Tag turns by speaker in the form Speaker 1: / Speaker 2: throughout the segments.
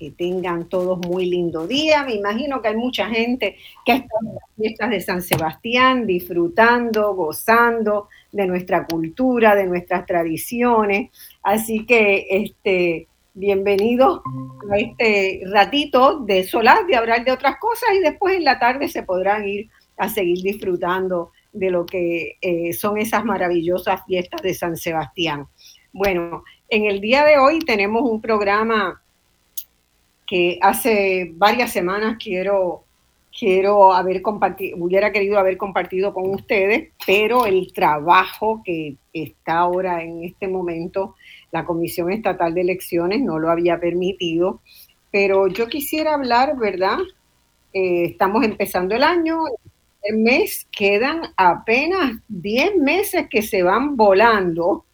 Speaker 1: que tengan todos muy lindo día. Me imagino que hay mucha gente que está en las fiestas de San Sebastián disfrutando, gozando de nuestra cultura, de nuestras tradiciones. Así que este, bienvenidos a este ratito de solar, de hablar de otras cosas y después en la tarde se podrán ir a seguir disfrutando de lo que eh, son esas maravillosas fiestas de San Sebastián. Bueno, en el día de hoy tenemos un programa que hace varias semanas quiero, quiero haber compartido, hubiera querido haber compartido con ustedes, pero el trabajo que está ahora en este momento, la Comisión Estatal de Elecciones no lo había permitido. Pero yo quisiera hablar, ¿verdad? Eh, estamos empezando el año, el mes quedan apenas 10 meses que se van volando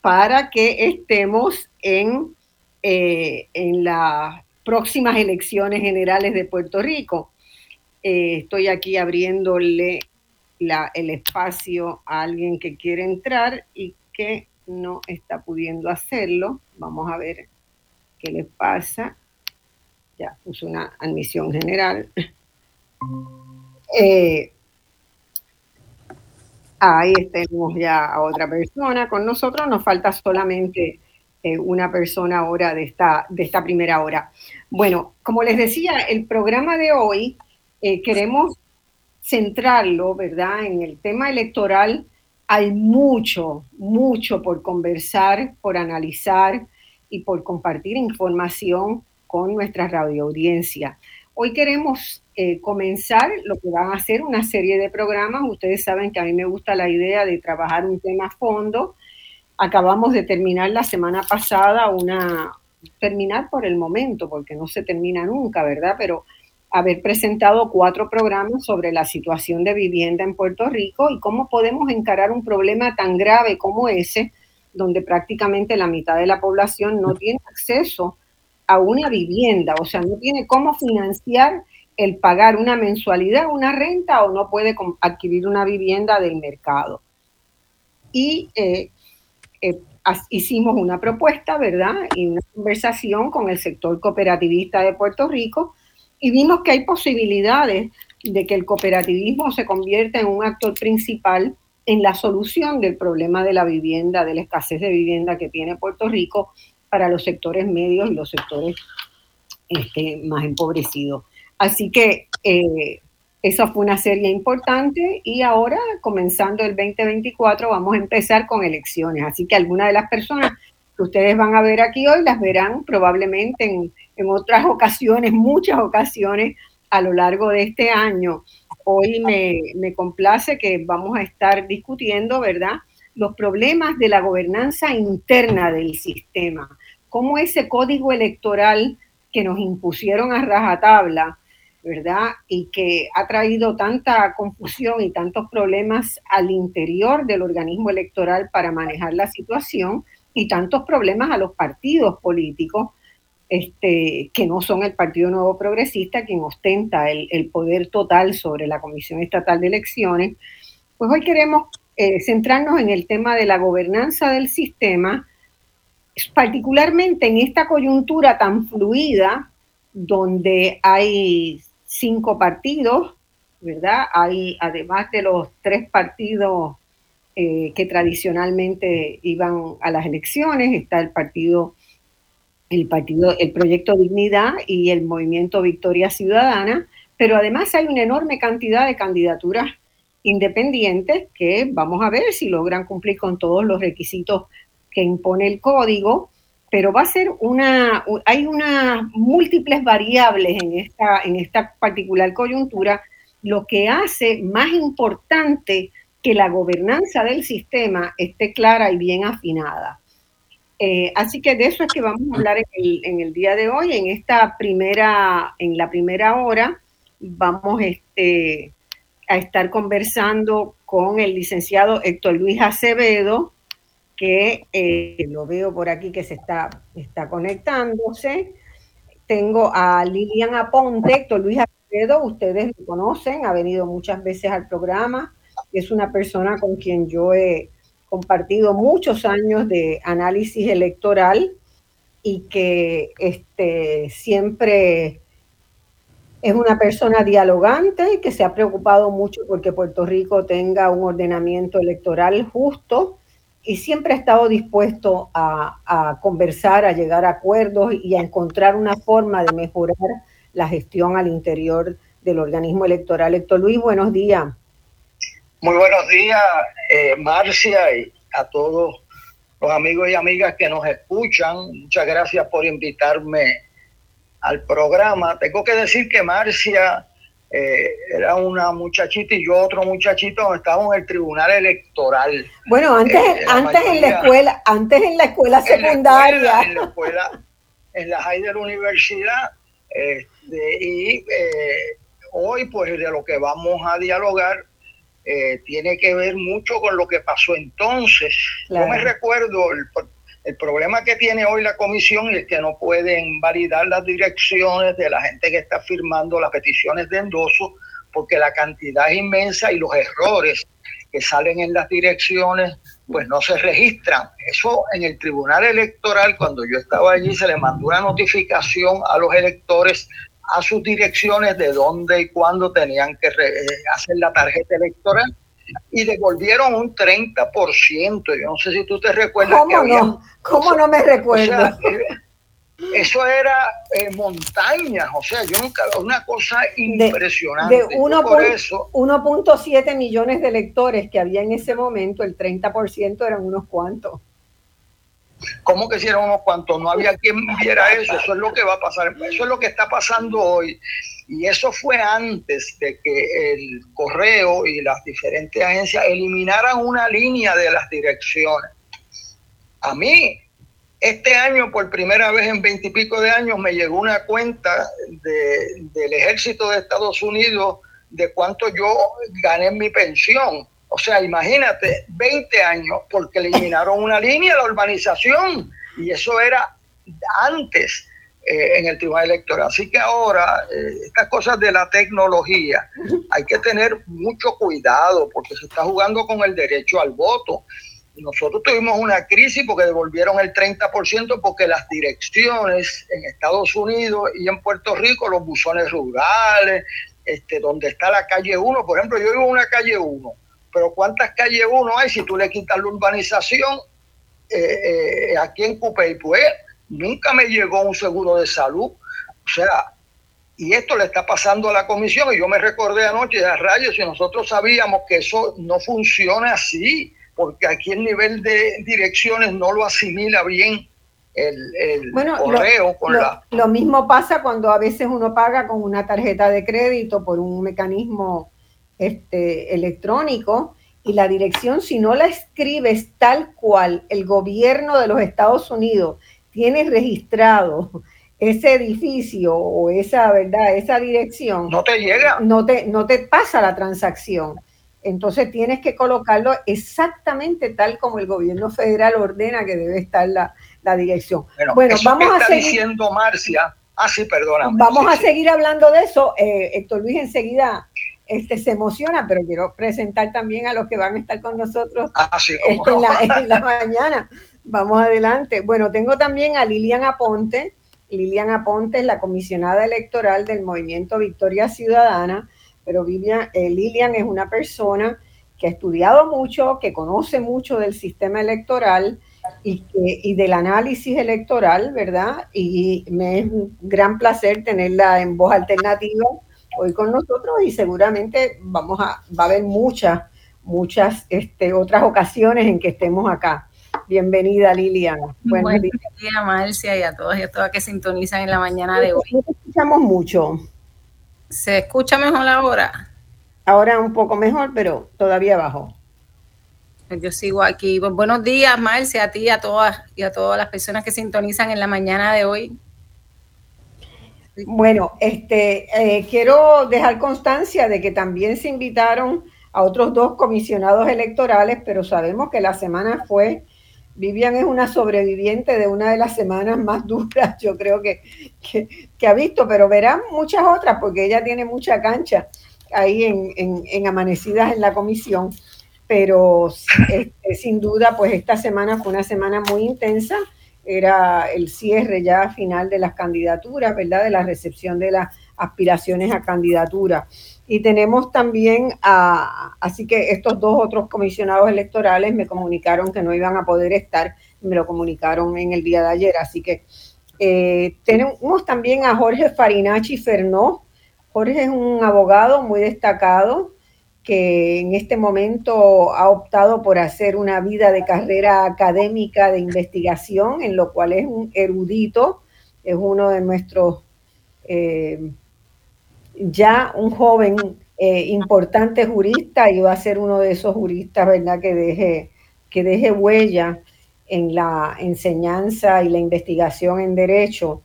Speaker 1: para que estemos en, eh, en la próximas elecciones generales de Puerto Rico. Eh, estoy aquí abriéndole el espacio a alguien que quiere entrar y que no está pudiendo hacerlo. Vamos a ver qué le pasa. Ya puso una admisión general. Eh, ahí tenemos ya a otra persona con nosotros. Nos falta solamente eh, una persona ahora de esta, de esta primera hora. Bueno, como les decía, el programa de hoy eh, queremos centrarlo, ¿verdad? En el tema electoral hay mucho, mucho por conversar, por analizar y por compartir información con nuestra radio audiencia. Hoy queremos eh, comenzar lo que van a ser una serie de programas. Ustedes saben que a mí me gusta la idea de trabajar un tema a fondo Acabamos de terminar la semana pasada una, terminar por el momento, porque no se termina nunca, ¿verdad? Pero haber presentado cuatro programas sobre la situación de vivienda en Puerto Rico y cómo podemos encarar un problema tan grave como ese, donde prácticamente la mitad de la población no tiene acceso a una vivienda, o sea, no tiene cómo financiar el pagar una mensualidad, una renta o no puede adquirir una vivienda del mercado. Y eh, hicimos una propuesta, ¿verdad? Y una conversación con el sector cooperativista de Puerto Rico y vimos que hay posibilidades de que el cooperativismo se convierta en un actor principal en la solución del problema de la vivienda, de la escasez de vivienda que tiene Puerto Rico para los sectores medios y los sectores este, más empobrecidos. Así que eh, esa fue una serie importante y ahora, comenzando el 2024, vamos a empezar con elecciones. Así que algunas de las personas que ustedes van a ver aquí hoy las verán probablemente en, otras ocasiones, muchas ocasiones a lo largo de este año. Hoy me, me complace que vamos a estar discutiendo, ¿verdad?, los problemas de la gobernanza interna del sistema, cómo ese código electoral que nos impusieron a rajatabla, ¿verdad? Y que ha traído tanta confusión y tantos problemas al interior del organismo electoral para manejar la situación y tantos problemas a los partidos políticos este, que no son el Partido Nuevo Progresista quien ostenta el, poder total sobre la Comisión Estatal de Elecciones. Pues hoy queremos eh, centrarnos en el tema de la gobernanza del sistema, particularmente en esta coyuntura tan fluida donde hay cinco partidos, ¿verdad? Hay, además de los tres partidos eh, que tradicionalmente iban a las elecciones, está el partido, el partido, el proyecto Dignidad y el movimiento Victoria Ciudadana, pero además hay una enorme cantidad de candidaturas independientes que vamos a ver si logran cumplir con todos los requisitos que impone el código pero va a ser una, hay unas múltiples variables en esta, en esta particular coyuntura, lo que hace más importante que la gobernanza del sistema esté clara y bien afinada. Eh, así que de eso es que vamos a hablar en el, día de hoy, en esta primera, en la primera hora, vamos este, a estar conversando con el licenciado Héctor Luis Acevedo, que eh, lo veo por aquí que se está, está conectándose. Tengo a Lilian Aponte, Héctor Luis Acevedo, ustedes lo conocen, ha venido muchas veces al programa, es una persona con quien yo he compartido muchos años de análisis electoral y que este, siempre es una persona dialogante que se ha preocupado mucho porque Puerto Rico tenga un ordenamiento electoral justo y siempre ha estado dispuesto a, conversar, a llegar a acuerdos y a encontrar una forma de mejorar la gestión al interior del organismo electoral. Héctor Luis, buenos días.
Speaker 2: Muy buenos días, eh, Marcia, y a todos los amigos y amigas que nos escuchan. Muchas gracias por invitarme al programa. Tengo que decir que Marcia eh, era una muchachita y yo otro muchachito estábamos en el tribunal electoral.
Speaker 1: Bueno, antes, eh, antes en la escuela, antes en la escuela secundaria.
Speaker 2: En la escuela, en la, high de la universidad. Este, y eh, hoy, pues, de lo que vamos a dialogar tiene que ver mucho con lo que pasó entonces. Yo me recuerdo el, el problema que tiene hoy la comisión es que no pueden validar las direcciones de la gente que está firmando las peticiones de endoso porque la cantidad es inmensa y los errores que salen en las direcciones pues no se registran. Eso en el Tribunal Electoral, cuando yo estaba allí, se le mandó una notificación a los electores a sus direcciones de dónde y cuándo tenían que eh, hacer la tarjeta electoral y devolvieron un 30%. Yo no sé si tú te recuerdas.
Speaker 1: ¿Cómo no? ¿Cómo no me recuerdo?
Speaker 2: eso era eh, montañas, o sea, yo nunca, una cosa impresionante.
Speaker 1: De, 1.7 millones de electores que había en ese momento, el 30% eran unos cuantos.
Speaker 2: ¿Cómo que hicieron unos cuantos? No había quien viera eso, eso es lo que va a pasar, eso es lo que está pasando hoy. Y eso fue antes de que el correo y las diferentes agencias eliminaran una línea de las direcciones. A mí, este año, por primera vez en veintipico de años, me llegó una cuenta del ejército de Estados Unidos de cuánto yo gané en mi pensión. O sea, imagínate, 20 años, porque eliminaron una línea de la urbanización. Y eso era antes eh, en el Tribunal Electoral. Así que ahora, eh, estas cosas de la tecnología, hay que tener mucho cuidado porque se está jugando con el derecho al voto. Nosotros tuvimos una crisis porque devolvieron el 30% porque las direcciones en Estados Unidos y en Puerto Rico, los buzones rurales, este, donde está la calle 1, por ejemplo, yo vivo en una calle 1, pero ¿cuántas calles 1 hay si tú le quitas la urbanización eh, aquí en Cupey? Pues nunca me llegó un seguro de salud. O sea, y esto le está pasando a la comisión y yo me recordé anoche de rayos y nosotros sabíamos que eso no funciona así, porque aquí el nivel de direcciones no lo asimila bien el, correo
Speaker 1: con la... Lo mismo pasa cuando a veces uno paga con una tarjeta de crédito por un mecanismo este, electrónico y la dirección, si no la escribes tal cual el gobierno de los Estados Unidos tienes registrado ese edificio o esa verdad, esa dirección,
Speaker 2: no te llega.
Speaker 1: No te, no te pasa la transacción. Entonces tienes que colocarlo exactamente tal como el gobierno federal ordena que debe estar la, dirección.
Speaker 2: Bueno, vamos a seguir diciendo Marcia. Ah, sí.
Speaker 1: Vamos a seguir hablando de eso. Eh, Héctor Luis enseguida este, se emociona, pero quiero presentar también a los que van a estar con nosotros
Speaker 2: ah,
Speaker 1: en, la, mañana. Vamos adelante. Bueno, tengo también a Lilian Aponte. Lilian Aponte es la comisionada electoral del movimiento Victoria Ciudadana, pero eh, Lilian es una persona que ha estudiado mucho, que conoce mucho del sistema electoral y, y del análisis electoral, ¿verdad? Y me es un gran placer tenerla en voz alternativa hoy con nosotros y seguramente vamos a, va a haber muchas, muchas este, otras ocasiones en que estemos acá. Bienvenida, Liliana.
Speaker 3: Buenos días. Marcia, y a todos y a todas que sintonizan en la mañana de hoy.
Speaker 1: escuchamos mucho.
Speaker 3: ¿Se escucha mejor ahora?
Speaker 1: Ahora un poco mejor, pero todavía bajo.
Speaker 3: Pues yo sigo aquí. Pues buenos días, Marcia, a ti, a todas y a todas las personas que sintonizan en la mañana de hoy.
Speaker 1: Bueno, este, eh, quiero dejar constancia de que también se invitaron a otros dos comisionados electorales, pero sabemos que la semana fue, Vivian es una sobreviviente de una de las semanas más duras, yo creo que, que, ha visto, pero verán muchas otras porque ella tiene mucha cancha ahí en, en, amanecidas en la comisión, pero este, sin duda, pues esta semana fue una semana muy intensa era el cierre ya final de las candidaturas, ¿verdad? De la recepción de las aspiraciones a candidatura. Y tenemos también a, así que estos dos otros comisionados electorales me comunicaron que no iban a poder estar, me lo comunicaron en el día de ayer, así que eh, tenemos también a Jorge Farinacci Fernó. Jorge es un abogado muy destacado, que en este momento ha optado por hacer una vida de carrera académica de investigación, en lo cual es un erudito, es uno de nuestros, eh, ya un joven eh, importante jurista y va a ser uno de esos juristas, ¿verdad?, que deje, que deje huella en la enseñanza y la investigación en derecho.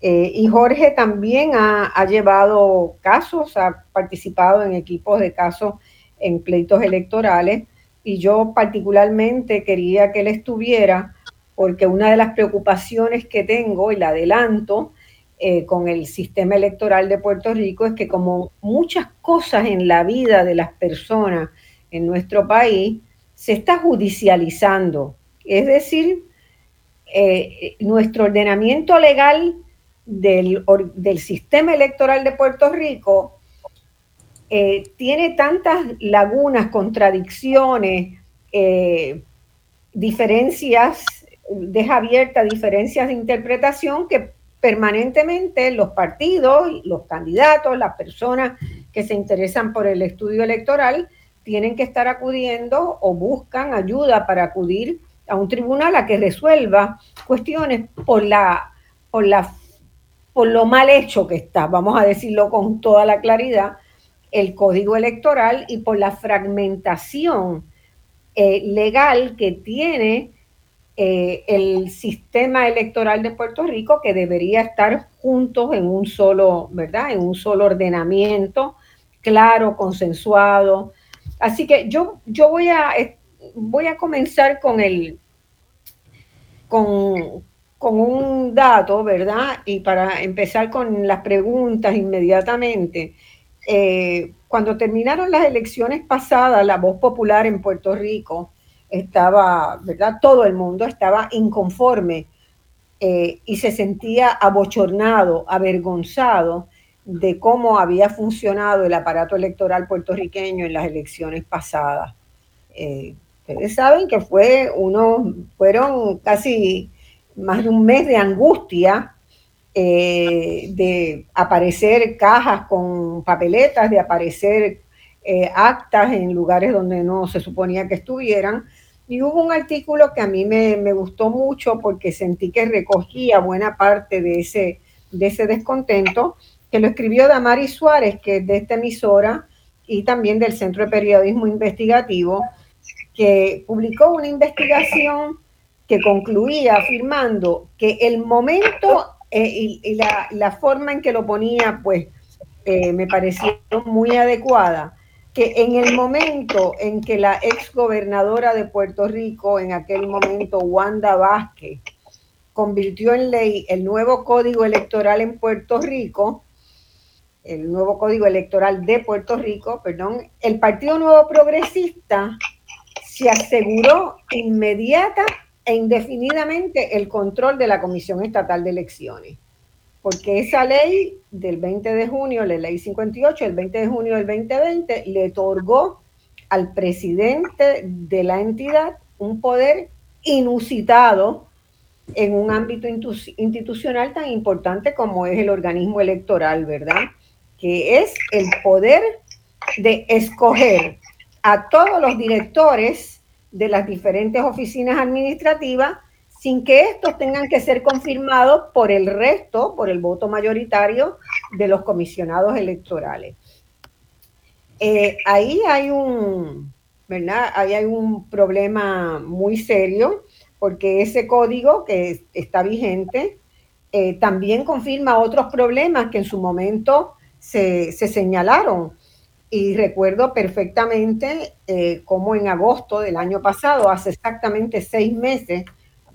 Speaker 1: Eh, y Jorge también ha, llevado casos, ha participado en equipos de casos en pleitos electorales y yo particularmente quería que él estuviera porque una de las preocupaciones que tengo y la adelanto eh, con el sistema electoral de Puerto Rico es que como muchas cosas en la vida de las personas en nuestro país se está judicializando. Es decir, eh, nuestro ordenamiento legal del, del sistema electoral de Puerto Rico eh, tiene tantas lagunas, contradicciones, diferencias, deja abierta diferencias de interpretación que permanentemente los partidos, los candidatos, las personas que se interesan por el estudio electoral, tienen que estar acudiendo o buscan ayuda para acudir a un tribunal a que resuelva cuestiones por la, por la por lo mal hecho que está, vamos a decirlo con toda la claridad, el código electoral y por la fragmentación eh, legal que tiene eh, el sistema electoral de Puerto Rico, que debería estar juntos en un solo, ¿verdad? En un solo ordenamiento, claro, consensuado. Así que yo, yo voy, a, voy a comenzar con el, con, con un dato, ¿verdad? Y para empezar con las preguntas inmediatamente, eh, cuando terminaron las elecciones pasadas, la voz popular en Puerto Rico estaba, ¿verdad? Todo el mundo estaba inconforme eh, y se sentía abochornado, avergonzado de cómo había funcionado el aparato electoral puertorriqueño en las elecciones pasadas. Eh, ustedes saben que fue uno, fueron casi más de un mes de angustia, eh, de aparecer cajas con papeletas, de aparecer actas en lugares donde no se suponía que estuvieran. Y hubo un artículo que a mí me, gustó mucho porque sentí que recogía buena parte de ese, de ese descontento, que lo escribió Damari Suárez, que es de esta emisora y también del Centro de Periodismo Investigativo, que publicó una investigación que concluía afirmando que el momento eh, y, la, forma en que lo ponía, pues eh, me pareció muy adecuada, que en el momento en que la ex gobernadora de Puerto Rico, en aquel momento Wanda Vázquez, convirtió en ley el nuevo código electoral en Puerto Rico, el nuevo código electoral de Puerto Rico, perdón, el Partido Nuevo Progresista se aseguró inmediata e indefinidamente el control de la Comisión Estatal de Elecciones. Porque esa ley del 20 de junio, la ley 58, el 20 de junio del 2020, le otorgó al presidente de la entidad un poder inusitado en un ámbito institucional tan importante como es el organismo electoral, ¿verdad? Que es el poder de escoger a todos los directores de las diferentes oficinas administrativas sin que estos tengan que ser confirmados por el resto, por el voto mayoritario de los comisionados electorales. Eh, ahí hay un, ¿verdad? Ahí hay un problema muy serio porque ese código que está vigente eh, también confirma otros problemas que en su momento se, señalaron. Y recuerdo perfectamente eh, cómo en agosto del año pasado, hace exactamente seis meses,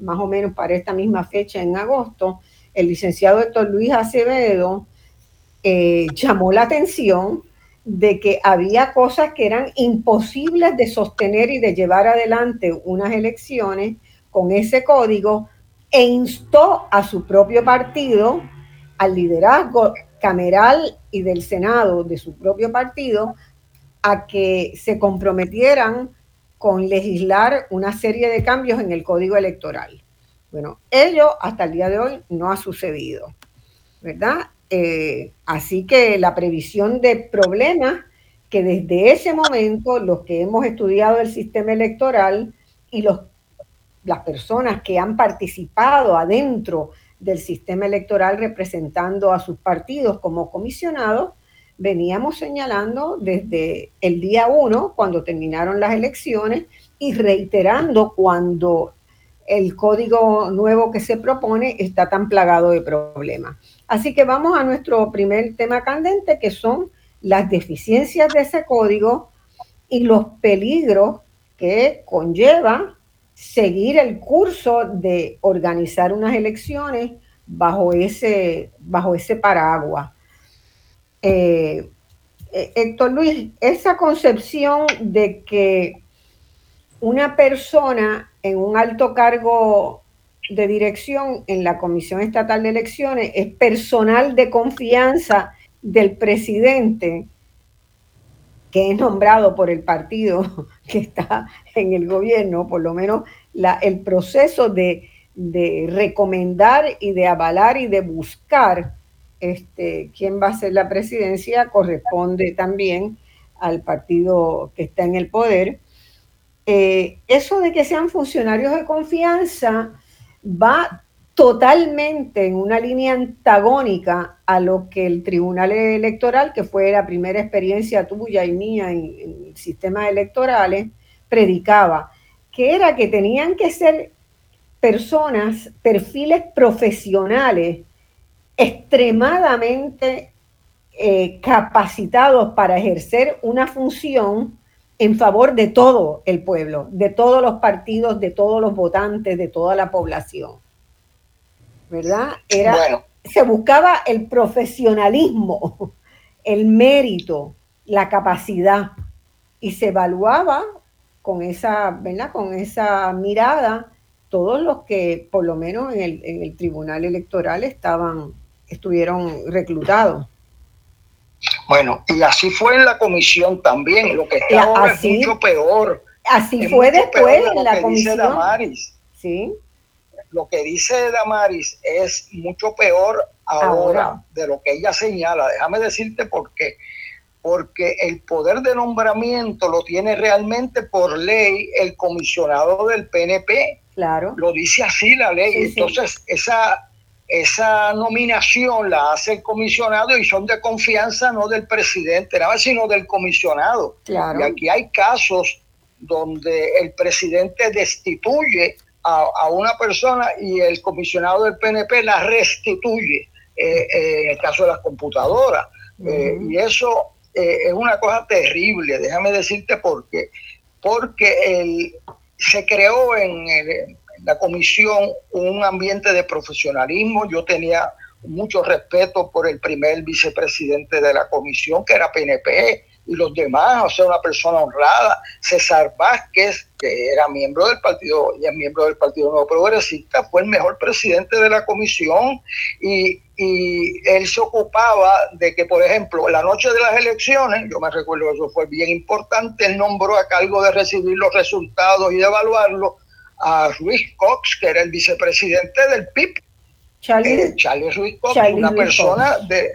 Speaker 1: más o menos para esta misma fecha en agosto, el licenciado Héctor Luis Acevedo eh, llamó la atención de que había cosas que eran imposibles de sostener y de llevar adelante unas elecciones con ese código e instó a su propio partido, al liderazgo cameral y del Senado de su propio partido, a que se comprometieran con legislar una serie de cambios en el código electoral. Bueno, ello hasta el día de hoy no ha sucedido, ¿verdad? Eh, así que la previsión de problemas que desde ese momento los que hemos estudiado el sistema electoral y los, las personas que han participado adentro del sistema electoral representando a sus partidos como comisionados, veníamos señalando desde el día uno, cuando terminaron las elecciones, y reiterando cuando el código nuevo que se propone está tan plagado de problemas. Así que vamos a nuestro primer tema candente, que son las deficiencias de ese código y los peligros que conlleva seguir el curso de organizar unas elecciones bajo ese, bajo ese paraguas. Eh, eh, Héctor Luis, esa concepción de que una persona en un alto cargo de dirección en la Comisión Estatal de Elecciones es personal de confianza del presidente que es nombrado por el partido que está en el gobierno, por lo menos el proceso de, recomendar y de avalar y de buscar este, quién va a ser la presidencia corresponde también al partido que está en el poder. Eh, eso de que sean funcionarios de confianza va totalmente en una línea antagónica a lo que el Tribunal Electoral, que fue la primera experiencia tuya y mía en, sistemas electorales, predicaba, que era que tenían que ser personas, perfiles profesionales extremadamente eh, capacitados para ejercer una función en favor de todo el pueblo, de todos los partidos, de todos los votantes, de toda la población. ¿Verdad? Era, Se buscaba el profesionalismo, el mérito, la capacidad y se evaluaba con esa, ¿verdad? Con esa mirada todos los que por lo menos en el, en el tribunal electoral estaban, estuvieron reclutados.
Speaker 2: Bueno, y así fue en la comisión también, lo que está ahora es mucho peor.
Speaker 1: Así fue después en la comisión. Damaris.
Speaker 2: Sí. Lo que dice Damaris es mucho peor ahora, de lo que ella señala. Déjame decirte por qué. Porque el poder de nombramiento lo tiene realmente por ley el comisionado del PNP.
Speaker 1: Claro.
Speaker 2: Lo dice así la ley. Entonces, esa esa nominación la hace el comisionado y son de confianza no del presidente, nada sino del comisionado. Y aquí hay casos donde el presidente destituye a, una persona y el comisionado del PNP la restituye, eh, eh, en el caso de las computadoras. Eh, y eso es una cosa terrible, déjame decirte por qué. Porque el, se creó en el, la comisión un ambiente de profesionalismo. Yo tenía mucho respeto por el primer vicepresidente de la comisión, que era PNP, y los demás, o sea, una persona honrada. César Vázquez, que era miembro del partido y es miembro del Partido Nuevo Progresista, fue el mejor presidente de la comisión y, y él se ocupaba de que, por ejemplo, la noche de las elecciones, yo me recuerdo eso fue bien importante, él nombró a cargo de recibir los resultados y de evaluarlos a Ruiz Cox, que era el vicepresidente del PIB. Charlie, eh, Ruiz Cox, una persona de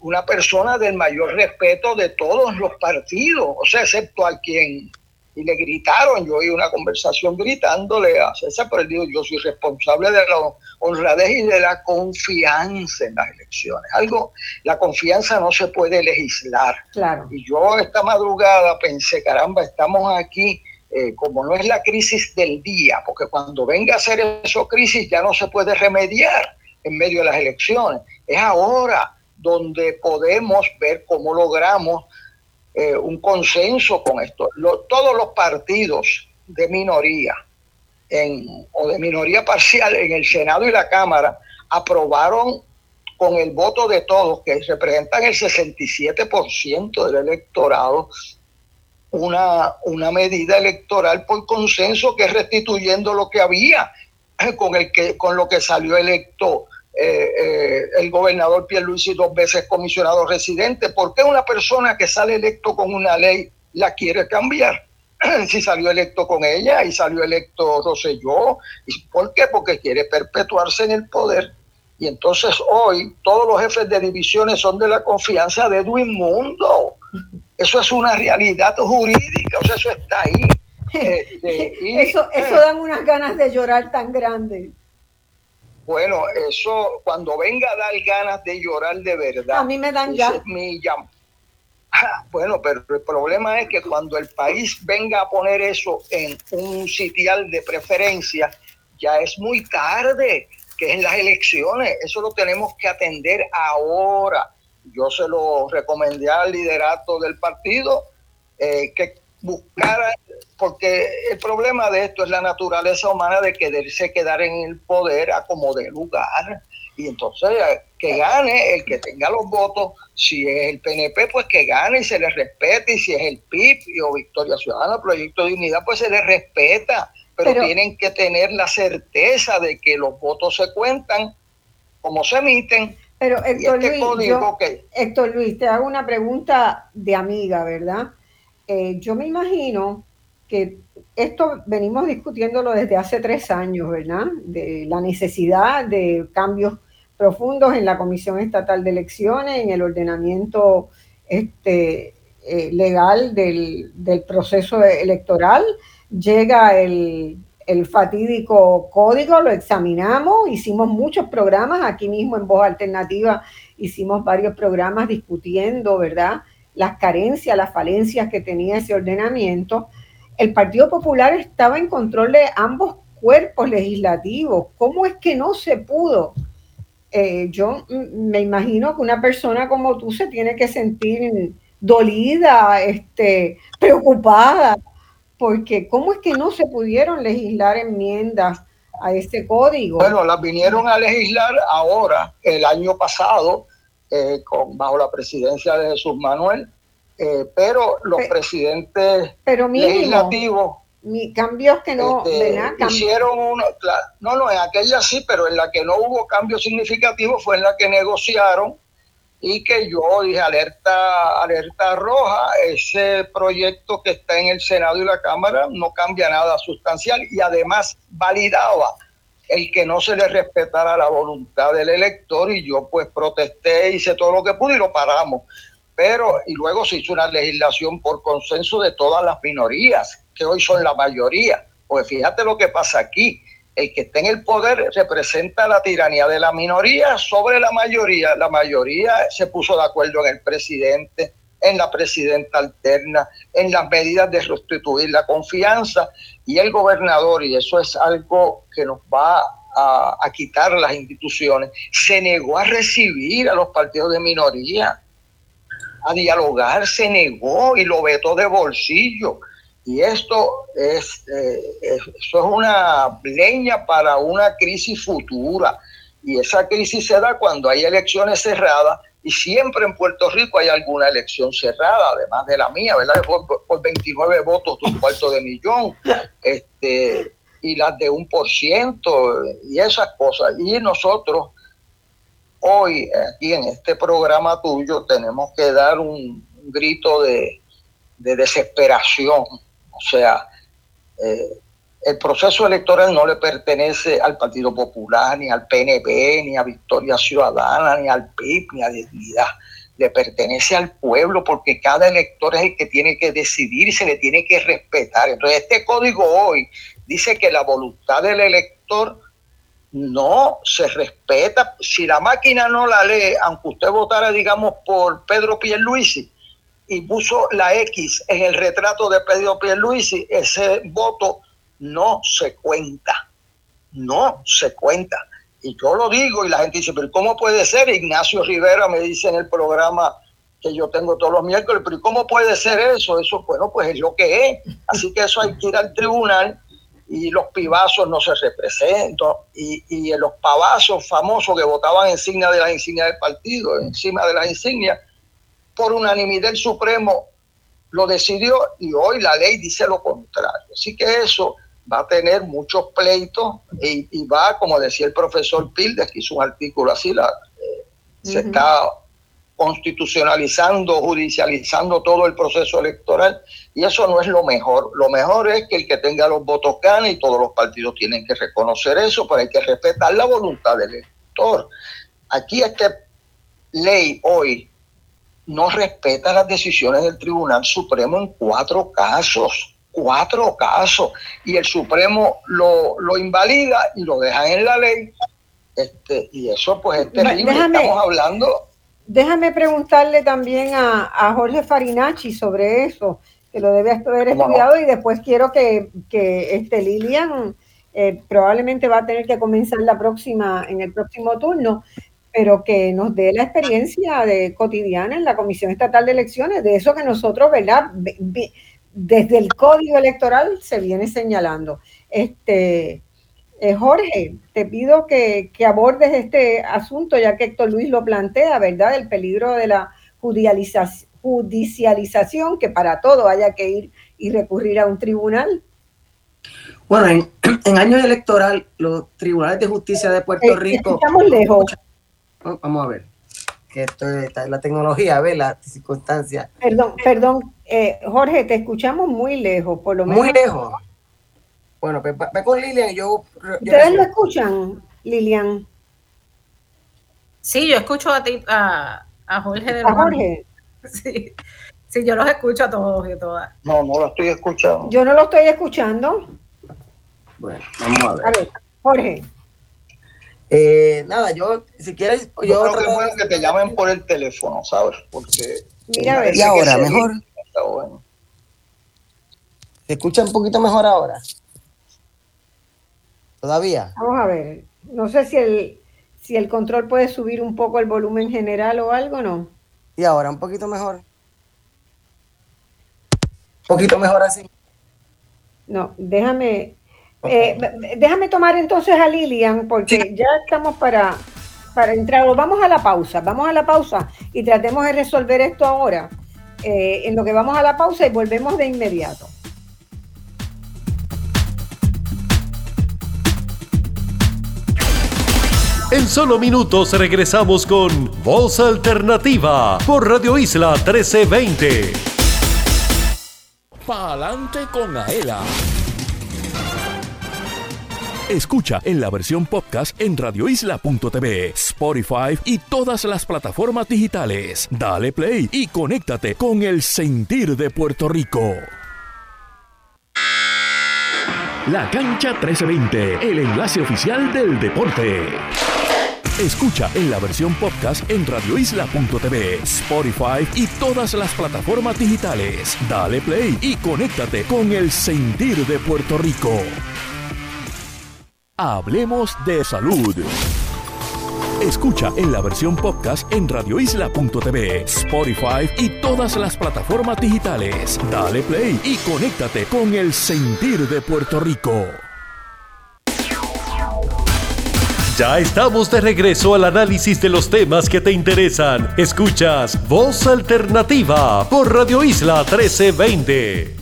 Speaker 2: una persona del mayor respeto de todos los partidos, o sea, excepto al quien y le gritaron, yo oí una conversación gritándole a César, pero él dijo, yo soy responsable de la honradez y de la confianza en las elecciones. Algo, la confianza no se puede legislar.
Speaker 1: Claro.
Speaker 2: Y yo esta madrugada pensé, caramba, estamos aquí eh, como no es la crisis del día, porque cuando venga a ser eso crisis ya no se puede remediar. en medio de las elecciones. Es ahora donde podemos ver cómo logramos eh, un consenso con esto. todos los partidos de minoría o de minoría parcial en el Senado y la Cámara aprobaron con el voto de todos, que representan el 67% del electorado, una, una medida electoral por consenso que es restituyendo lo que había con, el que, con lo que salió electo eh, eh, el gobernador Pierluisi dos veces comisionado residente. ¿Por qué una persona que sale electo con una ley la quiere cambiar? si salió electo con ella y salió electo Rosselló. ¿Por qué? Porque quiere perpetuarse en el poder. Y entonces hoy todos los jefes de divisiones son de la confianza de Edwin Mundo. Eso es una realidad jurídica, o sea, eso está ahí.
Speaker 1: Este, eso, eso dan unas ganas de llorar tan grandes.
Speaker 2: Bueno, eso cuando venga a dar ganas de llorar de verdad.
Speaker 1: A mí me dan ganas.
Speaker 2: Bueno, pero el problema es que cuando el país venga a poner eso en un sitial de preferencia, ya es muy tarde, que es en las elecciones. Eso lo tenemos que atender ahora. Yo se lo recomendé al liderato del partido eh, que buscara, porque el problema de esto es la naturaleza humana de quererse quedar en el poder a como de lugar. Y entonces que gane el que tenga los votos, si es el PNP, pues que gane y se le respete, y si es el PIB o Victoria Ciudadana, Proyecto de Unidad, pues se le respeta, pero, tienen que tener la certeza de que los votos se cuentan como se emiten.
Speaker 1: Pero Héctor, este Luis, Héctor Luis, te hago una pregunta de amiga, ¿verdad? Eh, yo me imagino que esto venimos discutiéndolo desde hace tres años, ¿verdad? De la necesidad de cambios profundos en la Comisión Estatal de Elecciones, en el ordenamiento este, eh, legal del, proceso electoral. Llega el, el fatídico código, lo examinamos, hicimos muchos programas, aquí mismo en Voz Alternativa hicimos varios programas discutiendo, ¿verdad? las carencias, las falencias que tenía ese ordenamiento, el Partido Popular estaba en control de ambos cuerpos legislativos. ¿Cómo es que no se pudo? Eh, yo me imagino que una persona como tú se tiene que sentir dolida, este, preocupada, porque ¿cómo es que no se pudieron legislar enmiendas a ese código?
Speaker 2: Bueno, las vinieron a legislar ahora, el año pasado, eh, con, bajo la presidencia de Jesús Manuel, eh, pero los presidentes
Speaker 1: pero
Speaker 2: legislativos
Speaker 1: mi, cambios que no
Speaker 2: este, hicieron uno, no, no, en aquella sí, pero en la que no hubo cambios significativos fue en la que negociaron y que yo dije alerta, alerta roja, ese proyecto que está en el Senado y la Cámara no cambia nada sustancial y además validaba el que no se le respetara la voluntad del elector y yo pues protesté, hice todo lo que pude y lo paramos. Pero, y luego se hizo una legislación por consenso de todas las minorías, que hoy son la mayoría. Pues fíjate lo que pasa aquí. El que está en el poder representa la tiranía de la minoría sobre la mayoría. La mayoría se puso de acuerdo en el presidente, en la presidenta alterna, en las medidas de restituir la confianza y el gobernador, y eso es algo que nos va a, a, quitar las instituciones, se negó a recibir a los partidos de minoría, a dialogar, se negó y lo vetó de bolsillo. Y esto es, eh, es una leña para una crisis futura. Y esa crisis se da cuando hay elecciones cerradas y siempre en Puerto Rico hay alguna elección cerrada, además de la mía, ¿verdad? Por, 29 votos un cuarto de millón, este, y las de un por ciento, y esas cosas. Y nosotros hoy, aquí en este programa tuyo, tenemos que dar un, grito de, desesperación. O sea, eh, el proceso electoral no le pertenece al Partido Popular, ni al PNP, ni a Victoria Ciudadana, ni al PIB, ni a Dignidad. Le pertenece al pueblo porque cada elector es el que tiene que decidir y se le tiene que respetar. Entonces, este código hoy dice que la voluntad del elector no se respeta. Si la máquina no la lee, aunque usted votara, digamos, por Pedro Pierluisi y puso la X en el retrato de Pedro Pierluisi, ese voto no se cuenta, no se cuenta. y yo lo digo y la gente dice, pero ¿cómo puede ser? Ignacio Rivera me dice en el programa que yo tengo todos los miércoles, pero ¿cómo puede ser eso? Eso, bueno, pues es lo que es. Así que eso hay que ir al tribunal y los pibazos no se representan y, y los pavazos famosos que votaban encima de las insignias del partido, encima de las insignias, por unanimidad el Supremo lo decidió y hoy la ley dice lo contrario. Así que eso va a tener muchos pleitos y, va, como decía el profesor Pildes, que hizo un artículo así, la, eh, se está constitucionalizando, judicializando todo el proceso electoral y eso no es lo mejor. Lo mejor es que el que tenga los votos gane y todos los partidos tienen que reconocer eso, pero hay que respetar la voluntad del elector. Aquí esta ley hoy no respeta las decisiones del Tribunal Supremo en cuatro casos, cuatro casos, y el Supremo lo, lo invalida y lo deja en la ley. Este, y eso pues es terrible. Estamos hablando
Speaker 1: Déjame preguntarle también a, Jorge Farinacci sobre eso, que lo debe haber estudiado y después quiero que, que este Lilian eh, probablemente va a tener que comenzar la próxima, en el próximo turno, pero que nos dé la experiencia de cotidiana en la Comisión Estatal de Elecciones, de eso que nosotros, ¿verdad? Desde el Código Electoral se viene señalando. Este, eh, Jorge, te pido que, abordes este asunto, ya que Héctor Luis lo plantea, ¿verdad? El peligro de la judicialización, que para todo haya que ir y recurrir a un tribunal.
Speaker 4: Bueno, en, años electoral, los tribunales de justicia de Puerto eh, Rico.
Speaker 1: Estamos lejos.
Speaker 4: Oh, vamos a ver. Que esto es la tecnología, ve las circunstancias.
Speaker 1: Perdón, perdón, eh, Jorge, te escuchamos muy lejos, por lo menos.
Speaker 4: Muy lejos. Bueno, ve, con Lilian y yo...
Speaker 1: ¿Ustedes lo escuchan, Lilian?
Speaker 3: Sí, yo escucho a ti, a, Jorge de
Speaker 1: ¿A Jorge?
Speaker 3: Sí. sí, yo los escucho a todos y todas.
Speaker 2: No, no lo estoy escuchando.
Speaker 1: Yo no lo estoy escuchando.
Speaker 4: Bueno, vamos a ver.
Speaker 1: A ver, Jorge.
Speaker 4: Eh, nada, yo, si quieres, yo,
Speaker 2: yo creo que es bueno que te llamen por el teléfono, ¿sabes? Porque.
Speaker 1: Mira, a ver.
Speaker 4: Y ahora, mejor. Está bueno. ¿Se escucha un poquito mejor ahora? todavía.
Speaker 1: Vamos a ver. No sé si el, si el control puede subir un poco el volumen general o algo, ¿no?
Speaker 4: Y ahora, un poquito mejor. Un poquito mejor así.
Speaker 1: No, déjame, eh, déjame tomar entonces a Lilian, porque ya estamos para, para entrar. Vamos a la pausa, vamos a la pausa y tratemos de resolver esto ahora. Eh, en lo que vamos a la pausa y volvemos de inmediato.
Speaker 5: En solo minutos regresamos con Voz Alternativa por Radio Isla 1320. Pa'lante con Aela. Escucha en la versión podcast en radioisla.tv, Spotify y todas las plataformas digitales. Dale play y conéctate con el sentir de Puerto Rico. La cancha 1320, el enlace oficial del deporte. Escucha en la versión podcast en radioisla.tv, Spotify y todas las plataformas digitales. Dale play y conéctate con el sentir de Puerto Rico. Hablemos de salud. Escucha en la versión podcast en radioisla.tv, Spotify y todas las plataformas digitales. Dale play y conéctate con el sentir de Puerto Rico. Ya estamos de regreso al análisis de los temas que te interesan. Escuchas Voz Alternativa por Radio Isla 1320.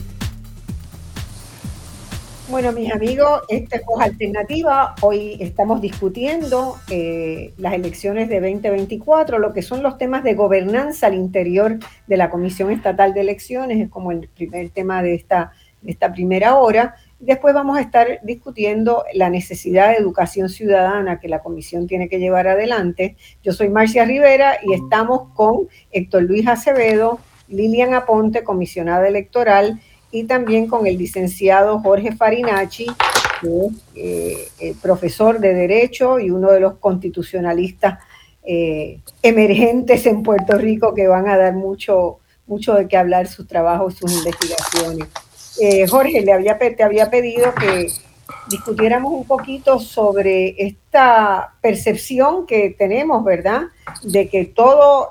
Speaker 1: Bueno, mis amigos, esta es Alternativa. Hoy estamos discutiendo eh, las elecciones de 2024, lo que son los temas de gobernanza al interior de la Comisión Estatal de Elecciones, es como el primer tema de esta, de esta primera hora. Después vamos a estar discutiendo la necesidad de educación ciudadana que la comisión tiene que llevar adelante. Yo soy Marcia Rivera y estamos con Héctor Luis Acevedo, Lilian Aponte, comisionada electoral, y también con el licenciado Jorge Farinacci, que es eh, profesor de Derecho y uno de los constitucionalistas eh, emergentes en Puerto Rico que van a dar mucho, mucho de qué hablar sus trabajos, sus investigaciones. Eh, Jorge, le había, te había pedido que, discutiéramos un poquito sobre esta percepción que tenemos, ¿verdad? De que todo,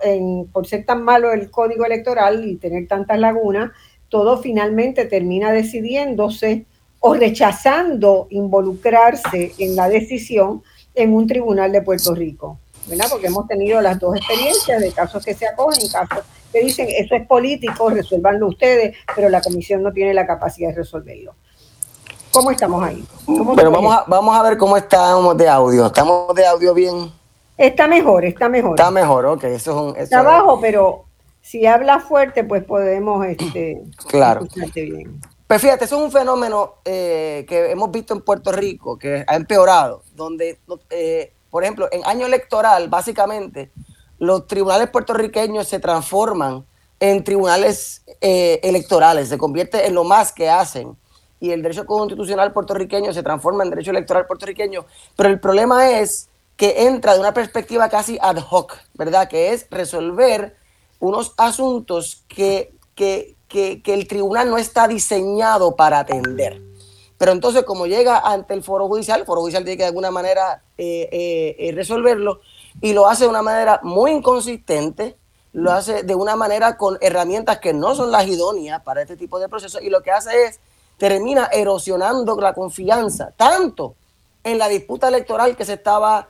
Speaker 1: por ser tan malo el código electoral y tener tantas lagunas, todo finalmente termina decidiéndose o rechazando involucrarse en la decisión en un tribunal de Puerto Rico, ¿verdad? Porque hemos tenido las dos experiencias de casos que se acogen, casos que dicen eso es político, resuélvanlo ustedes, pero la comisión no tiene la capacidad de resolverlo. ¿Cómo estamos ahí?
Speaker 4: pero vamos a, vamos a ver cómo estamos de audio. ¿Estamos de audio bien?
Speaker 1: Está mejor, está mejor.
Speaker 4: Está mejor, ok. Eso es un,
Speaker 1: está bajo, pero si habla fuerte, pues podemos este,
Speaker 4: claro. bien. Pues fíjate, eso es un fenómeno eh, que hemos visto en Puerto Rico, que ha empeorado, donde, eh, por ejemplo, en año electoral, básicamente, los tribunales puertorriqueños se transforman en tribunales eh, electorales, se convierte en lo más que hacen. Y el derecho constitucional puertorriqueño se transforma en derecho electoral puertorriqueño. Pero el problema es que entra de una perspectiva casi ad hoc, ¿verdad? Que es resolver unos asuntos que, que, que, el tribunal no está diseñado para atender. Pero entonces, como llega ante el foro judicial, el foro judicial tiene que de alguna manera eh, eh, eh, resolverlo y lo hace de una manera muy inconsistente, lo hace de una manera con herramientas que no son las idóneas para este tipo de procesos y lo que hace es termina erosionando la confianza tanto en la disputa electoral que se estaba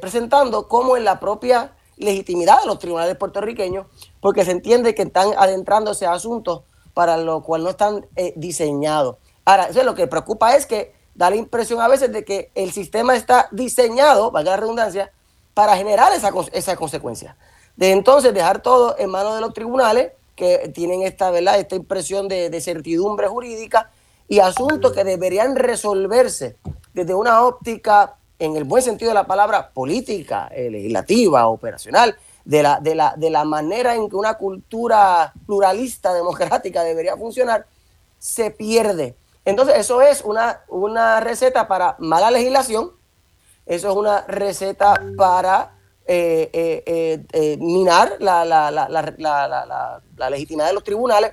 Speaker 4: presentando como en la propia legitimidad de los tribunales puertorriqueños, porque se entiende que están adentrándose a asuntos para lo cual no están eh, diseñados. Ahora, eso lo que preocupa es que da la impresión a veces de que el sistema está diseñado, valga la redundancia, para generar esa, esa consecuencia. De entonces dejar todo en manos de los tribunales que tienen esta, ¿verdad? esta impresión de certidumbre jurídica y asuntos que deberían resolverse desde una óptica en el buen sentido de la palabra, política, eh, legislativa, operacional, de la, de, la, de la manera en que una cultura pluralista, democrática debería funcionar, se pierde. Entonces, eso es una, una receta para mala legislación, eso es una receta para eh, eh, minar la, la, la, la, legitimidad de los tribunales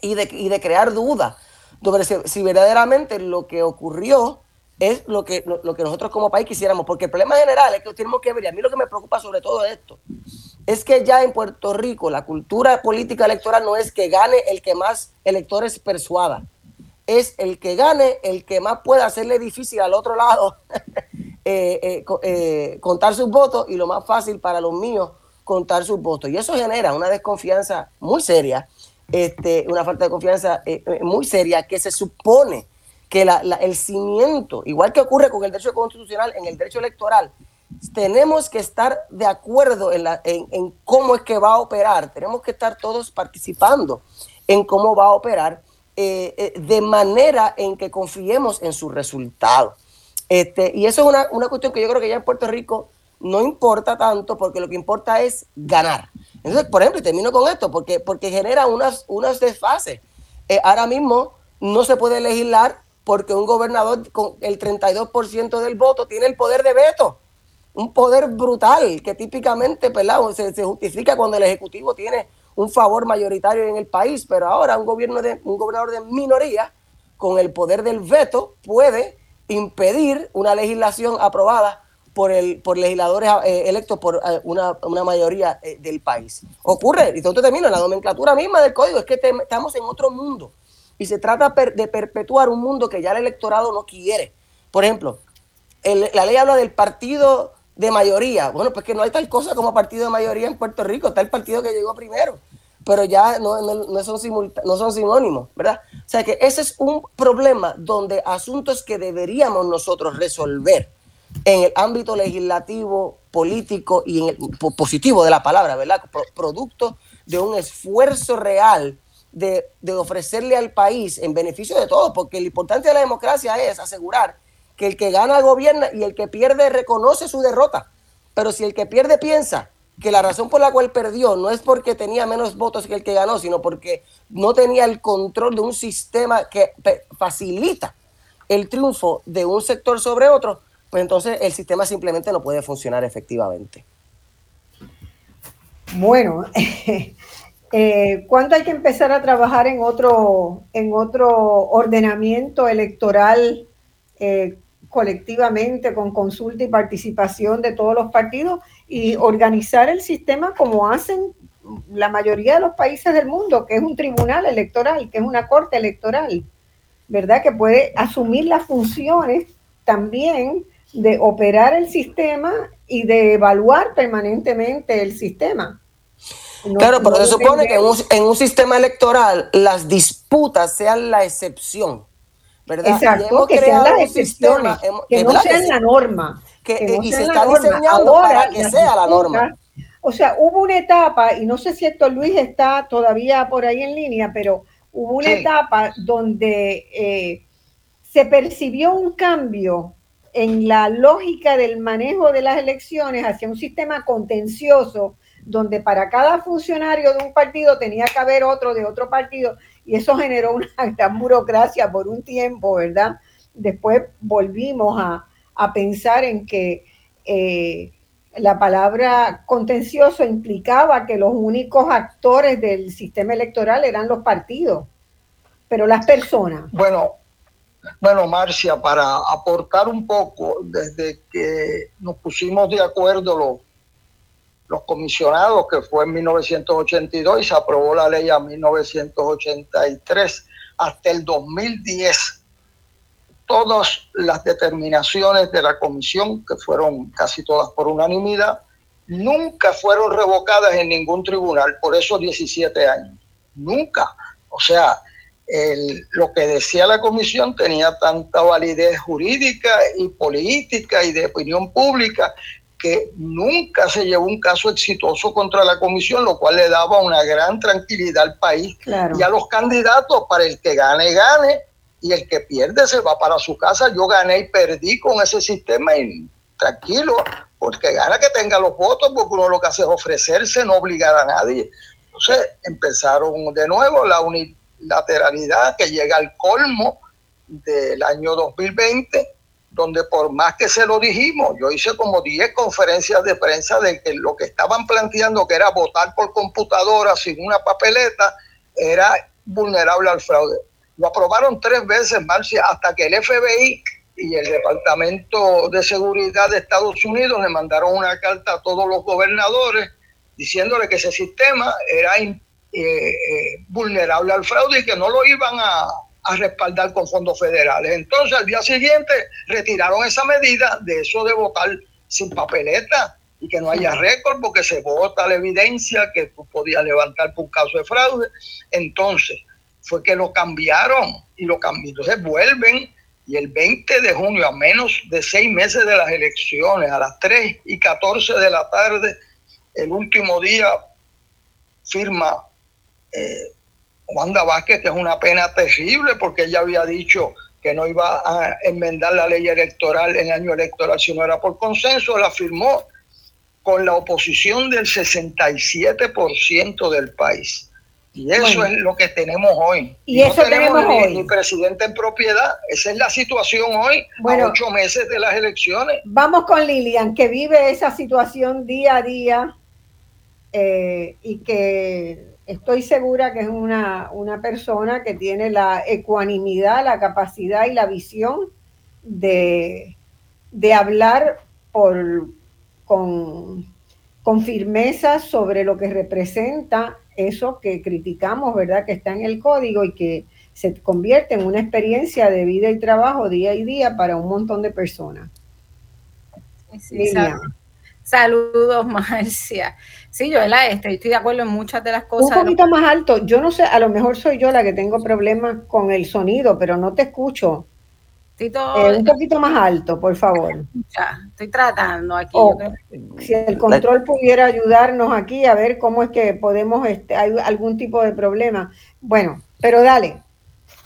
Speaker 4: y de, y de crear dudas sobre si verdaderamente lo que ocurrió es lo que, lo, que nosotros como país quisiéramos, porque el problema general es que tenemos que ver, y a mí lo que me preocupa sobre todo esto, es que ya en Puerto Rico la cultura política electoral no es que gane el que más electores persuada, es el que gane el que más pueda hacerle difícil al otro lado eh, eh, eh, contar sus votos y lo más fácil para los míos contar sus votos. Y eso genera una desconfianza muy seria, este, una falta de confianza muy seria que se supone que el cimiento, igual que ocurre con el derecho constitucional, en el derecho electoral, tenemos que estar de acuerdo en, la, en, cómo es que va a operar, tenemos que estar todos participando en cómo va a operar, eh, eh, de manera en que confiemos en su resultado. Este, y eso es una, una, cuestión que yo creo que ya en Puerto Rico no importa tanto, porque lo que importa es ganar. Entonces, por ejemplo, y termino con esto, porque, porque genera unas, unas desfases. Eh, ahora mismo no se puede legislar porque un gobernador con el 32% del voto tiene el poder de veto, un poder brutal que típicamente Se, se, justifica cuando el Ejecutivo tiene un favor mayoritario en el país, pero ahora un, gobierno de, un gobernador de minoría con el poder del veto puede impedir una legislación aprobada por, el, por legisladores eh, electos por eh, una, mayoría eh, del país. Ocurre, y entonces termino, la nomenclatura misma del código es que estamos en otro mundo y se trata de perpetuar un mundo que ya el electorado no quiere. Por ejemplo, la ley habla del partido de mayoría. Bueno, pues que no hay tal cosa como partido de mayoría en Puerto Rico, está el partido que llegó primero, pero ya no, no, son, no son sinónimos, ¿verdad? O sea que ese es un problema donde asuntos que deberíamos nosotros resolver en el ámbito legislativo, político y en el positivo de la palabra, ¿verdad? Producto de un esfuerzo real de, ofrecerle al país en beneficio de todos, porque lo importante de la democracia es asegurar que el que gana gobierna y el que pierde reconoce su derrota. Pero si el que pierde piensa que la razón por la cual perdió no es porque tenía menos votos que el que ganó, sino porque no tenía el control de un sistema que facilita el triunfo de un sector sobre otro, pues entonces el sistema simplemente no puede funcionar efectivamente.
Speaker 1: Bueno, ¿Cuándo hay que empezar a trabajar en otro, en otro ordenamiento electoral eh, colectivamente con consulta y participación de todos los partidos y organizar el sistema como hacen la mayoría de los países del mundo, que es un tribunal electoral, que es una corte electoral, ¿verdad? Que puede asumir las funciones también de operar el sistema y de evaluar permanentemente el sistema.
Speaker 4: Claro, pero se supone que en un, sistema electoral las disputas sean la excepción, ¿verdad?
Speaker 1: Exacto, que sean las excepciones, que no sean la norma.
Speaker 4: Que, y se está diseñando para que sea la norma.
Speaker 1: O sea, hubo una etapa, y no sé si Héctor Luis está todavía por ahí en línea, pero hubo una etapa donde eh, se percibió un cambio en la lógica del manejo de las elecciones hacia un sistema contencioso, donde para cada funcionario de un partido tenía que haber otro de otro partido, y eso generó una gran burocracia por un tiempo, ¿verdad? Después volvimos a, pensar en que eh, la palabra contencioso implicaba que los únicos actores del sistema electoral eran los partidos, pero las personas.
Speaker 2: Bueno, bueno, Marcia, para aportar un poco, desde que nos pusimos de acuerdo los, los comisionados, que fue en 1982 y se aprobó la ley en 1983, hasta el 2010, todas las determinaciones de la comisión, que fueron casi todas por unanimidad, nunca fueron revocadas en ningún tribunal por esos 17 años. Nunca. O sea, lo que decía la comisión tenía tanta validez jurídica y política y de opinión pública que nunca se llevó un caso exitoso contra la comisión, lo cual le daba una gran tranquilidad al país y a los candidatos para el que gane, gane y el que pierde se va para su casa. Yo gané y perdí con ese sistema y tranquilo, porque gana que tenga los votos, porque uno lo que hace es ofrecerse, no obligar a nadie. Entonces empezaron de nuevo la unilateralidad que llega al colmo del año 2020, donde por más que se lo dijimos, yo hice como 10 conferencias de prensa de que lo que estaban planteando, que era votar por computadora sin una papeleta, era vulnerable al fraude. Lo aprobaron tres veces, Marcia, hasta que el FBI y el Departamento de Seguridad de Estados Unidos le mandaron una carta a todos los gobernadores diciéndole que ese sistema era eh, eh, vulnerable al fraude y que no lo iban a, a respaldar con fondos federales. Entonces, al día siguiente retiraron esa medida de eso de votar sin papeleta y que no haya récord porque se vota la evidencia que tú podías levantar por un caso de fraude. Entonces, fue que lo cambiaron y lo cambiaron. Entonces vuelven y el 20 de junio, a menos de seis meses de las elecciones, a las 3 y 14 de la tarde, el último día, firma eh, Wanda Vázquez, que es una pena terrible porque ella había dicho que no iba a enmendar la ley electoral en el año electoral si no era por consenso, la firmó con la oposición del 67% del país. Y eso es lo que tenemos hoy.
Speaker 1: Y eso no tenemos, hoy.
Speaker 2: Ni presidente en propiedad. Esa es la situación hoy, bueno, a ocho meses de las elecciones.
Speaker 1: Vamos con Lilian, que vive esa situación día a día eh, y que estoy segura que es una, una persona que tiene la ecuanimidad, la capacidad y la visión de, de hablar por, con, con firmeza sobre lo que representa eso que criticamos, ¿verdad? Que está en el código y que se convierte en una experiencia de vida y trabajo día y día para un montón de personas.
Speaker 3: Saludos, Marcia. Sí, yo estoy, estoy de acuerdo en muchas de las cosas.
Speaker 1: Un poquito más alto. Yo no sé, a lo mejor soy yo la que tengo problemas con el sonido, pero no te escucho. Eh, un poquito más alto, por favor.
Speaker 3: Ya, estoy tratando aquí.
Speaker 1: si el control pudiera ayudarnos aquí a ver cómo es que podemos, este, hay algún tipo de problema. Bueno, pero dale.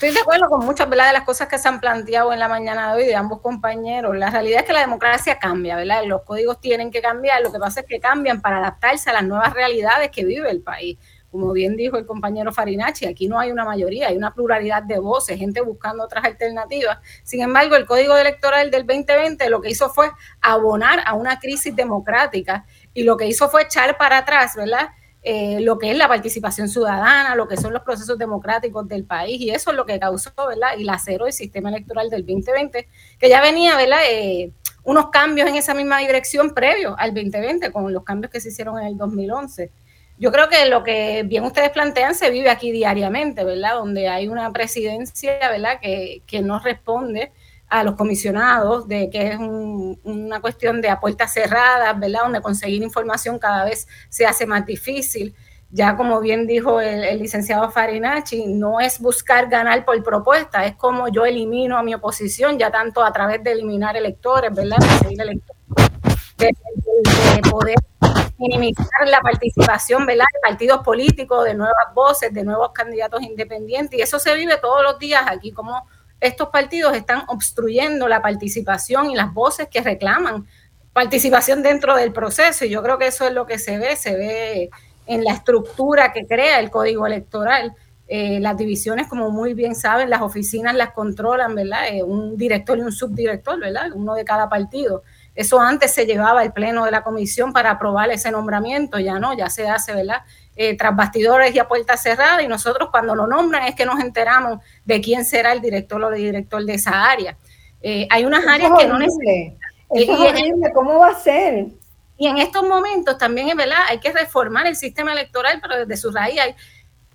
Speaker 3: Estoy de acuerdo con muchas de las cosas que se han planteado en la mañana de hoy de ambos compañeros. La realidad es que la democracia cambia, ¿verdad? Los códigos tienen que cambiar, lo que pasa es que cambian para adaptarse a las nuevas realidades que vive el país como bien dijo el compañero Farinacci, aquí no hay una mayoría, hay una pluralidad de voces, gente buscando otras alternativas. Sin embargo, el Código Electoral del 2020 lo que hizo fue abonar a una crisis democrática y lo que hizo fue echar para atrás, ¿verdad? Eh, lo que es la participación ciudadana, lo que son los procesos democráticos del país, y eso es lo que causó, ¿verdad? Y laceró el sistema electoral del 2020, que ya venía, ¿verdad? Eh, unos cambios en esa misma dirección previo al 2020, con los cambios que se hicieron en el 2011. Yo creo que lo que bien ustedes plantean se vive aquí diariamente, ¿verdad? Donde hay una presidencia, ¿verdad? Que, que no responde a los comisionados de que es una cuestión de a puertas cerradas, ¿verdad? Donde conseguir información cada vez se hace más difícil. Ya como bien dijo el, licenciado Farinacci, no es buscar ganar por propuesta, es como yo elimino a mi oposición, ya tanto a través de eliminar electores, ¿verdad? De, poder minimizar la participación, ¿verdad? De partidos políticos, de nuevas voces, de nuevos candidatos independientes, y eso se vive todos los días aquí, como estos partidos están obstruyendo la participación y las voces que reclaman participación dentro del proceso. Y yo creo que eso es lo que se ve, se ve en la estructura que crea el código electoral. Eh, las divisiones, como muy bien saben, las oficinas las controlan, ¿verdad? Eh, un director y un subdirector, ¿verdad? Uno de cada partido. Eso antes se llevaba al pleno de la comisión para aprobar ese nombramiento, ya no, ya se hace, ¿verdad? Eh, tras bastidores y a puerta cerrada, y nosotros cuando lo nombran es que nos enteramos de quién será el director o el director de esa área. Eh, hay unas áreas que no necesitan.
Speaker 1: ¿Cómo va a ser?
Speaker 3: Y en estos momentos también es verdad, hay que reformar el sistema electoral, pero desde su raíz hay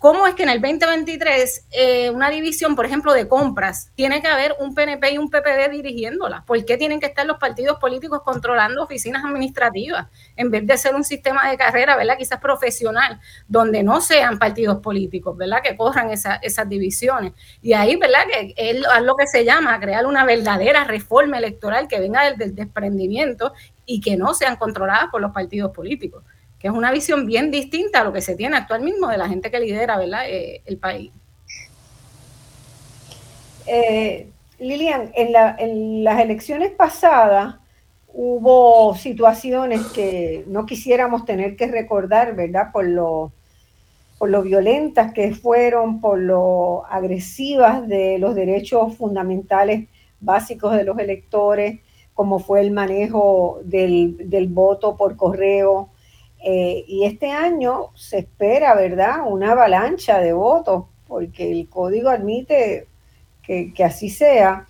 Speaker 3: ¿Cómo es que en el 2023 eh, una división, por ejemplo, de compras, tiene que haber un PNP y un PPD dirigiéndola? ¿Por qué tienen que estar los partidos políticos controlando oficinas administrativas en vez de ser un sistema de carrera, ¿verdad? Quizás profesional, donde no sean partidos políticos, ¿verdad? Que corran esas divisiones. Y ahí, ¿verdad? Que es lo que se llama crear una verdadera reforma electoral que venga del desprendimiento y que no sean controladas por los partidos políticos es una visión bien distinta a lo que se tiene actualmente de la gente que lidera ¿verdad? Eh, el país.
Speaker 1: Eh, Lilian, en, las elecciones pasadas hubo situaciones que no quisiéramos tener que recordar, ¿verdad? Por lo, por lo violentas que fueron, por lo agresivas de los derechos fundamentales básicos de los electores, como fue el manejo del voto por correo, eh, y este año se espera, ¿verdad?, una avalancha de votos, porque el código admite que, así sea.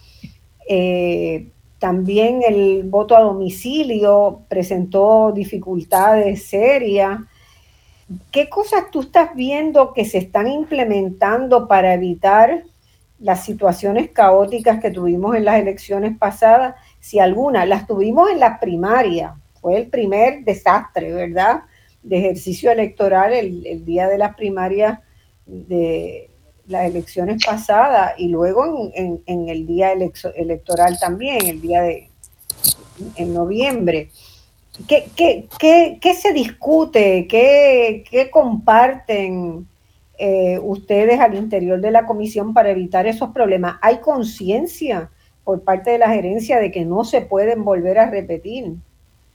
Speaker 1: Eh, también el voto a domicilio presentó dificultades serias. ¿Qué cosas tú estás viendo que se están implementando para evitar las situaciones caóticas que tuvimos en las elecciones pasadas? Si alguna, las tuvimos en las primarias, fue el primer desastre, ¿verdad? De ejercicio electoral el, día de las primarias de las elecciones pasadas y luego en, el día electoral también, el día de en noviembre. ¿Qué, qué, se discute? ¿Qué, comparten eh, ustedes al interior de la comisión para evitar esos problemas? ¿Hay conciencia por parte de la gerencia de que no se pueden volver a repetir?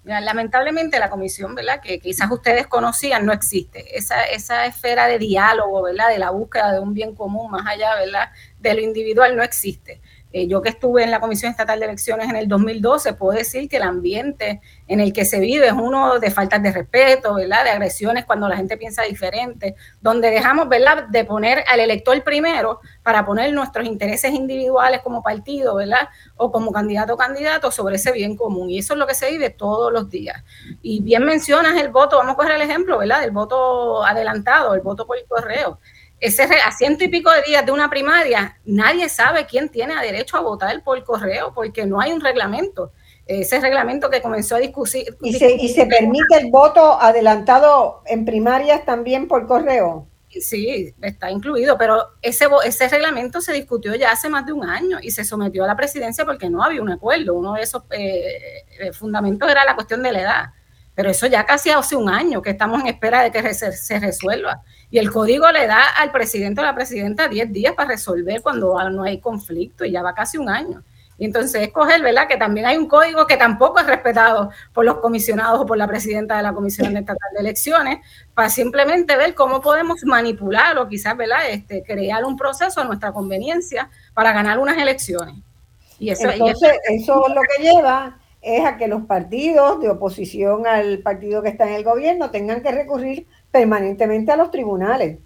Speaker 3: Lamentablemente la comisión, ¿verdad? Que quizás ustedes conocían, no existe. Esa, esa esfera de diálogo, ¿verdad? De la búsqueda de un bien común más allá, ¿verdad? De lo individual no existe. Eh, yo que estuve en la Comisión Estatal de Elecciones en el 2012, puedo decir que el ambiente en el que se vive es uno de faltas de respeto, ¿verdad? De agresiones cuando la gente piensa diferente, donde dejamos, ¿verdad? De poner al elector primero para poner nuestros intereses individuales como partido, ¿verdad? O como candidato o candidato sobre ese bien común. Y eso es lo que se vive todos los días. Y bien mencionas el voto, vamos a coger el ejemplo, ¿verdad? Del voto adelantado, el voto por correo ese a ciento y pico de días de una primaria, nadie sabe quién tiene derecho a votar por correo porque no hay un reglamento. Ese reglamento que comenzó a discutir.
Speaker 1: ¿Y se, ¿Y se permite el voto adelantado en primarias también por correo?
Speaker 3: Sí, está incluido, pero ese, ese reglamento se discutió ya hace más de un año y se sometió a la presidencia porque no había un acuerdo. Uno de esos eh, eh, fundamentos era la cuestión de la edad, pero eso ya casi hace un año que estamos en espera de que se resuelva. Y el código le da al presidente o la presidenta 10 días para resolver cuando no hay conflicto y ya va casi un año. Y entonces escoger, ¿verdad? Que también hay un código que tampoco es respetado por los comisionados o por la presidenta de la Comisión Estatal de Elecciones, para simplemente ver cómo podemos manipular o quizás, ¿verdad? Este, crear un proceso a nuestra conveniencia para ganar unas elecciones.
Speaker 1: Y eso, entonces, eso es lo que lleva es a que los partidos de oposición al partido que está en el gobierno tengan que recurrir permanentemente a los tribunales.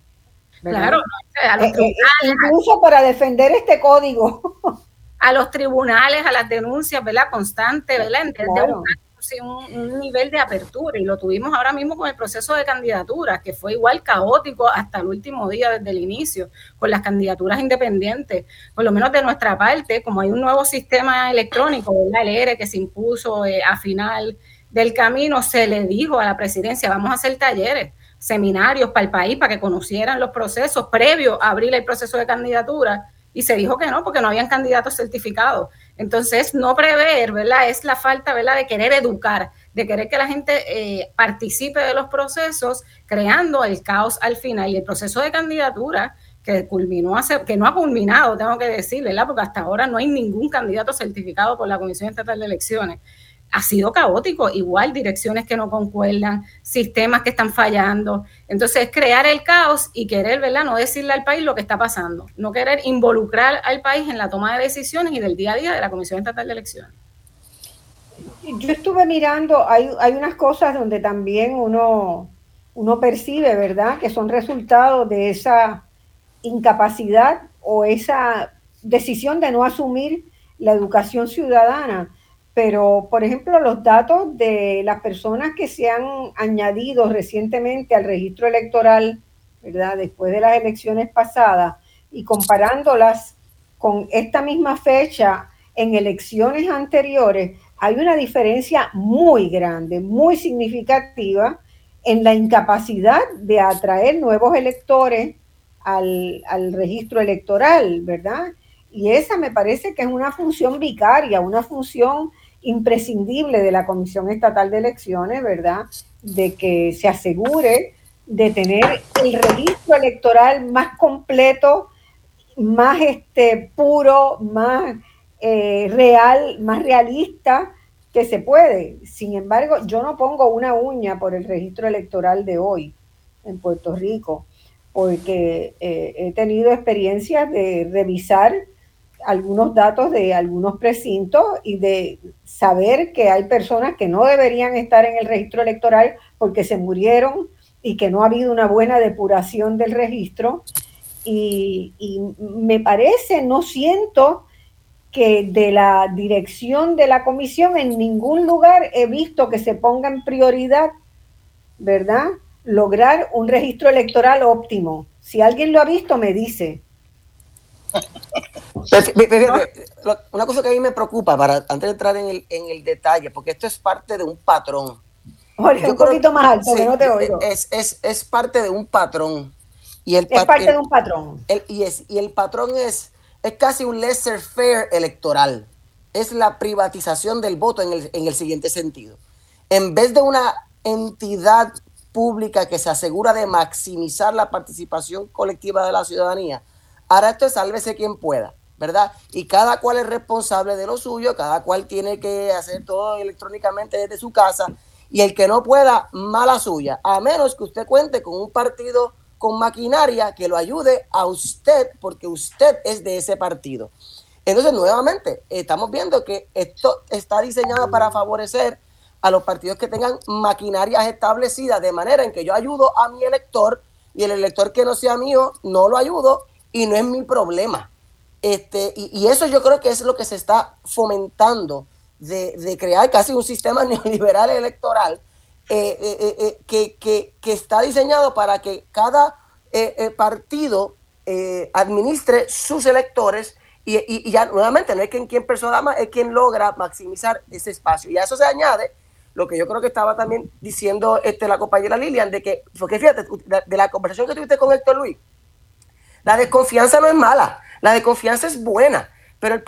Speaker 3: Claro, a los
Speaker 1: eh, eh, incluso para defender este código.
Speaker 3: A los tribunales, a las denuncias, ¿verdad? Constantes, ¿verdad? Claro un, nivel de apertura y lo tuvimos ahora mismo con el proceso de candidaturas, que fue igual caótico hasta el último día desde el inicio, con las candidaturas independientes. Por lo menos de nuestra parte, como hay un nuevo sistema electrónico, el ERE que se impuso eh, a final del camino, se le dijo a la presidencia, vamos a hacer talleres seminarios para el país para que conocieran los procesos previos a abrir el proceso de candidatura y se dijo que no, porque no habían candidatos certificados. Entonces, no prever, ¿verdad? Es la falta, ¿verdad?, de querer educar, de querer que la gente eh, participe de los procesos, creando el caos al final. Y el proceso de candidatura que culminó hace, que no ha culminado, tengo que decir, ¿verdad? Porque hasta ahora no hay ningún candidato certificado por la Comisión Estatal de Elecciones ha sido caótico, igual direcciones que no concuerdan, sistemas que están fallando. Entonces, crear el caos y querer, ¿verdad? No decirle al país lo que está pasando, no querer involucrar al país en la toma de decisiones y del día a día de la Comisión Estatal de Elecciones.
Speaker 1: Yo estuve mirando, hay, hay unas cosas donde también uno, uno percibe, ¿verdad?, que son resultados de esa incapacidad o esa decisión de no asumir la educación ciudadana pero por ejemplo los datos de las personas que se han añadido recientemente al registro electoral, ¿verdad? Después de las elecciones pasadas y comparándolas con esta misma fecha en elecciones anteriores, hay una diferencia muy grande, muy significativa en la incapacidad de atraer nuevos electores al, al registro electoral, ¿verdad? Y esa me parece que es una función vicaria, una función imprescindible de la Comisión Estatal de Elecciones, ¿verdad? De que se asegure de tener el registro electoral más completo, más este, puro, más eh, real, más realista que se puede. Sin embargo, yo no pongo una uña por el registro electoral de hoy en Puerto Rico, porque eh, he tenido experiencias de revisar algunos datos de algunos precintos y de saber que hay personas que no deberían estar en el registro electoral porque se murieron y que no ha habido una buena depuración del registro. Y, me parece, no siento que de la dirección de la comisión en ningún lugar he visto que se ponga en prioridad, ¿verdad? Lograr un registro electoral óptimo. Si alguien lo ha visto, me dice.
Speaker 4: Una cosa que a mí me preocupa, para antes de entrar en el, en el detalle, porque esto es parte de un patrón.
Speaker 1: un poquito más alto, no te oigo.
Speaker 4: Es, es, es, parte de un patrón. Y el
Speaker 1: es parte de un patrón.
Speaker 4: y, es, y el patrón es, es casi un lesser fair electoral. Es la privatización del voto en el, en el siguiente sentido. En vez de una entidad pública que se asegura de maximizar la participación colectiva de la ciudadanía, Ahora esto es sálvese quien pueda, ¿verdad? Y cada cual es responsable de lo suyo, cada cual tiene que hacer todo electrónicamente desde su casa y el que no pueda, mala suya, a menos que usted cuente con un partido con maquinaria que lo ayude a usted porque usted es de ese partido. Entonces, nuevamente, estamos viendo que esto está diseñado para favorecer a los partidos que tengan maquinarias establecidas, de manera en que yo ayudo a mi elector y el elector que no sea mío no lo ayudo y no es mi problema. Este, y, eso yo creo que es lo que se está fomentando de, crear casi un sistema neoliberal electoral eh, eh, eh, que, que, está diseñado para que cada partido administre sus electores y, y, ya nuevamente no es quien, quien persona más, es quien logra maximizar ese espacio. Y a eso se añade lo que yo creo que estaba también diciendo este, la compañera Lilian, de que, porque fíjate, de la conversación que tuviste con Héctor Luis, la desconfianza no es mala, la desconfianza es buena, pero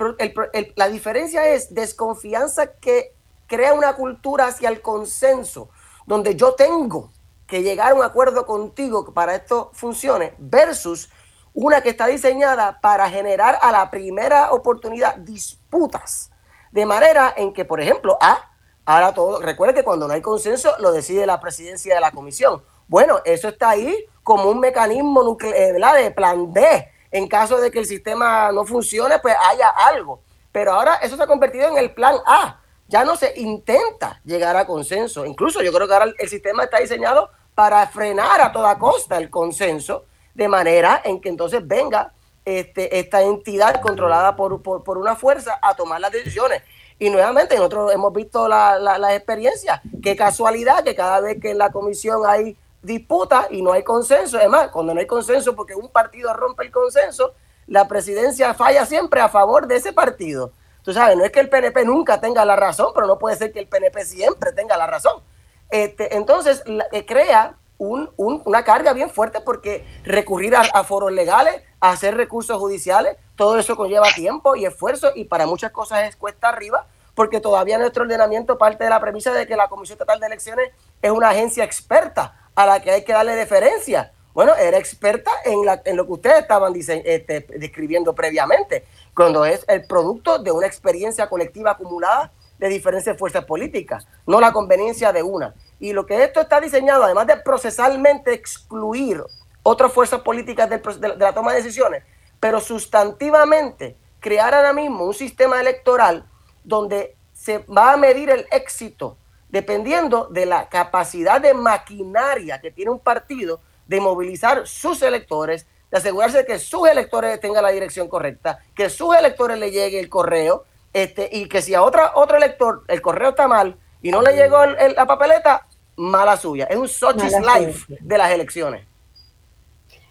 Speaker 4: la diferencia es desconfianza que crea una cultura hacia el consenso, donde yo tengo que llegar a un acuerdo contigo para esto funcione, versus una que está diseñada para generar a la primera oportunidad disputas, de manera en que, por ejemplo, ah, ahora todo, recuerde que cuando no hay consenso lo decide la presidencia de la comisión. Bueno, eso está ahí como un mecanismo nuclear, de plan B. En caso de que el sistema no funcione, pues haya algo. Pero ahora eso se ha convertido en el plan A. Ya no se intenta llegar a consenso. Incluso yo creo que ahora el sistema está diseñado para frenar a toda costa el consenso, de manera en que entonces venga este, esta entidad controlada por, por, una fuerza a tomar las decisiones. Y nuevamente nosotros hemos visto la, la, experiencia. Qué casualidad que cada vez que en la comisión hay disputa y no hay consenso, además, cuando no hay consenso porque un partido rompe el consenso, la presidencia falla siempre a favor de ese partido. Tú sabes, no es que el PNP nunca tenga la razón, pero no puede ser que el PNP siempre tenga la razón. Este, entonces, eh, crea una carga bien fuerte porque recurrir a, foros legales, a hacer recursos judiciales, todo eso conlleva tiempo y esfuerzo y para muchas cosas es cuesta arriba porque todavía nuestro ordenamiento parte de la premisa de que la Comisión Estatal de Elecciones es una agencia experta a la que hay que darle deferencia. Bueno, era experta en, lo que ustedes estaban este, describiendo previamente, cuando es el producto de una experiencia colectiva acumulada de diferentes fuerzas políticas, no la conveniencia de una. Y lo que esto está diseñado, además de procesalmente excluir otras fuerzas políticas de, la toma de decisiones, pero sustantivamente crear ahora mismo un sistema electoral donde se va a medir el éxito dependiendo de la capacidad de maquinaria que tiene un partido de movilizar sus electores, de asegurarse de que sus electores tengan la dirección correcta, que sus electores le llegue el correo, este, y que si a otra, otro elector el correo está mal y no le llegó la papeleta, mala suya. Es un Sochi's Life de las elecciones.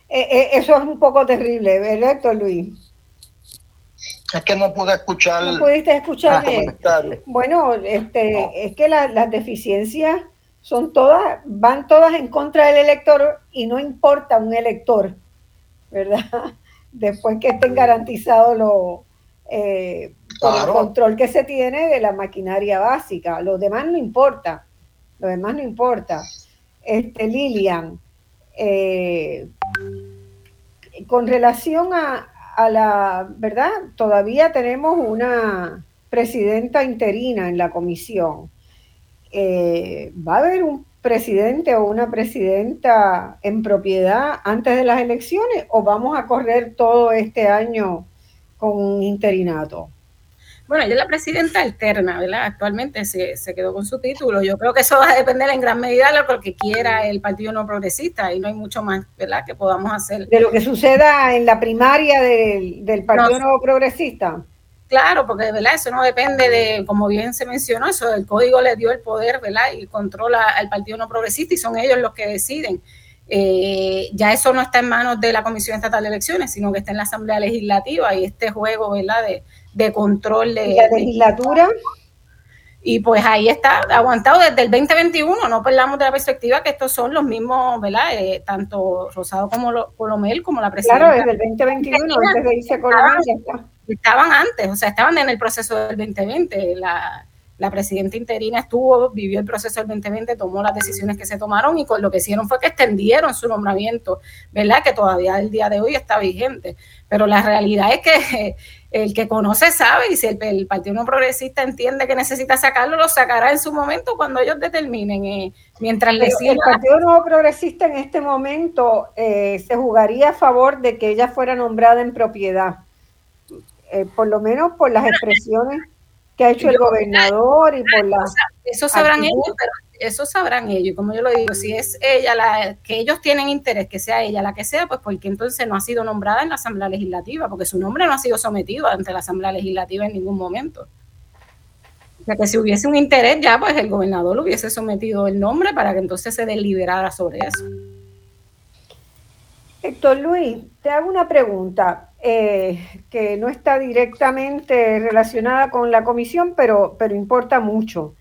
Speaker 1: Eh, eh, eso es un poco terrible, ¿verdad, Héctor Luis?
Speaker 2: Es que no pude escuchar.
Speaker 1: No pudiste escuchar ah, Bueno, este, es que las deficiencias son todas, van todas en contra del elector y no importa un elector, ¿verdad? Después que estén garantizados los eh, el control que se tiene de la maquinaria básica. Lo demás no importa. Lo demás no importa. Este, Lilian, eh, con relación a, a la verdad, todavía tenemos una presidenta interina en la comisión. Eh, ¿Va a haber un presidente o una presidenta en propiedad antes de las elecciones o vamos a correr todo este año con un interinato?
Speaker 3: Bueno, ella es la presidenta alterna, ¿verdad? Actualmente se, quedó con su título. Yo creo que eso va a depender en gran medida de lo que quiera el Partido No Progresista y no hay mucho más, ¿verdad?, que podamos hacer.
Speaker 1: De lo que suceda en la primaria del, Partido no, Progresista.
Speaker 3: Claro, porque ¿verdad? eso no depende de, como bien se mencionó, eso el código le dio el poder ¿verdad? y controla al Partido No Progresista y son ellos los que deciden. Eh, ya eso no está en manos de la Comisión Estatal de Elecciones, sino que está en la Asamblea Legislativa y este juego ¿verdad? De, de control de
Speaker 1: la legislatura.
Speaker 3: Y pues ahí está, aguantado desde el 2021, no perdamos de la perspectiva que estos son los mismos, ¿verdad? Eh, tanto Rosado como Colomel, como la presidenta.
Speaker 1: Claro, desde el 2021, antes de irse Colomel,
Speaker 3: Estaban antes, o sea, estaban en el proceso del 2020. La, la presidenta interina estuvo, vivió el proceso del 2020, tomó las decisiones que se tomaron y con lo que hicieron fue que extendieron su nombramiento, ¿verdad? Que todavía el día de hoy está vigente. Pero la realidad es que el que conoce sabe y si el, Partido No Progresista entiende que necesita sacarlo, lo sacará en su momento cuando ellos determinen. Eh, mientras le
Speaker 1: El Partido Nuevo Progresista en este momento eh, se jugaría a favor de que ella fuera nombrada en propiedad, eh, por lo menos por las expresiones que ha hecho el gobernador y por la...
Speaker 3: Eso sabrán ellos, pero eso sabrán ellos. Como yo lo digo, si es ella la que ellos tienen interés que sea ella la que sea, pues porque entonces no ha sido nombrada en la Asamblea Legislativa, porque su nombre no ha sido sometido ante la Asamblea Legislativa en ningún momento. O sea que si hubiese un interés ya, pues el gobernador hubiese sometido el nombre para que entonces se deliberara sobre eso.
Speaker 1: Héctor Luis, te hago una pregunta eh, que no está directamente relacionada con la comisión, pero, pero importa mucho.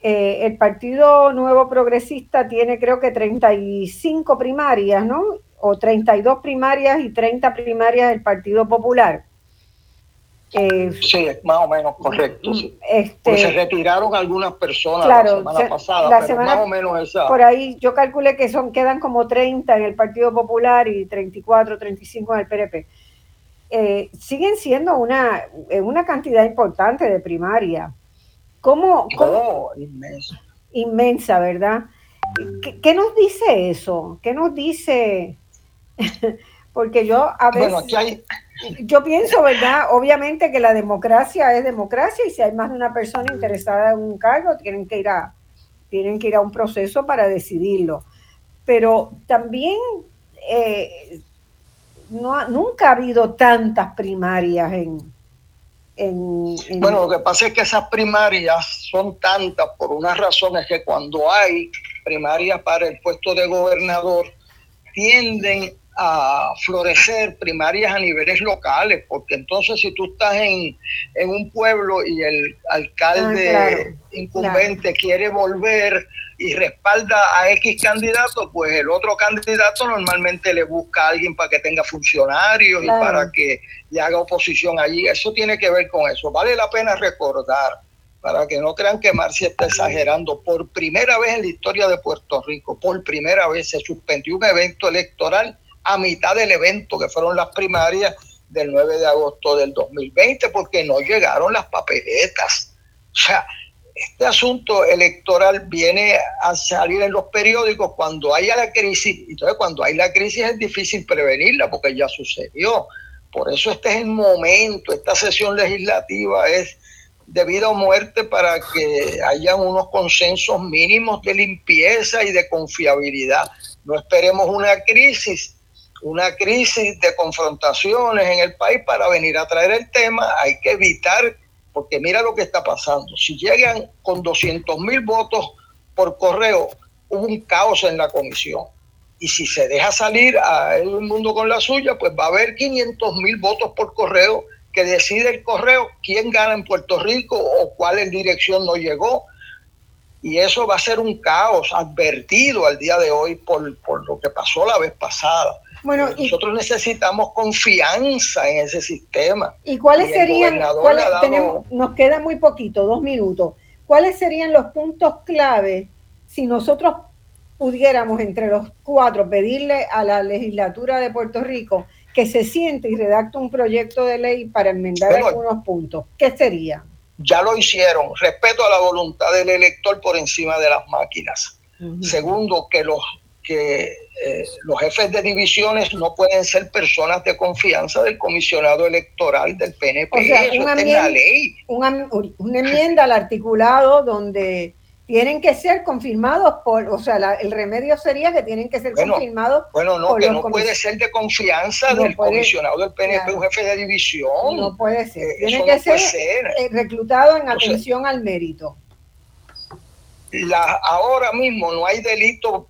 Speaker 1: Eh, el Partido Nuevo Progresista tiene creo que 35 primarias, ¿no? O 32 primarias y 30 primarias del Partido Popular.
Speaker 2: Eh, sí, más o menos correcto. Este, se retiraron algunas personas la semana pasada, pero más o menos esa.
Speaker 1: Por ahí yo calculé que son quedan como 30 en el Partido Popular y 34, 35 en el PRP. Eh, siguen siendo una, eh, una cantidad importante de primaria. ¿Cómo?
Speaker 2: Oh, inmensa.
Speaker 1: Inmensa, ¿verdad? ¿Qué, nos dice eso? ¿Qué nos dice? Porque yo a veces... Bueno, aquí hay, yo pienso, ¿verdad? Obviamente que la democracia es democracia y si hay más de una persona interesada en un cargo, tienen que ir a, tienen que ir a un proceso para decidirlo. pero también eh, no, nunca ha habido tantas primarias en,
Speaker 2: Bueno, lo que pasa es que esas primarias son tantas por una razón, es que cuando hay primarias para el puesto de gobernador, tienden a florecer primarias a niveles locales, porque entonces si tú estás en, un pueblo y el alcalde ah, incumbente quiere volver y respalda a X candidato, pues el otro candidato normalmente le busca a alguien para que tenga funcionarios y para que le haga oposición allí. Eso tiene que ver con eso. Vale la pena recordar, para que no crean que Marcia está exagerando, por primera vez en la historia de Puerto Rico, por primera vez se suspendió un evento electoral a mitad del evento, que fueron las primarias del 9 de agosto del 2020, porque no llegaron las papeletas. O sea, este asunto electoral viene a salir en los periódicos cuando haya la crisis. Entonces, cuando hay la crisis es difícil prevenirla porque ya sucedió. Por eso este es el momento, esta sesión legislativa es de vida o muerte para que haya unos consensos mínimos de limpieza y de confiabilidad. No esperemos una crisis una crisis de confrontaciones en el país para venir a traer el tema. Hay que evitar, porque mira lo que está pasando. Si llegan con 200 mil votos por correo, hubo un caos en la comisión. Y si se deja salir a el mundo con la suya, pues va a haber 500 mil votos por correo que decide el correo quién gana en Puerto Rico o cuál en dirección no llegó. Y eso va a ser un caos advertido al día de hoy por, por lo que pasó la vez pasada. Bueno, Nosotros necesitamos confianza en ese sistema.
Speaker 1: ¿Y cuáles serían? nos queda muy poquito, dos minutos. ¿Cuáles serían los puntos clave si nosotros pudiéramos entre los cuatro pedirle a la legislatura de Puerto Rico que se siente y redacte un proyecto de ley para enmendar algunos puntos? ¿Qué sería?
Speaker 2: Ya lo hicieron. Respeto a la voluntad del elector por encima de las máquinas. Segundo, que los que eh, los jefes de divisiones no pueden ser personas de confianza del comisionado electoral del PNP.
Speaker 1: Eso una, enmienda, la ley. Una, enmienda al articulado donde tienen que ser confirmados por, o sea, el remedio sería que tienen que ser confirmados.
Speaker 2: Bueno, no, que no puede ser de confianza del comisionado del PNP, un jefe de división.
Speaker 1: No puede ser. Eh, Tiene que ser, eh, reclutado en atención al mérito.
Speaker 2: La, ahora mismo no hay delito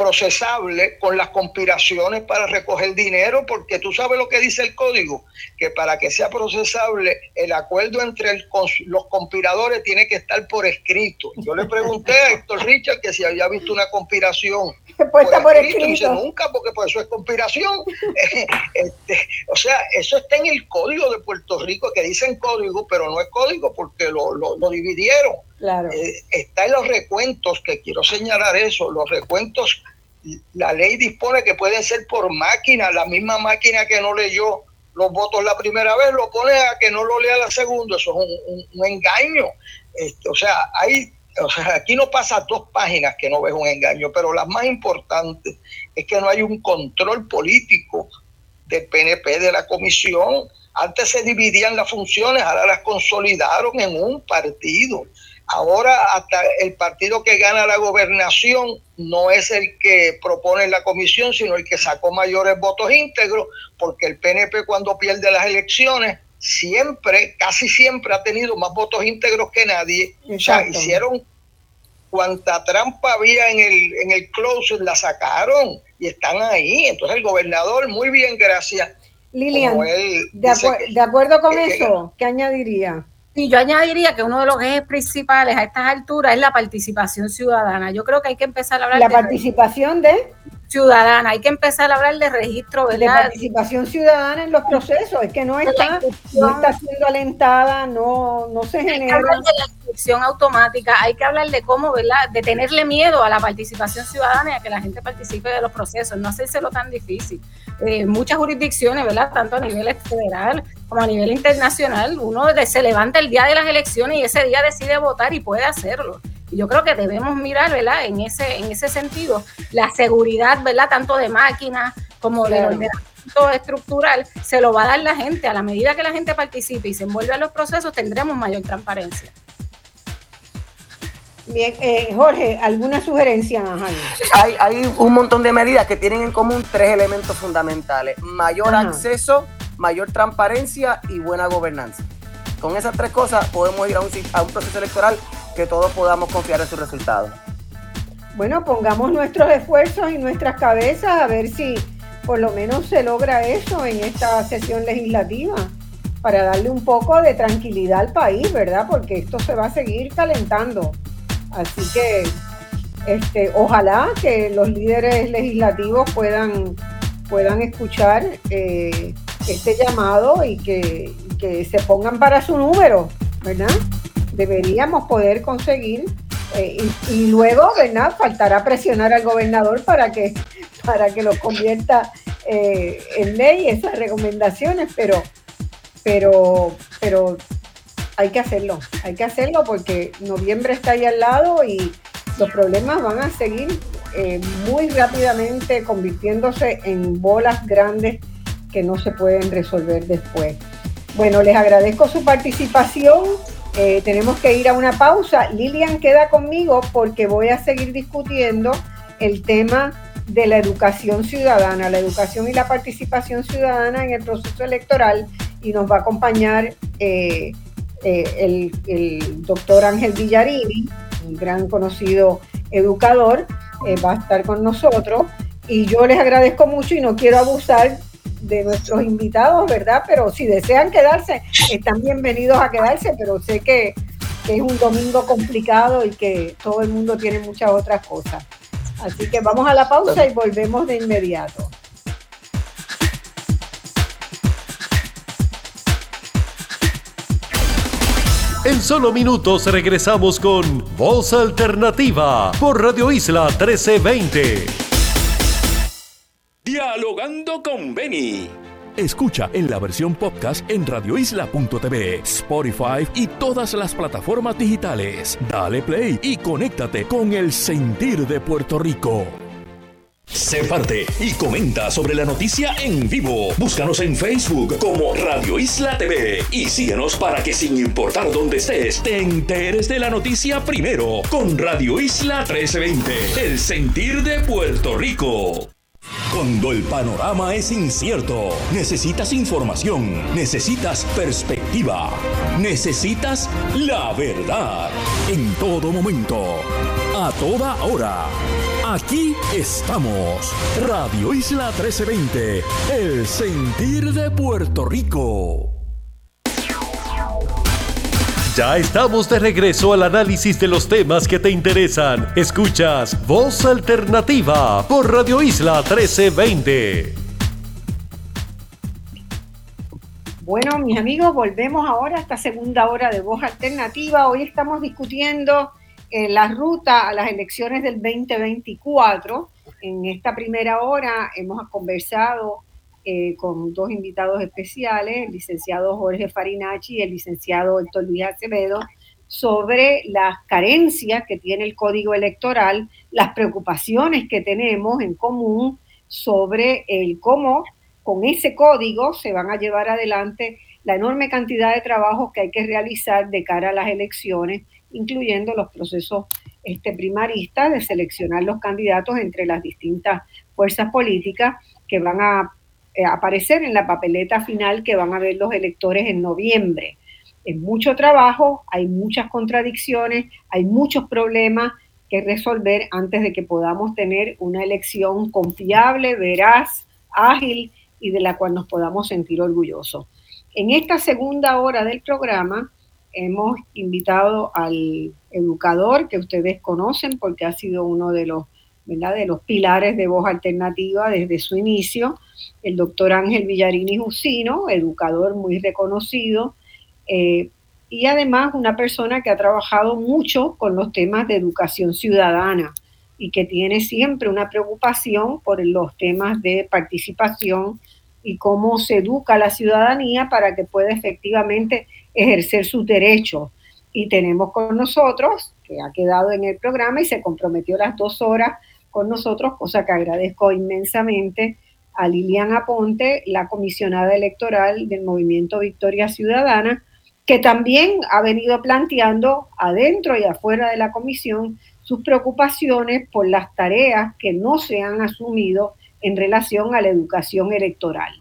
Speaker 2: procesable con las conspiraciones para recoger dinero, porque tú sabes lo que dice el código, que para que sea procesable el acuerdo entre los conspiradores tiene que estar por escrito. Yo le pregunté a Héctor Richard que si había visto una conspiración por, escrito, nunca, porque por eso es conspiración. este, o sea, eso está en el código de Puerto Rico, que dicen código, pero no es código porque lo, lo, dividieron. Claro. Eh, está en los recuentos, que quiero señalar eso, los recuentos la ley dispone que pueden ser por máquina, la misma máquina que no leyó los votos la primera vez, lo pone a que no lo lea la segunda, eso es un, engaño. Este, o sea, hay, o sea, aquí no pasa dos páginas que no ves un engaño, pero la más importante es que no hay un control político del PNP de la comisión. Antes se dividían las funciones, ahora las consolidaron en un partido. Ahora hasta el partido que gana la gobernación no es el que propone la comisión, sino el que sacó mayores votos íntegros, porque el PNP cuando pierde las elecciones siempre, casi siempre ha tenido más votos íntegros que nadie. O sea, hicieron cuanta trampa había en el, en el closet, la sacaron y están ahí. Entonces el gobernador, muy bien, gracias.
Speaker 1: Lilian, de, acuerdo con eso, ¿qué añadiría?
Speaker 3: Y yo añadiría que uno de los ejes principales a estas alturas es la participación ciudadana. Yo creo que hay que empezar a hablar
Speaker 1: la participación de
Speaker 3: ciudadana, hay que empar a hablar de registro,
Speaker 1: ¿verdad? De participación ciudadana en los procesos, es que no está, no está siendo alentada, no, no se genera. Hay que
Speaker 3: hablar de la inscripción automática, hay que hablar de cómo, ¿verdad? De tenerle miedo a la participación ciudadana y a que la gente participe de los procesos, no hacérselo tan difícil. Eh, muchas jurisdicciones, ¿verdad? Tanto a nivel federal como a nivel internacional, uno se levanta el día de las elecciones y ese día decide votar y puede hacerlo. Y yo creo que debemos mirar, ¿verdad? En ese, en ese sentido, la seguridad, ¿verdad? Tanto de máquinas como de ordenamiento estructural, se lo va a dar la gente. A la medida que la gente participe y se envuelve a los procesos, tendremos mayor transparencia.
Speaker 1: Bien, eh, Jorge, ¿alguna sugerencia más?
Speaker 4: Hay, hay un montón de medidas que tienen en común tres elementos fundamentales. Mayor acceso, mayor transparencia y buena gobernanza. Con esas tres cosas podemos ir a un, a un proceso electoral que todos podamos confiar en sus resultados.
Speaker 1: Bueno, pongamos nuestros esfuerzos y nuestras cabezas a ver si por lo menos se logra eso en esta sesión legislativa para darle un poco de tranquilidad al país, ¿verdad? Porque esto se va a seguir calentando. Así que este, ojalá que los líderes legislativos puedan, puedan escuchar eh, este llamado y que, se pongan para su número, ¿verdad? Deberíamos poder conseguir eh, y, luego, ¿verdad? Faltará presionar al gobernador para que, para que lo convierta eh, en ley esas recomendaciones, pero, pero, pero hay que hacerlo, hay que hacerlo porque noviembre está ahí al lado y los problemas van a seguir eh, muy rápidamente convirtiéndose en bolas grandes que no se pueden resolver después. Bueno, les agradezco su participación. Eh, tenemos que ir a una pausa. Lilian queda conmigo porque voy a seguir discutiendo el tema de la educación ciudadana, la educación y la participación ciudadana en el proceso electoral y nos va a acompañar eh, eh, el, doctor Ángel Villarini, un gran conocido educador, va a estar con nosotros. Y yo les agradezco mucho y no quiero abusar de nuestros invitados, ¿verdad? Pero si desean quedarse, están bienvenidos a quedarse, pero sé que, es un domingo complicado y que todo el mundo tiene muchas otras cosas. Así que vamos a la pausa y volvemos de inmediato.
Speaker 5: En solo minutos regresamos con Voz Alternativa por Radio Isla 1320. Dialogando con Beni. Escucha en la versión podcast en radioisla.tv, Spotify y todas las plataformas digitales. Dale play y conéctate con el sentir de Puerto Rico. Sé parte y comenta sobre la noticia en vivo. Búscanos en Facebook como Radio Isla TV y síguenos para que sin importar dónde estés, te enteres de la noticia primero con Radio Isla 1320, el sentir de Puerto Rico. Cuando el panorama es incierto, necesitas información, necesitas perspectiva, necesitas la verdad. En todo momento, a toda hora. Aquí estamos. Radio Isla 1320, el sentir de Puerto Rico. Ya estamos de regreso al análisis de los temas que te interesan. Escuchas Voz Alternativa por Radio Isla 1320.
Speaker 1: Bueno, mis amigos, volvemos ahora a esta segunda hora de Voz Alternativa. Hoy estamos discutiendo eh, la ruta a las elecciones del 2024. En esta primera hora hemos conversado eh, con dos invitados especiales, el licenciado Jorge Farinacci y el licenciado Héctor Luis Acevedo, sobre las carencias que tiene el código electoral, las preocupaciones que tenemos en común sobre el cómo con ese código se van a llevar adelante la enorme cantidad de trabajos que hay que realizar de cara a las elecciones incluyendo los procesos este, primaristas de seleccionar los candidatos entre las distintas fuerzas políticas que van a eh, aparecer en la papeleta final que van a ver los electores en noviembre. Es mucho trabajo, hay muchas contradicciones, hay muchos problemas que resolver antes de que podamos tener una elección confiable, veraz, ágil y de la cual nos podamos sentir orgullosos. En esta segunda hora del programa hemos invitado al educador que ustedes conocen porque ha sido uno de los, de los pilares de voz alternativa desde su inicio, el doctor Ángel Villarini Jusino, educador muy reconocido, eh, y además una persona que ha trabajado mucho con los temas de educación ciudadana y que tiene siempre una preocupación por los temas de participación y cómo se educa a la ciudadanía para que pueda efectivamente ejercer sus derechos. Y tenemos con nosotros, que ha quedado en el programa y se comprometió las dos horas con nosotros, cosa que agradezco inmensamente a Liliana Aponte, la comisionada electoral del Movimiento Victoria Ciudadana, que también ha venido planteando adentro y afuera de la comisión sus preocupaciones por las tareas que no se han asumido en relación a la educación electoral,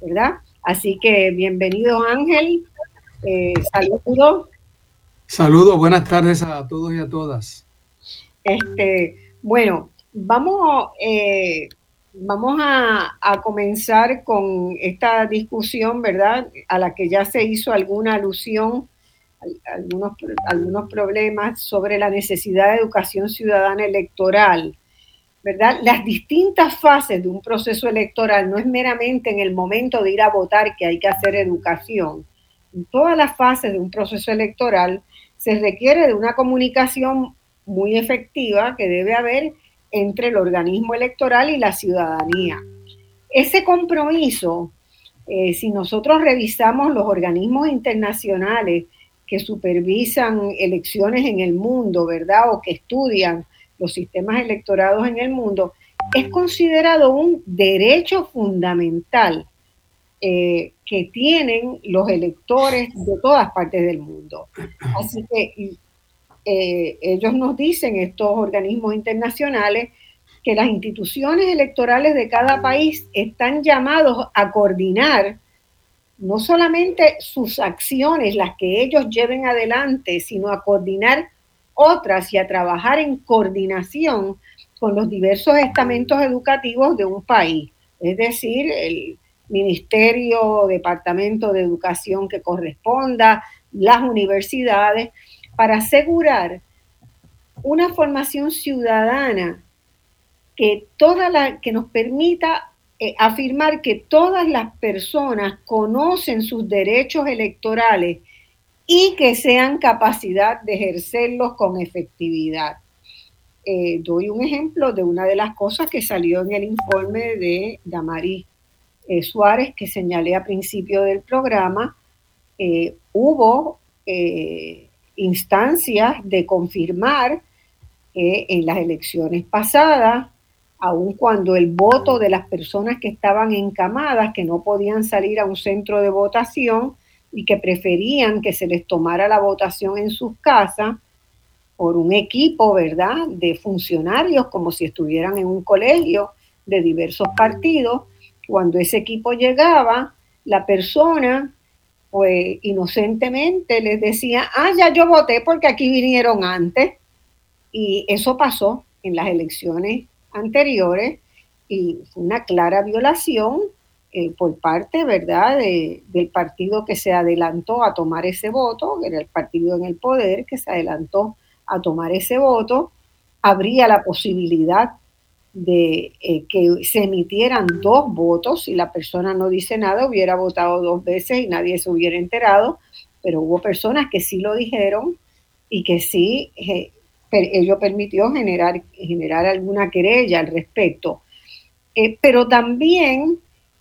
Speaker 1: ¿verdad? Así que bienvenido Ángel, eh, saludos.
Speaker 6: Saludos, buenas tardes a todos y a todas.
Speaker 1: Este, bueno, vamos, eh, vamos a, comenzar con esta discusión, ¿verdad? A la que ya se hizo alguna alusión, algunos, algunos problemas sobre la necesidad de educación ciudadana electoral. ¿verdad? Las distintas fases de un proceso electoral no es meramente en el momento de ir a votar que hay que hacer educación. En todas las fases de un proceso electoral se requiere de una comunicación muy efectiva que debe haber entre el organismo electoral y la ciudadanía. Ese compromiso, eh, si nosotros revisamos los organismos internacionales que supervisan elecciones en el mundo, ¿verdad? O que estudian los sistemas electorados en el mundo, es considerado un derecho fundamental eh, que tienen los electores de todas partes del mundo. Así que eh, ellos nos dicen, estos organismos internacionales, que las instituciones electorales de cada país están llamados a coordinar no solamente sus acciones, las que ellos lleven adelante, sino a coordinar otras y a trabajar en coordinación con los diversos estamentos educativos de un país, es decir, el ministerio, departamento de educación que corresponda, las universidades, para asegurar una formación ciudadana que, toda la, que nos permita eh, afirmar que todas las personas conocen sus derechos electorales y que sean capacidad de ejercerlos con efectividad. Eh, doy un ejemplo de una de las cosas que salió en el informe de Damaris eh, Suárez que señalé a principio del programa. hubo instancias de confirmar que en las elecciones pasadas, aun cuando el voto de las personas que estaban encamadas, que no podían salir a un centro de votación y que preferían que se les tomara la votación en sus casas por un equipo, ¿verdad?, de funcionarios como si estuvieran en un colegio de diversos partidos, cuando ese equipo llegaba, la persona pues inocentemente les decía, ah, ya yo voté porque aquí vinieron antes. Y eso pasó en las elecciones anteriores y fue una clara violación eh, por parte, ¿verdad?, del partido que se adelantó a tomar ese voto, que era el partido en el poder, que se adelantó a tomar ese voto, habría la posibilidad de eh, que se emitieran dos votos, y la persona no dice nada, hubiera votado dos veces y nadie se hubiera enterado, pero hubo personas que sí lo dijeron y que sí, eh, ello permitió generar, generar alguna querella al respecto. Eh, pero también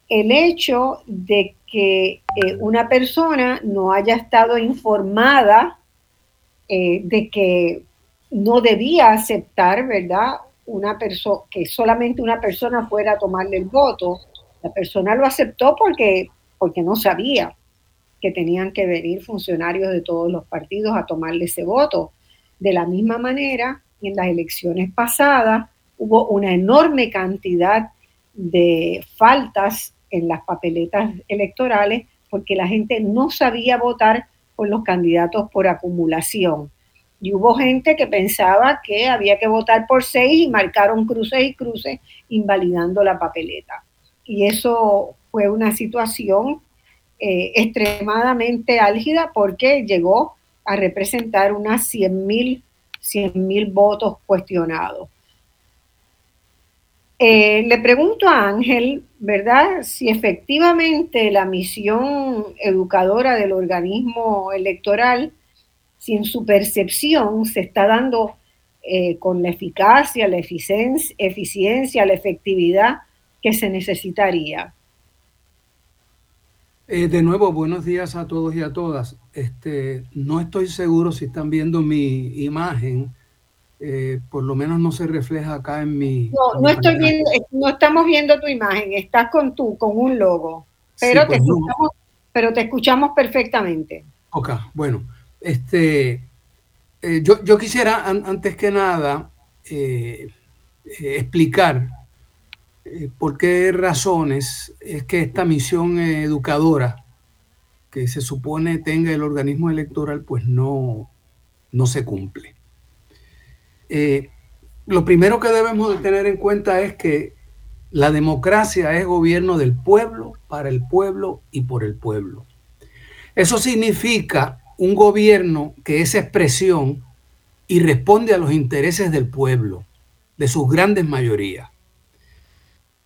Speaker 1: el hecho de que una persona no haya estado informada de que no debía aceptar, ¿verdad? Una persona, que solamente una persona fuera a tomarle el voto. La persona lo aceptó porque, porque no sabía que tenían que venir funcionarios de todos los partidos a tomarle ese voto. De la misma manera, en las elecciones pasadas hubo una enorme cantidad de faltas en las papeletas electorales porque la gente no sabía votar por los candidatos por acumulación. Y hubo gente que pensaba que había que votar por seis y marcaron cruces y cruces invalidando la papeleta. Y eso fue una situación eh, extremadamente álgida porque llegó a representar unas 100 mil votos cuestionados. Eh, le pregunto a Ángel, ¿verdad? Si efectivamente la misión educadora del organismo electoral si en su percepción se está dando eh, con la eficacia, la eficiencia, eficiencia, la efectividad que se necesitaría.
Speaker 6: Eh, de nuevo, buenos días a todos y a todas. Este, no estoy seguro si están viendo mi imagen. Eh, por lo menos no se refleja acá en mi.
Speaker 1: No, no estoy viendo, no estamos viendo tu imagen. Estás con tú, con un logo, pero te pues escuchamos, pero te escuchamos perfectamente.
Speaker 6: Ok, bueno, este, eh, yo, yo, quisiera antes que nada eh, eh, explicar por qué razones es que esta misión educadora que se supone tenga el organismo electoral, pues no, no se cumple. lo primero que debemos de tener en cuenta es que la democracia es gobierno del pueblo, para el pueblo y por el pueblo. Eso significa un gobierno que es expresión y responde a los intereses del pueblo, de sus grandes mayorías.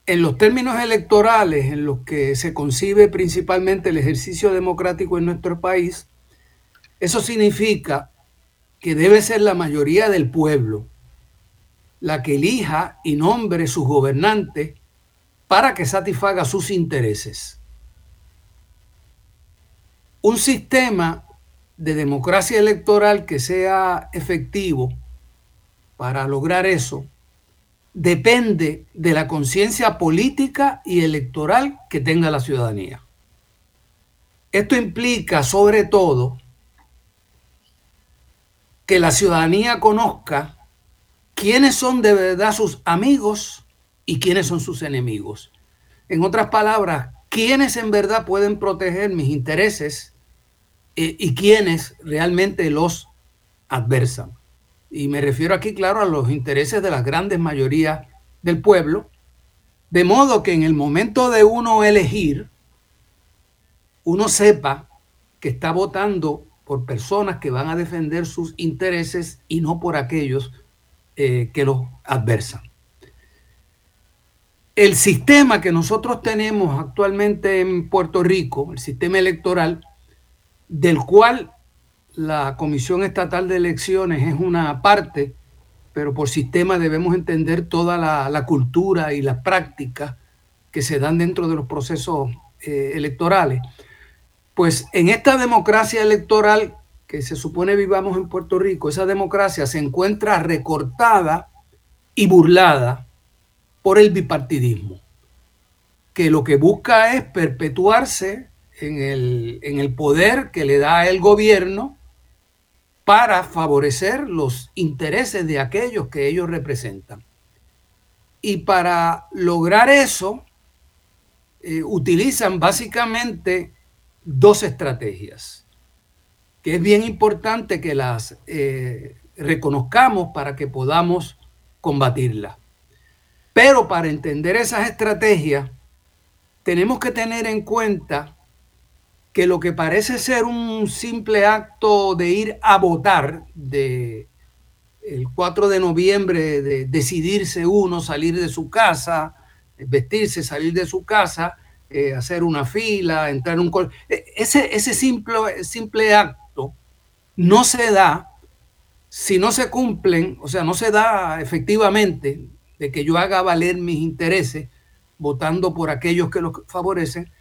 Speaker 6: En los términos electorales en los que se concibe principalmente el ejercicio democrático en nuestro país, eso significa que debe ser la mayoría del pueblo la que elija y nombre sus gobernantes para que satisfaga sus intereses. Un sistema de democracia electoral que sea efectivo para lograr eso depende de la conciencia política y electoral que tenga la ciudadanía. Esto implica sobre todo que la ciudadanía conozca quiénes son de verdad sus amigos y quiénes son sus enemigos. En otras palabras, quiénes en verdad pueden proteger mis intereses eh, y quiénes realmente los adversan. Y me refiero aquí, claro, a los intereses de las grandes mayorías del pueblo, de modo que en el momento de uno elegir, uno sepa que está votando por personas que van a defender sus intereses y no por aquellos eh, que los adversan. El sistema que nosotros tenemos actualmente en Puerto Rico, el sistema electoral, del cual la Comisión Estatal de Elecciones es una parte, pero por sistema debemos entender toda la, cultura y las prácticas que se dan dentro de los procesos eh, electorales. Pues en esta democracia electoral que se supone vivamos en Puerto Rico, esa democracia se encuentra recortada y burlada por el bipartidismo, que lo que busca es perpetuarse en el, en el poder que le da el gobierno para favorecer los intereses de aquellos que ellos representan. Y para lograr eso, eh, utilizan básicamente dos estrategias, que es bien importante que las eh, reconozcamos para que podamos combatirlas. Pero para entender esas estrategias, tenemos que tener en cuenta que lo que parece ser un simple acto de ir a votar, de el 4 de noviembre, de decidirse uno salir de su casa, vestirse, salir de su casa, eh, hacer una fila, entrar en un... E, ese, ese simple, simple acto no se da si no se cumplen, o sea, no se da efectivamente de que yo haga valer mis intereses votando por aquellos que los favorecen,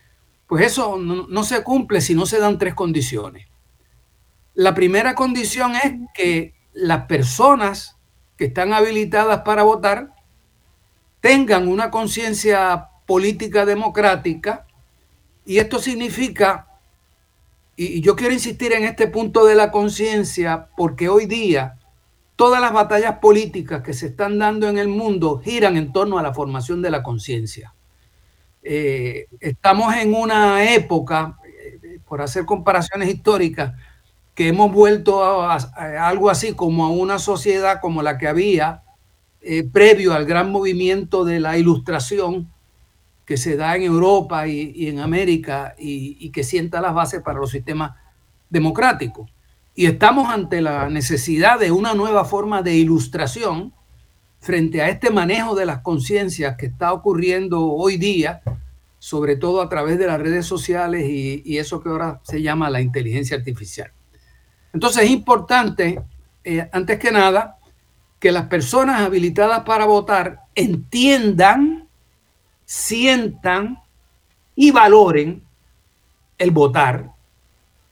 Speaker 6: pues eso no, se cumple si no se dan tres condiciones. La primera condición es que las personas que están habilitadas para votar tengan una conciencia política democrática y esto significa, y yo quiero insistir en este punto de la conciencia porque hoy día todas las batallas políticas que se están dando en el mundo giran en torno a la formación de la conciencia. Eh, estamos en una época, eh, por hacer comparaciones históricas, que hemos vuelto a, algo así como a una sociedad como la que había eh, previo al gran movimiento de la ilustración que se da en Europa y, en América y, y, que sienta las bases para los sistemas democráticos. Y estamos ante la necesidad de una nueva forma de ilustración frente a este manejo de las conciencias que está ocurriendo hoy día, sobre todo a través de las redes sociales y, eso que ahora se llama la inteligencia artificial. Entonces es importante, eh, antes que nada, que las personas habilitadas para votar entiendan, sientan y valoren el votar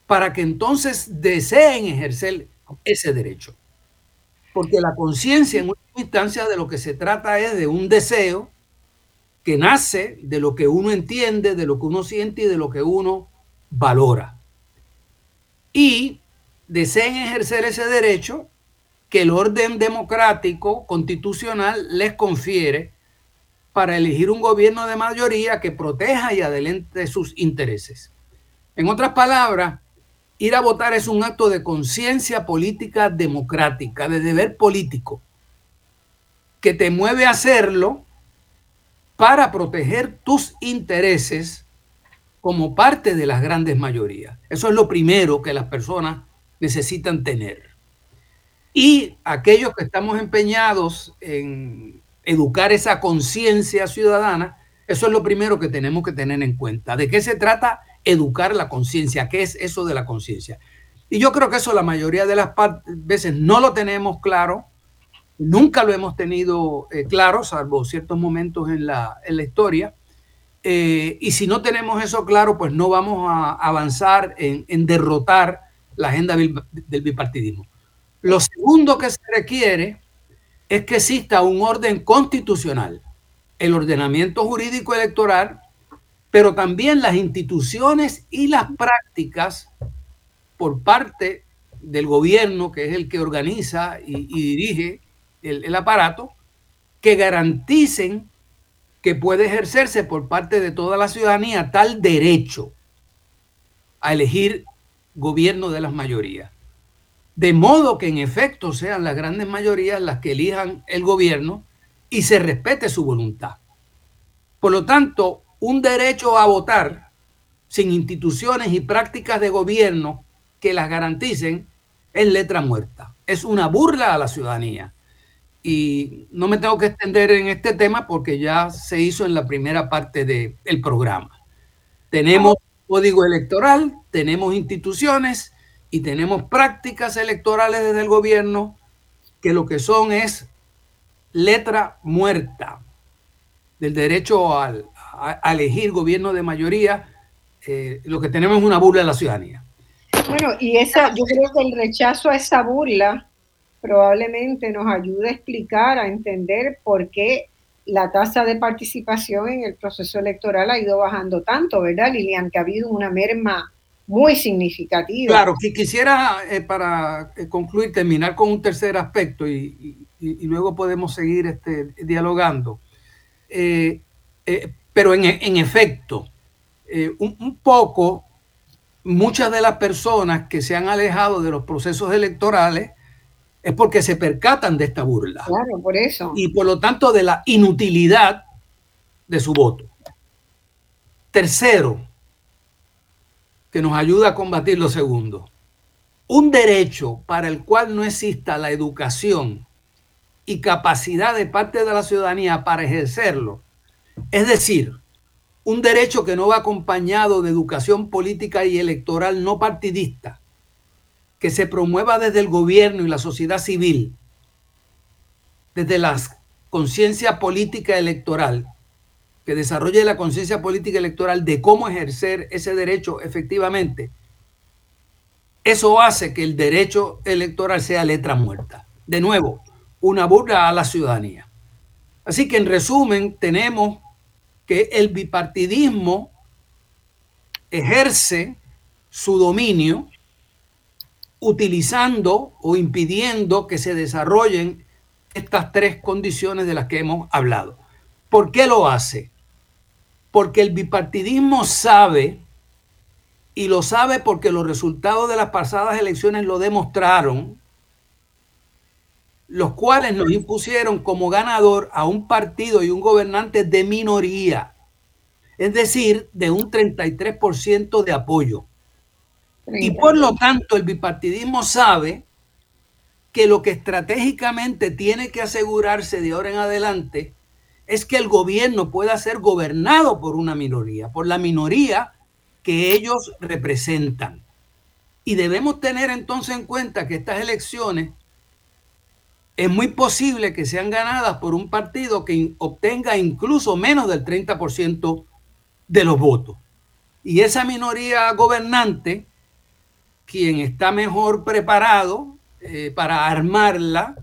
Speaker 6: para que entonces deseen ejercer ese derecho. Porque la conciencia en última instancia de lo que se trata es de un deseo que nace de lo que uno entiende, de lo que uno siente y de lo que uno valora. y deseen ejercer ese derecho que el orden democrático constitucional les confiere para elegir un gobierno de mayoría que proteja y adelante sus intereses. En otras palabras, ir a votar es un acto de conciencia política democrática, de deber político, que te mueve a hacerlo para proteger tus intereses como parte de las grandes mayorías. Eso es lo primero que las personas necesitan tener. Y aquellos que estamos empeñados en educar esa conciencia ciudadana, eso es lo primero que tenemos que tener en cuenta. ¿De qué se trata? Educar la conciencia. ¿Qué es eso de la conciencia? Y yo creo que eso la mayoría de las veces no lo tenemos claro, nunca lo hemos tenido eh, claro, salvo ciertos momentos en la, en la historia. Eh, y si no tenemos eso claro, pues no vamos a avanzar en, en derrotar la agenda del bipartidismo. Lo segundo que se requiere es que exista un orden constitucional, el ordenamiento jurídico electoral, pero también las instituciones y las prácticas por parte del gobierno, que es el que organiza y, dirige el, aparato, que garanticen que puede ejercerse por parte de toda la ciudadanía tal derecho a elegir gobierno de las mayorías. De modo que en efecto sean las grandes mayorías las que elijan el gobierno y se respete su voluntad. Por lo tanto, un derecho a votar sin instituciones y prácticas de gobierno que las garanticen es letra muerta. Es una burla a la ciudadanía. Y no me tengo que extender en este tema porque ya se hizo en la primera parte del programa. Tenemos código electoral, tenemos instituciones y tenemos prácticas electorales desde el gobierno que lo que son es letra muerta del derecho a, elegir gobierno de mayoría. Eh, lo que tenemos es una burla de la ciudadanía.
Speaker 1: Bueno, y esa, yo creo que el rechazo a esa burla probablemente nos ayude a explicar, a entender por qué la tasa de participación en el proceso electoral ha ido bajando tanto, ¿verdad, Lilian? Que ha habido una merma muy significativa.
Speaker 6: Claro, que quisiera, eh, para eh, concluir, terminar con un tercer aspecto y, luego podemos seguir este, dialogando. Eh, pero en, efecto, un, poco, muchas de las personas que se han alejado de los procesos electorales es porque se percatan de esta burla.
Speaker 1: Claro, por eso.
Speaker 6: Y por lo tanto de la inutilidad de su voto. Tercero, que nos ayuda a combatir lo segundo. Un derecho para el cual no exista la educación y capacidad de parte de la ciudadanía para ejercerlo. Es decir, un derecho que no va acompañado de educación política y electoral no partidista, que se promueva desde el gobierno y la sociedad civil, desde la conciencia política electoral, que desarrolle la conciencia política electoral de cómo ejercer ese derecho efectivamente, eso hace que el derecho electoral sea letra muerta. De nuevo, una burla a la ciudadanía. Así que en resumen, tenemos que el bipartidismo ejerce su dominio utilizando o impidiendo que se desarrollen estas tres condiciones de las que hemos hablado. ¿Por qué lo hace? Porque el bipartidismo sabe, y lo sabe porque los resultados de las pasadas elecciones lo demostraron, los cuales nos impusieron como ganador a un partido y un gobernante de minoría, es decir, de un 33% de apoyo. Y por lo tanto, el bipartidismo sabe que lo que estratégicamente tiene que asegurarse de ahora en adelante es que el gobierno pueda ser gobernado por una minoría, por la minoría que ellos representan. Y debemos tener entonces en cuenta que estas elecciones es muy posible que sean ganadas por un partido que obtenga incluso menos del 30% de los votos. Y esa minoría gobernante quien está mejor preparado eh, para armarla,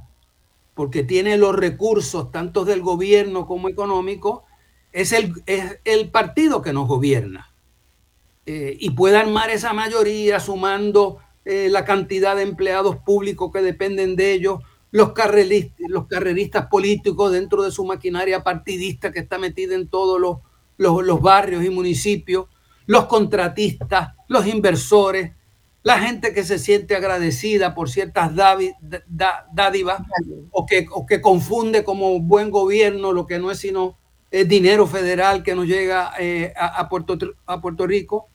Speaker 6: porque tiene los recursos tanto del gobierno como económico, es el, el partido que nos gobierna. Eh, y puede armar esa mayoría sumando eh, la cantidad de empleados públicos que dependen de ellos, los carreristas, los carreristas políticos dentro de su maquinaria partidista que está metida en todos los, los, barrios y municipios, los contratistas, los inversores, la gente que se siente agradecida por ciertas dádivas o que, o que confunde como buen gobierno lo que no es sino el dinero federal que nos llega eh, a, Puerto, a Puerto Rico.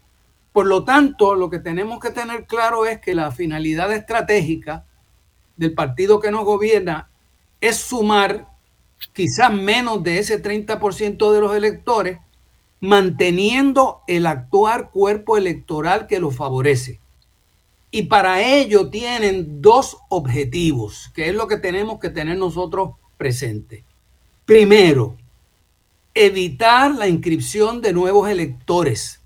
Speaker 6: Por lo tanto, lo que tenemos que tener claro es que la finalidad estratégica del partido que nos gobierna es sumar quizás menos de ese 30% de los electores, manteniendo el actual cuerpo electoral que lo favorece. Y para ello tienen dos objetivos, que es lo que tenemos que tener nosotros presente. Primero, evitar la inscripción de nuevos electores,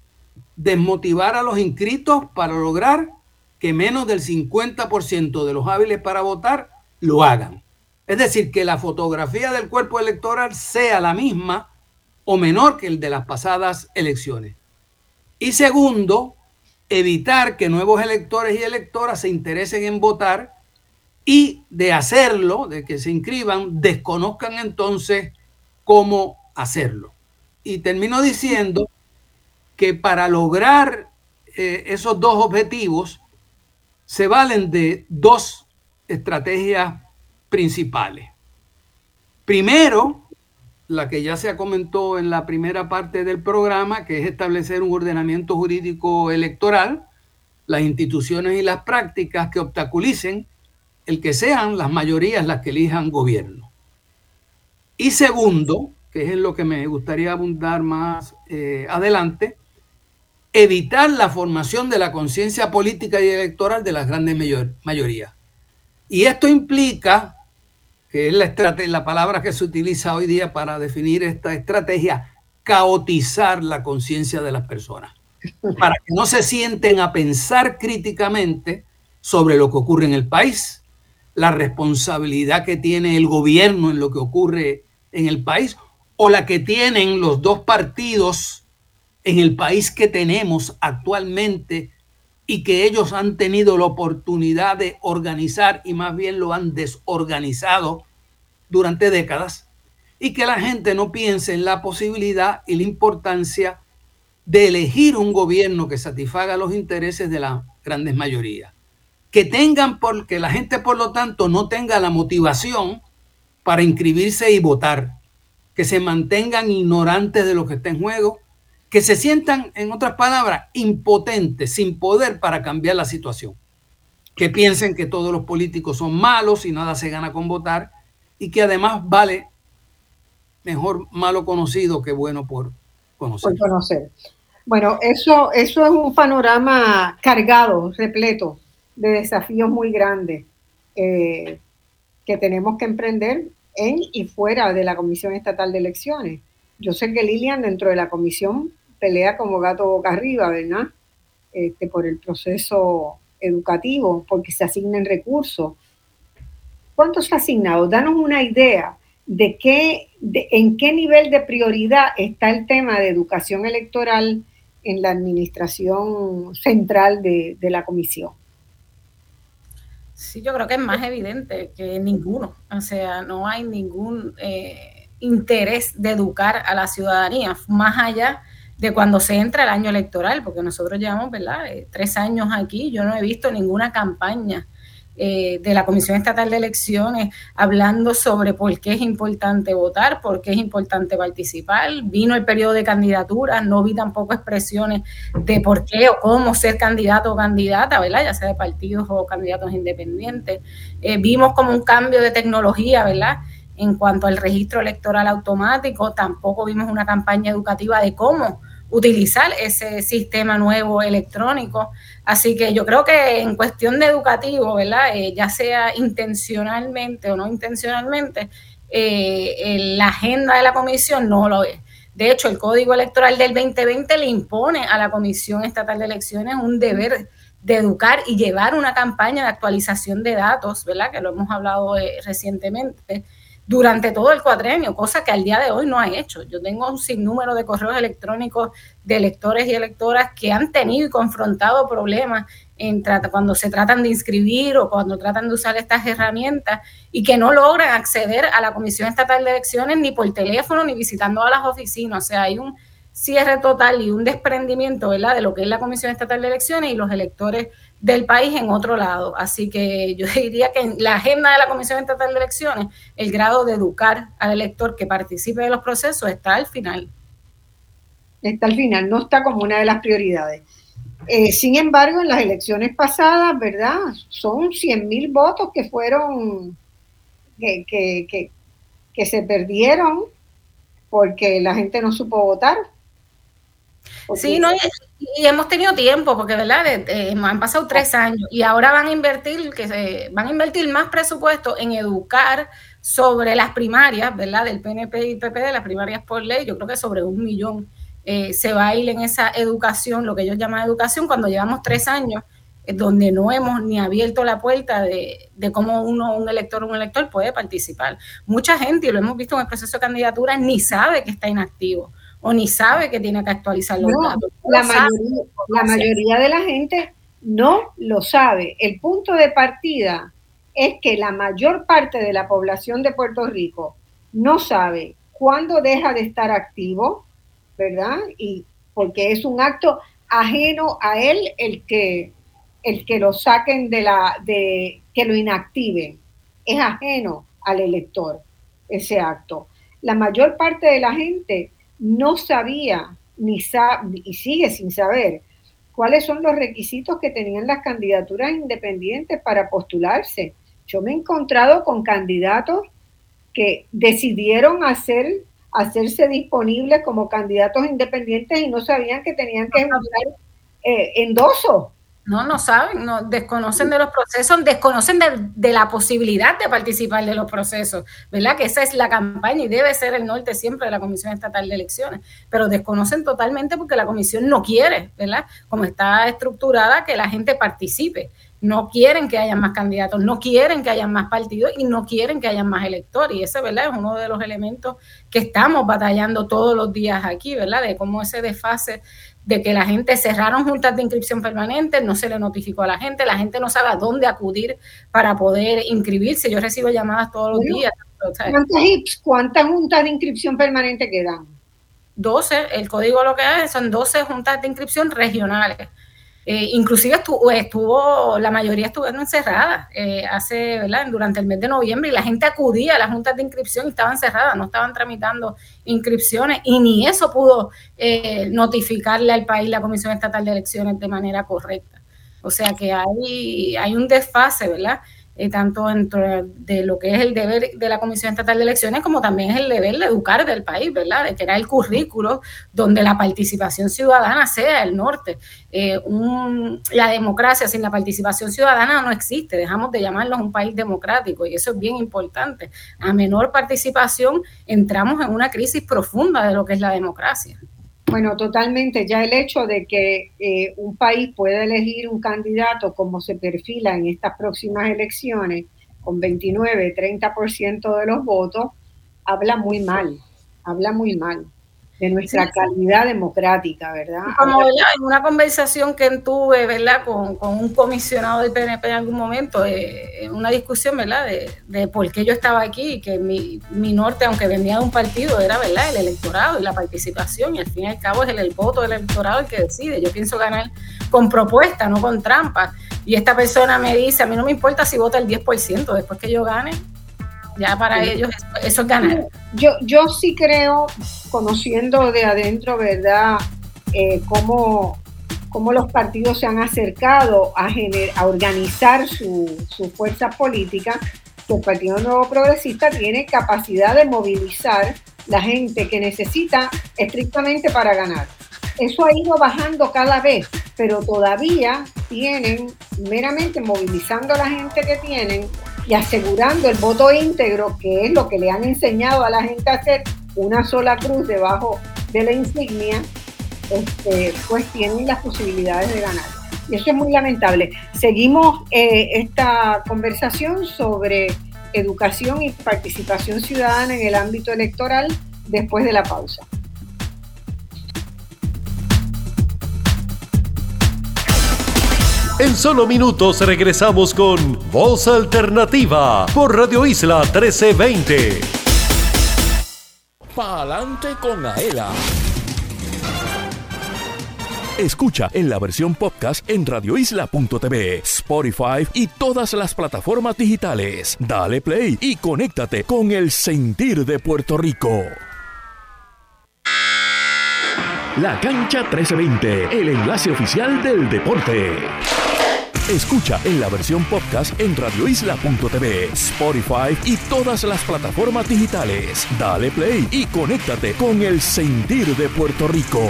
Speaker 6: desmotivar a los inscritos para lograr que menos del 50% de los hábiles para votar lo hagan. Es decir, que la fotografía del cuerpo electoral sea la misma o menor que el de las pasadas elecciones. Y segundo, evitar que nuevos electores y electoras se interesen en votar y de hacerlo, de que se inscriban, desconozcan entonces cómo hacerlo. Y termino diciendo que para lograr eh, esos dos objetivos se valen de dos estrategias principales. Primero, la que ya se comentó en la primera parte del programa, que es establecer un ordenamiento jurídico electoral, las instituciones y las prácticas que obstaculicen el que sean las mayorías las que elijan gobierno. Y segundo, que es en lo que me gustaría abundar más eh, adelante, evitar la formación de la conciencia política y electoral de las grandes mayorías. Y esto implica, que es la, la palabra que se utiliza hoy día para definir esta estrategia, caotizar la conciencia de las personas, para que no se sienten a pensar críticamente sobre lo que ocurre en el país, la responsabilidad que tiene el gobierno en lo que ocurre en el país, o la que tienen los dos partidos en el país que tenemos actualmente y que ellos han tenido la oportunidad de organizar y más bien lo han desorganizado durante décadas y que la gente no piense en la posibilidad y la importancia de elegir un gobierno que satisfaga los intereses de la grandes mayoría. Que tengan, porque la gente por lo tanto no tenga la motivación para inscribirse y votar, que se mantengan ignorantes de lo que está en juego que se sientan, en otras palabras, impotentes, sin poder para cambiar la situación. Que piensen que todos los políticos son malos y nada se gana con votar y que además vale mejor malo conocido que bueno por conocer.
Speaker 1: Por conocer. Bueno, eso, eso es un panorama cargado, repleto de desafíos muy grandes eh, que tenemos que emprender en y fuera de la Comisión Estatal de Elecciones. Yo sé que Lilian dentro de la comisión pelea como gato boca arriba, ¿verdad? Este, por el proceso educativo, porque se asignen recursos. ¿Cuántos asignados? Danos una idea de qué, en qué nivel de prioridad está el tema de educación electoral en la administración central de, la comisión.
Speaker 3: Sí, yo creo que es más evidente que ninguno. O sea, no hay ningún eh, interés de educar a la ciudadanía, más allá de cuando se entra el año electoral, porque nosotros llevamos, ¿verdad?, eh, tres años aquí, yo no he visto ninguna campaña eh, de la Comisión Estatal de Elecciones hablando sobre por qué es importante votar, por qué es importante participar. Vino el periodo de candidaturas, no vi tampoco expresiones de por qué o cómo ser candidato o candidata, ¿verdad? Ya sea de partidos o candidatos independientes. Eh, vimos como un cambio de tecnología, ¿verdad? En cuanto al registro electoral automático, tampoco vimos una campaña educativa de cómo utilizar ese sistema nuevo electrónico. Así que yo creo que en cuestión de educativo, ¿verdad? Eh, ya sea intencionalmente o no intencionalmente, eh, la agenda de la comisión no lo es. De hecho, el Código Electoral del 2020 le impone a la Comisión Estatal de Elecciones un deber de educar y llevar una campaña de actualización de datos, ¿verdad? Que lo hemos hablado eh, recientemente durante todo el cuadrenio, cosa que al día de hoy no ha hecho. Yo tengo un sinnúmero de correos electrónicos de electores y electoras que han tenido y confrontado problemas en cuando se tratan de inscribir o cuando tratan de usar estas herramientas y que no logran acceder a la Comisión Estatal de Elecciones ni por teléfono ni visitando a las oficinas. O sea, hay un cierre total y un desprendimiento ¿verdad? de lo que es la Comisión Estatal de Elecciones y los electores del país en otro lado. Así que yo diría que en la agenda de la Comisión Estatal de Elecciones, el grado de educar al elector que participe de los procesos está al final.
Speaker 1: Está al final, no está como una de las prioridades. Eh, sin embargo, en las elecciones pasadas, ¿verdad? Son 100 mil votos que fueron, que, que, que se perdieron porque la gente no supo votar.
Speaker 3: Sí, no, y, hemos tenido tiempo, porque verdad, han pasado tres años y ahora van a invertir, que se, van a invertir más presupuesto en educar sobre las primarias, ¿verdad? Del PNP y PP, de las primarias por ley, yo creo que sobre un millón eh, se va a ir en esa educación, lo que ellos llaman educación, cuando llevamos tres años eh, donde no hemos ni abierto la puerta de, de, cómo uno, un elector o un elector puede participar. Mucha gente, y lo hemos visto en el proceso de candidatura, ni sabe que está inactivo o ni sabe que tiene que actualizar los datos.
Speaker 1: la, mayoría, la mayoría de la gente no lo sabe. El punto de partida es que la mayor parte de la población de Puerto Rico no sabe cuándo deja de estar activo, ¿verdad? Y porque es un acto ajeno a él el que el que lo saquen de la de que lo inactiven. Es ajeno al elector ese acto. La mayor parte de la gente no sabía ni sabe, y sigue sin saber cuáles son los requisitos que tenían las candidaturas independientes para postularse. Yo me he encontrado con candidatos que decidieron hacer, hacerse disponibles como candidatos independientes y no sabían que tenían que usar eh, endoso
Speaker 3: no, no saben, no, desconocen de los procesos, desconocen de, la posibilidad de participar de los procesos, ¿verdad? Que esa es la campaña y debe ser el norte siempre de la Comisión Estatal de Elecciones, pero desconocen totalmente porque la Comisión no quiere, ¿verdad? Como está estructurada, que la gente participe. No quieren que haya más candidatos, no quieren que haya más partidos y no quieren que haya más electores. Y ese, ¿verdad? Es uno de los elementos que estamos batallando todos los días aquí, ¿verdad? De cómo ese desfase de que la gente cerraron juntas de inscripción permanente, no se le notificó a la gente, la gente no sabe a dónde acudir para poder inscribirse. Yo recibo llamadas todos los días.
Speaker 1: ¿Cuántas, juntas de inscripción permanente quedan?
Speaker 3: 12, el código lo que hace son 12 juntas de inscripción regionales. Eh, inclusive estuvo, estuvo, la mayoría estuvieron encerradas eh, hace, ¿verdad? durante el mes de noviembre y la gente acudía a las juntas de inscripción y estaban cerradas, no estaban tramitando inscripciones y ni eso pudo eh, notificarle al país la Comisión Estatal de Elecciones de manera correcta. O sea que hay, hay un desfase, ¿verdad? Eh, tanto dentro de lo que es el deber de la Comisión Estatal de Elecciones, como también es el deber de educar del país, ¿verdad? De crear el currículo donde la participación ciudadana sea el norte. Eh, la democracia sin la participación ciudadana no existe, dejamos de llamarnos un país democrático y eso es bien importante. A menor participación entramos en una crisis profunda de lo que es la democracia.
Speaker 1: Bueno, totalmente. Ya el hecho de que eh, un país pueda elegir un candidato como se perfila en estas próximas elecciones, con 29, 30% de los votos, habla muy mal, habla muy mal de nuestra calidad democrática, ¿verdad?
Speaker 3: Como en una conversación que tuve, ¿verdad? Con, un comisionado del PNP en algún momento, eh, una discusión, ¿verdad? De, por qué yo estaba aquí, que mi, norte, aunque venía de un partido, era, ¿verdad? El electorado y la participación, y al fin y al cabo es el, voto del electorado el que decide. Yo pienso ganar con propuesta, no con trampa. Y esta persona me dice, a mí no me importa si vota el 10%, después que yo gane, ya para ellos eso, es ganar.
Speaker 1: Yo, yo sí creo, conociendo de adentro, ¿verdad?, eh, cómo, los partidos se han acercado a, a organizar su, su fuerza política, que el Partido Nuevo Progresista tiene capacidad de movilizar la gente que necesita estrictamente para ganar. Eso ha ido bajando cada vez, pero todavía tienen, meramente movilizando a la gente que tienen, y asegurando el voto íntegro, que es lo que le han enseñado a la gente a hacer, una sola cruz debajo de la insignia, este, pues tienen las posibilidades de ganar. Y eso es muy lamentable. Seguimos eh, esta conversación sobre educación y participación ciudadana en el ámbito electoral después de la pausa.
Speaker 7: En solo minutos regresamos con Voz Alternativa por Radio Isla 1320.
Speaker 5: Pa'lante con Aela. Escucha en la versión podcast en radioisla.tv, Spotify y todas las plataformas digitales. Dale play y conéctate con el sentir de Puerto Rico. La cancha 1320, el enlace oficial del deporte. Escucha en la versión podcast en radioisla.tv, Spotify y todas las plataformas digitales. Dale play y conéctate con el sentir de Puerto Rico.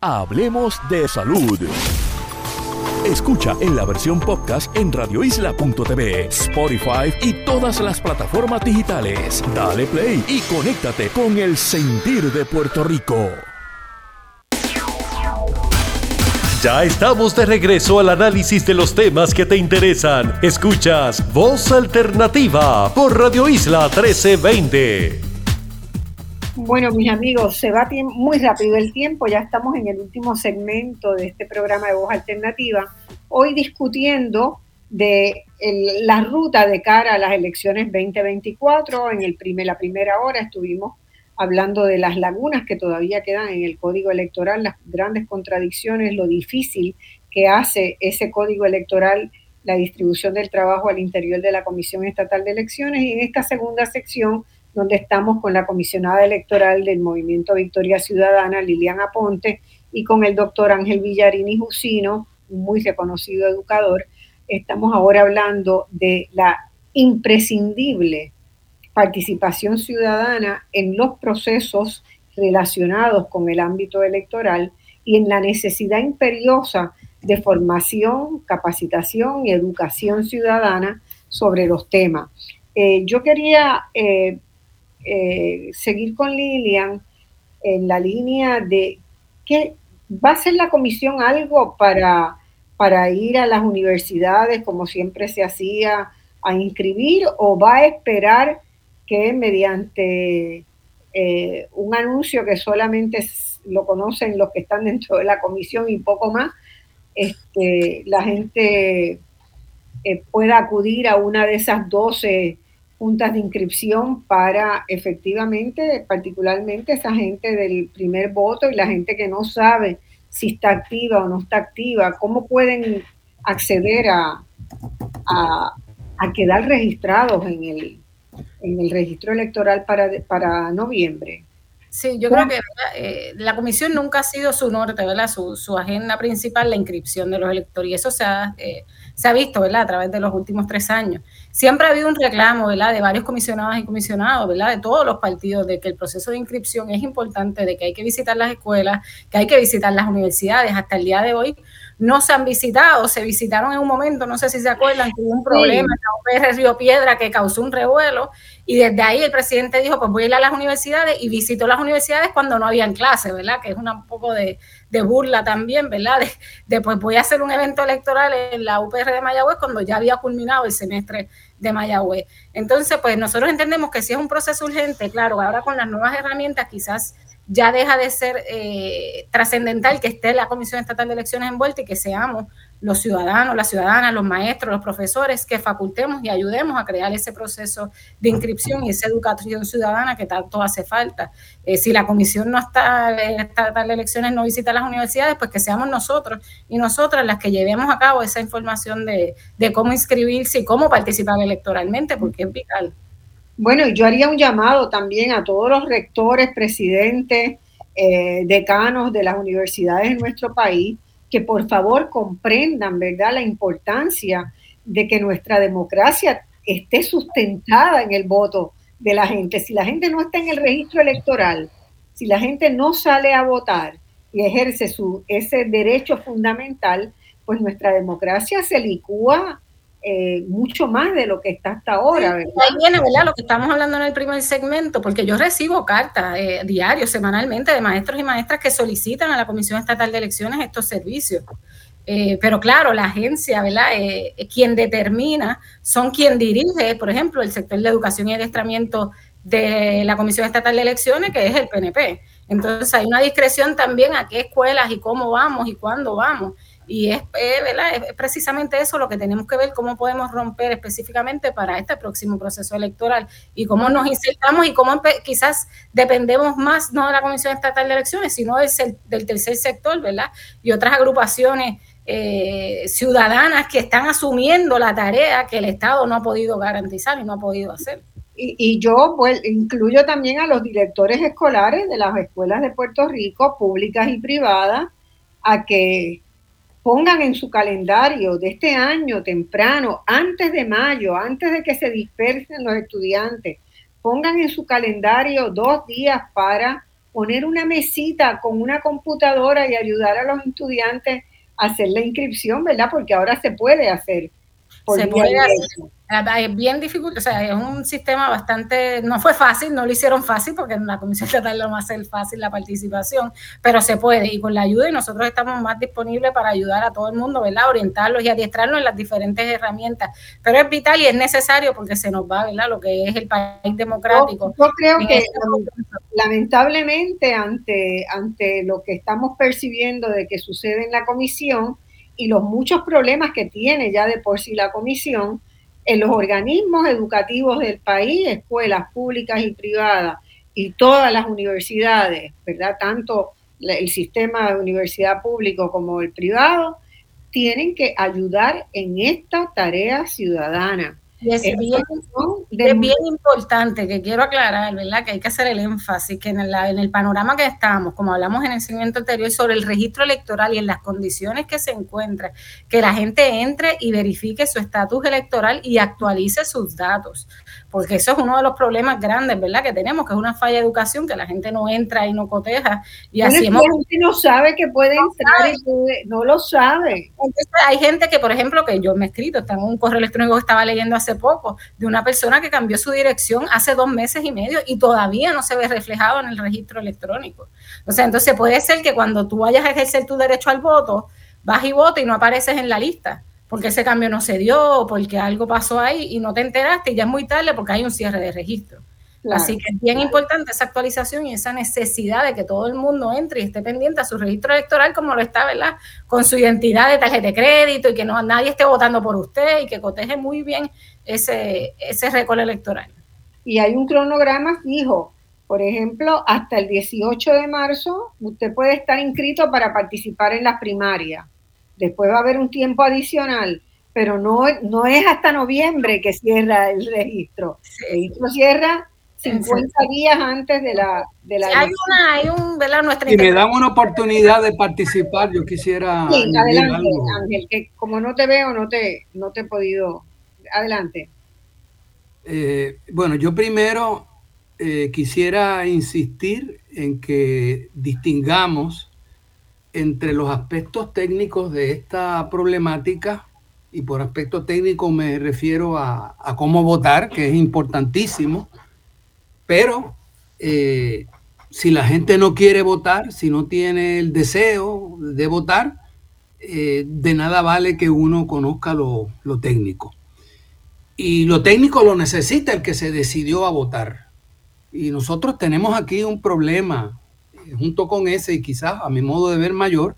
Speaker 5: Hablemos de salud. Escucha en la versión podcast en radioisla.tv, Spotify y todas las plataformas digitales. Dale play y conéctate con el sentir de Puerto Rico.
Speaker 7: Ya estamos de regreso al análisis de los temas que te interesan. Escuchas Voz Alternativa por Radio Isla 1320.
Speaker 1: Bueno, mis amigos, se va muy rápido el tiempo, ya estamos en el último segmento de este programa de Voz Alternativa, hoy discutiendo de la ruta de cara a las elecciones 2024. En el primer, la primera hora estuvimos hablando de las lagunas que todavía quedan en el código electoral, las grandes contradicciones, lo difícil que hace ese código electoral la distribución del trabajo al interior de la Comisión Estatal de Elecciones y en esta segunda sección donde estamos con la comisionada electoral del Movimiento Victoria Ciudadana, Liliana Ponte, y con el doctor Ángel Villarini Jusino, muy reconocido educador, estamos ahora hablando de la imprescindible participación ciudadana en los procesos relacionados con el ámbito electoral y en la necesidad imperiosa de formación, capacitación y educación ciudadana sobre los temas. Eh, yo quería eh, eh, seguir con Lilian en la línea de que va a hacer la comisión algo para, para ir a las universidades como siempre se hacía a inscribir o va a esperar que mediante eh, un anuncio que solamente lo conocen los que están dentro de la comisión y poco más, este, la gente eh, pueda acudir a una de esas 12 juntas de inscripción para efectivamente, particularmente esa gente del primer voto y la gente que no sabe si está activa o no está activa, cómo pueden acceder a, a quedar registrados en el, en el registro electoral para, para noviembre.
Speaker 3: Sí, yo creo que eh, la comisión nunca ha sido su norte, ¿verdad? Su, su, agenda principal, la inscripción de los electores. Y eso se ha, eh, se ha visto, ¿verdad? A través de los últimos tres años. Siempre ha habido un reclamo, ¿verdad? De varios comisionados y comisionados, ¿verdad? De todos los partidos, de que el proceso de inscripción es importante, de que hay que visitar las escuelas, que hay que visitar las universidades. Hasta el día de hoy no se han visitado, se visitaron en un momento, no sé si se acuerdan, que hubo un problema en la UPR Río Piedra que causó un revuelo y desde ahí el presidente dijo, pues voy a ir a las universidades y visitó las universidades cuando no habían clases, ¿verdad? Que es un poco de, burla también, ¿verdad? De, pues voy a hacer un evento electoral en la UPR de Mayagüez cuando ya había culminado el semestre de Mayagüez. Entonces, pues nosotros entendemos que si es un proceso urgente, claro, ahora con las nuevas herramientas quizás ya deja de ser eh, trascendental que esté la Comisión Estatal de Elecciones envuelta y que seamos los ciudadanos, las ciudadanas, los maestros, los profesores, que facultemos y ayudemos a crear ese proceso de inscripción y esa educación ciudadana que tanto hace falta. Eh, si la comisión no está estatal de elecciones, no visita las universidades, pues que seamos nosotros y nosotras las que llevemos a cabo esa información de, de cómo inscribirse y cómo participar electoralmente, porque es vital.
Speaker 1: Bueno, yo haría un llamado también a todos los rectores, presidentes, eh, decanos de las universidades en nuestro país, que por favor comprendan, ¿verdad?, la importancia de que nuestra democracia esté sustentada en el voto de la gente. Si la gente no está en el registro electoral, si la gente no sale a votar y ejerce su, ese derecho fundamental, pues nuestra democracia se licúa eh, mucho más de lo que está hasta ahora.
Speaker 3: ¿verdad? Ahí viene, ¿verdad? Lo que estamos hablando en el primer segmento, porque yo recibo cartas eh, diarios, semanalmente, de maestros y maestras que solicitan a la Comisión Estatal de Elecciones estos servicios. Eh, pero claro, la agencia, ¿verdad? Eh, quien determina, son quien dirige, por ejemplo, el sector de educación y adiestramiento de la Comisión Estatal de Elecciones, que es el PNP. Entonces hay una discreción también a qué escuelas y cómo vamos y cuándo vamos. Y es, es, precisamente eso lo que tenemos que ver, cómo podemos romper específicamente para este próximo proceso electoral y cómo nos insertamos y cómo quizás dependemos más no de la Comisión Estatal de Elecciones, sino del, del tercer sector, ¿verdad? Y otras agrupaciones eh, ciudadanas que están asumiendo la tarea que el Estado no ha podido garantizar y no ha podido hacer.
Speaker 1: Y, y yo pues, incluyo también a los directores escolares de las escuelas de Puerto Rico, públicas y privadas, a que pongan en su calendario de este año temprano, antes de mayo, antes de que se dispersen los estudiantes, pongan en su calendario dos días para poner una mesita con una computadora y ayudar a los estudiantes a hacer la inscripción, ¿verdad? Porque ahora se puede hacer.
Speaker 3: Se puede hacer. Es bien difícil, o sea, es un sistema bastante, no fue fácil, no lo hicieron fácil porque en la Comisión Estatal no va a ser fácil la participación, pero se puede y con la ayuda y nosotros estamos más disponibles para ayudar a todo el mundo, ¿verdad? Orientarlos y adiestrarlos en las diferentes herramientas, pero es vital y es necesario porque se nos va, ¿verdad? Lo que es el país democrático.
Speaker 1: Yo, creo que este lamentablemente ante, ante lo que estamos percibiendo de que sucede en la comisión y los muchos problemas que tiene ya de por sí la comisión, en los organismos educativos del país, escuelas públicas y privadas y todas las universidades, ¿verdad? Tanto el sistema de universidad público como el privado, tienen que ayudar en esta tarea ciudadana.
Speaker 3: Y es, bien, importante que quiero aclarar, ¿verdad? Que hay que hacer el énfasis que en, en el panorama que estamos, como hablamos en el segmento anterior, sobre el registro electoral y en las condiciones que se encuentra, que la gente entre y verifique su estatus electoral y actualice sus datos porque eso es uno de los problemas grandes, ¿verdad? Que tenemos, que es una falla de educación, que la gente no entra y no coteja. Y
Speaker 1: así hemos... Gente no sabe que puede entrar y no lo sabe.
Speaker 3: Entonces, hay gente que, por ejemplo, que yo me he escrito, está en un correo electrónico que estaba leyendo hace poco, de una persona que cambió su dirección hace dos meses y medio y todavía no se ve reflejado en el registro electrónico. O sea, entonces puede ser que cuando tú vayas a ejercer tu derecho al voto, vas y votas y no apareces en la lista porque ese cambio no se dio, porque algo pasó ahí y no te enteraste y ya es muy tarde porque hay un cierre de registro. Así que es bien importante esa actualización y esa necesidad de que todo el mundo entre y esté pendiente a su registro electoral como lo está, ¿verdad? Con su identidad de tarjeta de crédito y que no nadie esté votando por usted y que coteje muy bien ese, ese récord electoral.
Speaker 1: Y hay un cronograma fijo. Por ejemplo, hasta el 18 de marzo usted puede estar inscrito para participar en las primarias después va a haber un tiempo adicional, pero no, no es hasta noviembre que cierra el registro. El registro cierra 50 días antes de la... De la
Speaker 3: hay una, hay un, ¿verdad? Nuestra
Speaker 6: y me dan una oportunidad de participar, yo quisiera...
Speaker 1: Sí, adelante, Ángel, que como no te veo, no te, no te he podido... Adelante.
Speaker 6: Eh, bueno, yo primero eh, quisiera insistir en que distingamos entre los aspectos técnicos de esta problemática, y por aspecto técnico me refiero a, cómo votar, que es importantísimo, pero eh, si la gente no quiere votar, si no tiene el deseo de votar, eh, de nada vale que uno conozca lo, lo técnico. Y lo técnico lo necesita el que se decidió a votar. Y nosotros tenemos aquí un problema junto con ese y quizás a mi modo de ver mayor,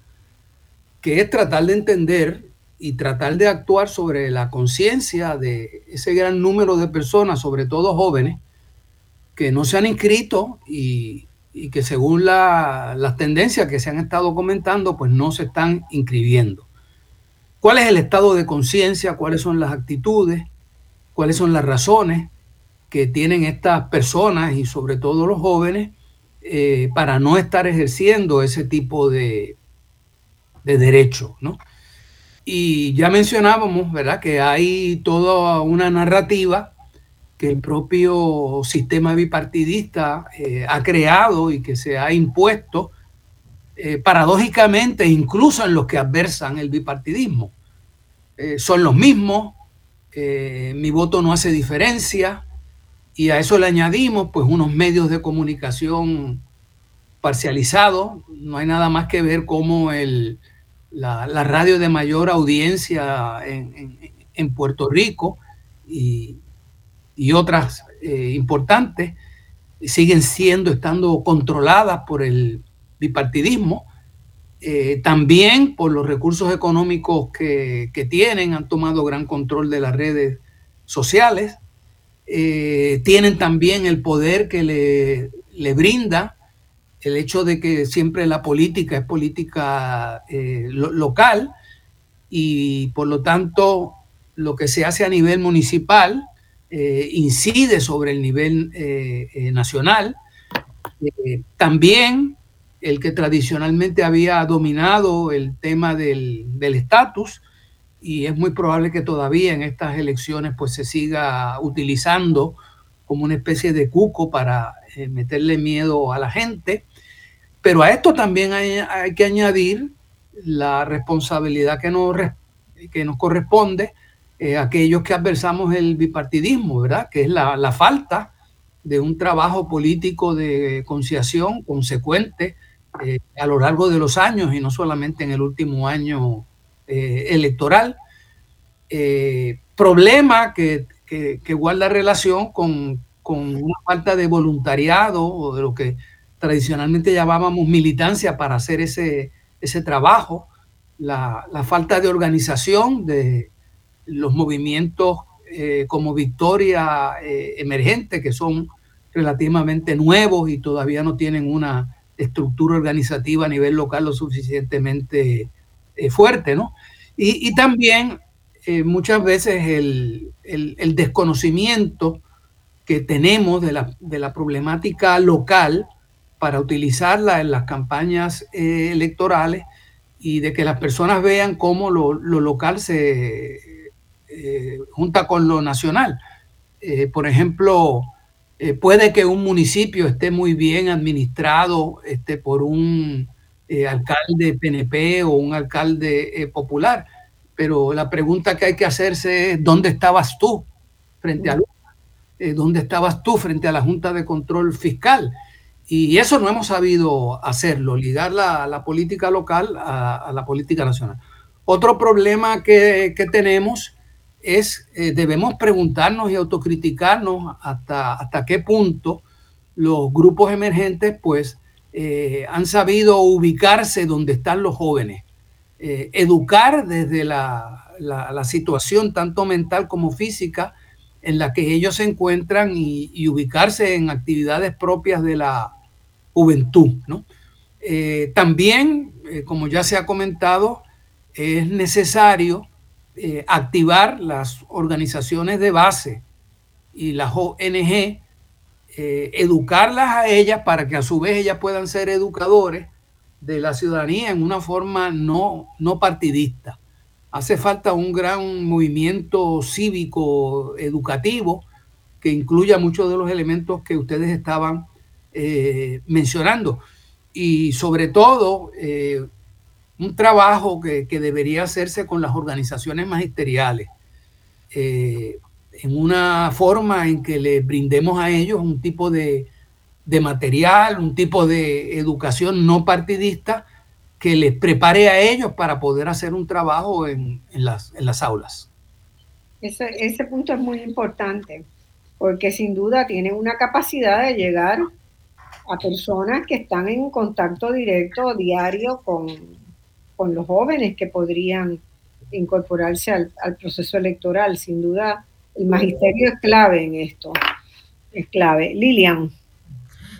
Speaker 6: que es tratar de entender y tratar de actuar sobre la conciencia de ese gran número de personas, sobre todo jóvenes, que no se han inscrito y, que según las tendencias que se han estado comentando, pues no se están inscribiendo. ¿Cuál es el estado de conciencia? ¿Cuáles son las actitudes? ¿Cuáles son las razones que tienen estas personas y sobre todo los jóvenes eh, para no estar ejerciendo ese tipo de, de derecho, ¿no? Y ya mencionábamos, ¿verdad?, que hay toda una narrativa que el propio sistema bipartidista eh, ha creado y que se ha impuesto, eh, paradójicamente, incluso en los que adversan el bipartidismo. son los mismos, mi voto no hace diferencia, y a eso le añadimos pues unos medios de comunicación parcializados. No hay nada más que ver cómo el, la, radio de mayor audiencia en, Puerto Rico y, otras eh, importantes, siguen siendo, estando controladas por el bipartidismo, eh, también por los recursos económicos que, tienen, han tomado gran control de las redes sociales, eh, tienen también el poder que le, le, brinda el hecho de que siempre la política es política eh, local y por lo tanto lo que se hace a nivel municipal incide sobre el nivel nacional. también el que tradicionalmente había dominado el tema del estatus y es muy probable que todavía en estas elecciones pues se siga utilizando como una especie de cuco para eh, meterle miedo a la gente. Pero a esto también hay, que añadir la responsabilidad que nos, que nos corresponde eh, a aquellos que adversamos el bipartidismo, ¿verdad? Que es la, la falta de un trabajo político de conciliación consecuente eh, a lo largo de los años y no solamente en el último año eh, electoral. Eh, problema que, guarda relación con, una falta de voluntariado o de lo que tradicionalmente llamábamos militancia para hacer ese, ese trabajo, la, falta de organización de los movimientos como Victoria Emergente, que son relativamente nuevos y todavía no tienen una estructura organizativa a nivel local lo suficientemente eh, fuerte, ¿no? Y, también eh, muchas veces el, desconocimiento que tenemos de la, problemática local para utilizarla en las campañas eh, electorales y de que las personas vean cómo lo, local se junta con lo nacional. por ejemplo, puede que un municipio esté muy bien administrado este, por un eh, alcalde PNP o un alcalde eh, popular, pero la pregunta que hay que hacerse es, ¿dónde estabas tú frente a ¿Dónde estabas tú frente a la Junta de Control Fiscal? Y eso no hemos sabido hacerlo, ligar la, política local a, la política nacional. Otro problema que, que tenemos es, eh, debemos preguntarnos y autocriticarnos hasta, hasta qué punto los grupos emergentes pues eh, han sabido ubicarse donde están los jóvenes, eh, educar desde la, situación tanto mental como física en la que ellos se encuentran y, ubicarse en actividades propias de la juventud. también, como ya se ha comentado, es necesario eh, activar las organizaciones de base y las ONG, eh, educarlas a ellas para que a su vez ellas puedan ser educadores de la ciudadanía en una forma no, no partidista. Hace falta un gran movimiento cívico educativo que incluya muchos de los elementos que ustedes estaban eh, mencionando. Y sobre todo, un trabajo que, debería hacerse con las organizaciones magisteriales, eh, en una forma en que le brindemos a ellos un tipo de, material, un tipo de educación no partidista que les prepare a ellos para poder hacer un trabajo en, las, aulas.
Speaker 1: Ese, ese punto es muy importante, porque sin duda tienen una capacidad de llegar a personas que están en contacto directo diario con, con los jóvenes que podrían incorporarse al, proceso electoral. Sin duda, el magisterio es clave en esto. Es clave. Lilian.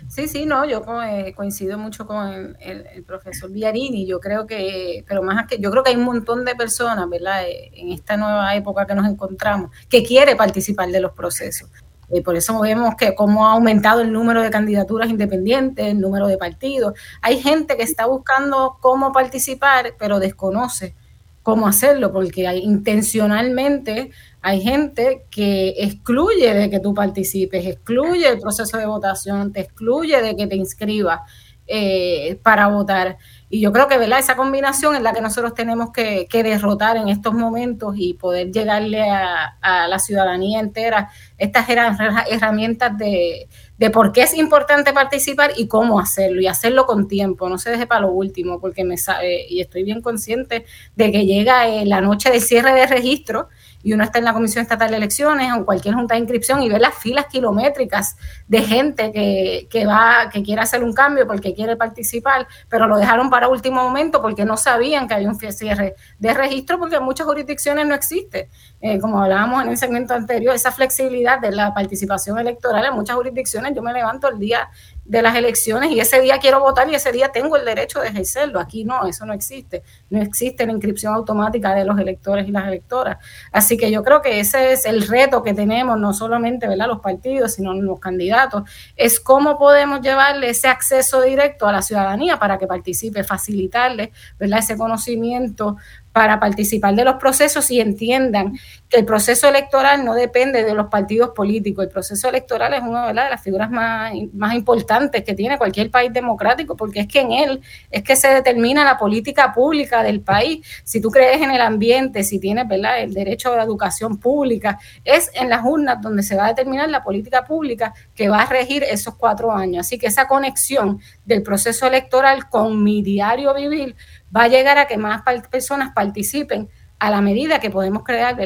Speaker 3: Sí, sí, no, yo eh, coincido mucho con el, profesor Villarini. Yo creo que, pero más que, yo creo que hay un montón de personas, ¿verdad? Eh, en esta nueva época que nos encontramos, que quiere participar de los procesos. Eh, por eso vemos que cómo ha aumentado el número de candidaturas independientes, el número de partidos. Hay gente que está buscando cómo participar, pero desconoce cómo hacerlo, porque hay, intencionalmente hay gente que excluye de que tú participes, excluye el proceso de votación, te excluye de que te inscribas eh, para votar. Y yo creo que ¿verdad? esa combinación es la que nosotros tenemos que, derrotar en estos momentos y poder llegarle a, a la ciudadanía entera estas herramientas de, de por qué es importante participar y cómo hacerlo, y hacerlo con tiempo, no se deje para lo último, porque me sabe, y estoy bien consciente de que llega eh, la noche de cierre de registro y uno está en la Comisión Estatal de Elecciones o en cualquier junta de inscripción y ve las filas kilométricas de gente que, que, va, que quiere hacer un cambio porque quiere participar, pero lo dejaron para último momento porque no sabían que había un cierre de registro porque en muchas jurisdicciones no existe. Eh, como hablábamos en el segmento anterior, esa flexibilidad de la participación electoral en muchas jurisdicciones, yo me levanto el día de las elecciones y ese día quiero votar y ese día tengo el derecho de ejercerlo. Aquí no, eso no existe. No existe la inscripción automática de los electores y las electoras. Así que yo creo que ese es el reto que tenemos, no solamente ¿verdad? los partidos, sino los candidatos, es cómo podemos llevarle ese acceso directo a la ciudadanía para que participe, facilitarle ¿verdad? ese conocimiento para participar de los procesos y entiendan que el proceso electoral no depende de los partidos políticos. El proceso electoral es una de las figuras más, más importantes que tiene cualquier país democrático, porque es que en él es que se determina la política pública del país. Si tú crees en el ambiente, si tienes ¿verdad? el derecho a la educación pública, es en las urnas donde se va a determinar la política pública que va a regir esos cuatro años. Así que esa conexión del proceso electoral con mi diario vivir va a llegar a que más personas participen a la medida que podemos crear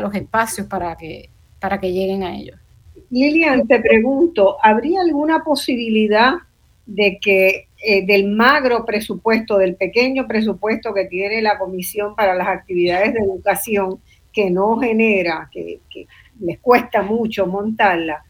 Speaker 3: los espacios para que, para que lleguen a ellos.
Speaker 1: Lilian, te pregunto, ¿habría alguna posibilidad de que eh, del magro presupuesto, del pequeño presupuesto que tiene la Comisión para las actividades de educación, que no genera, que, que les cuesta mucho montarla,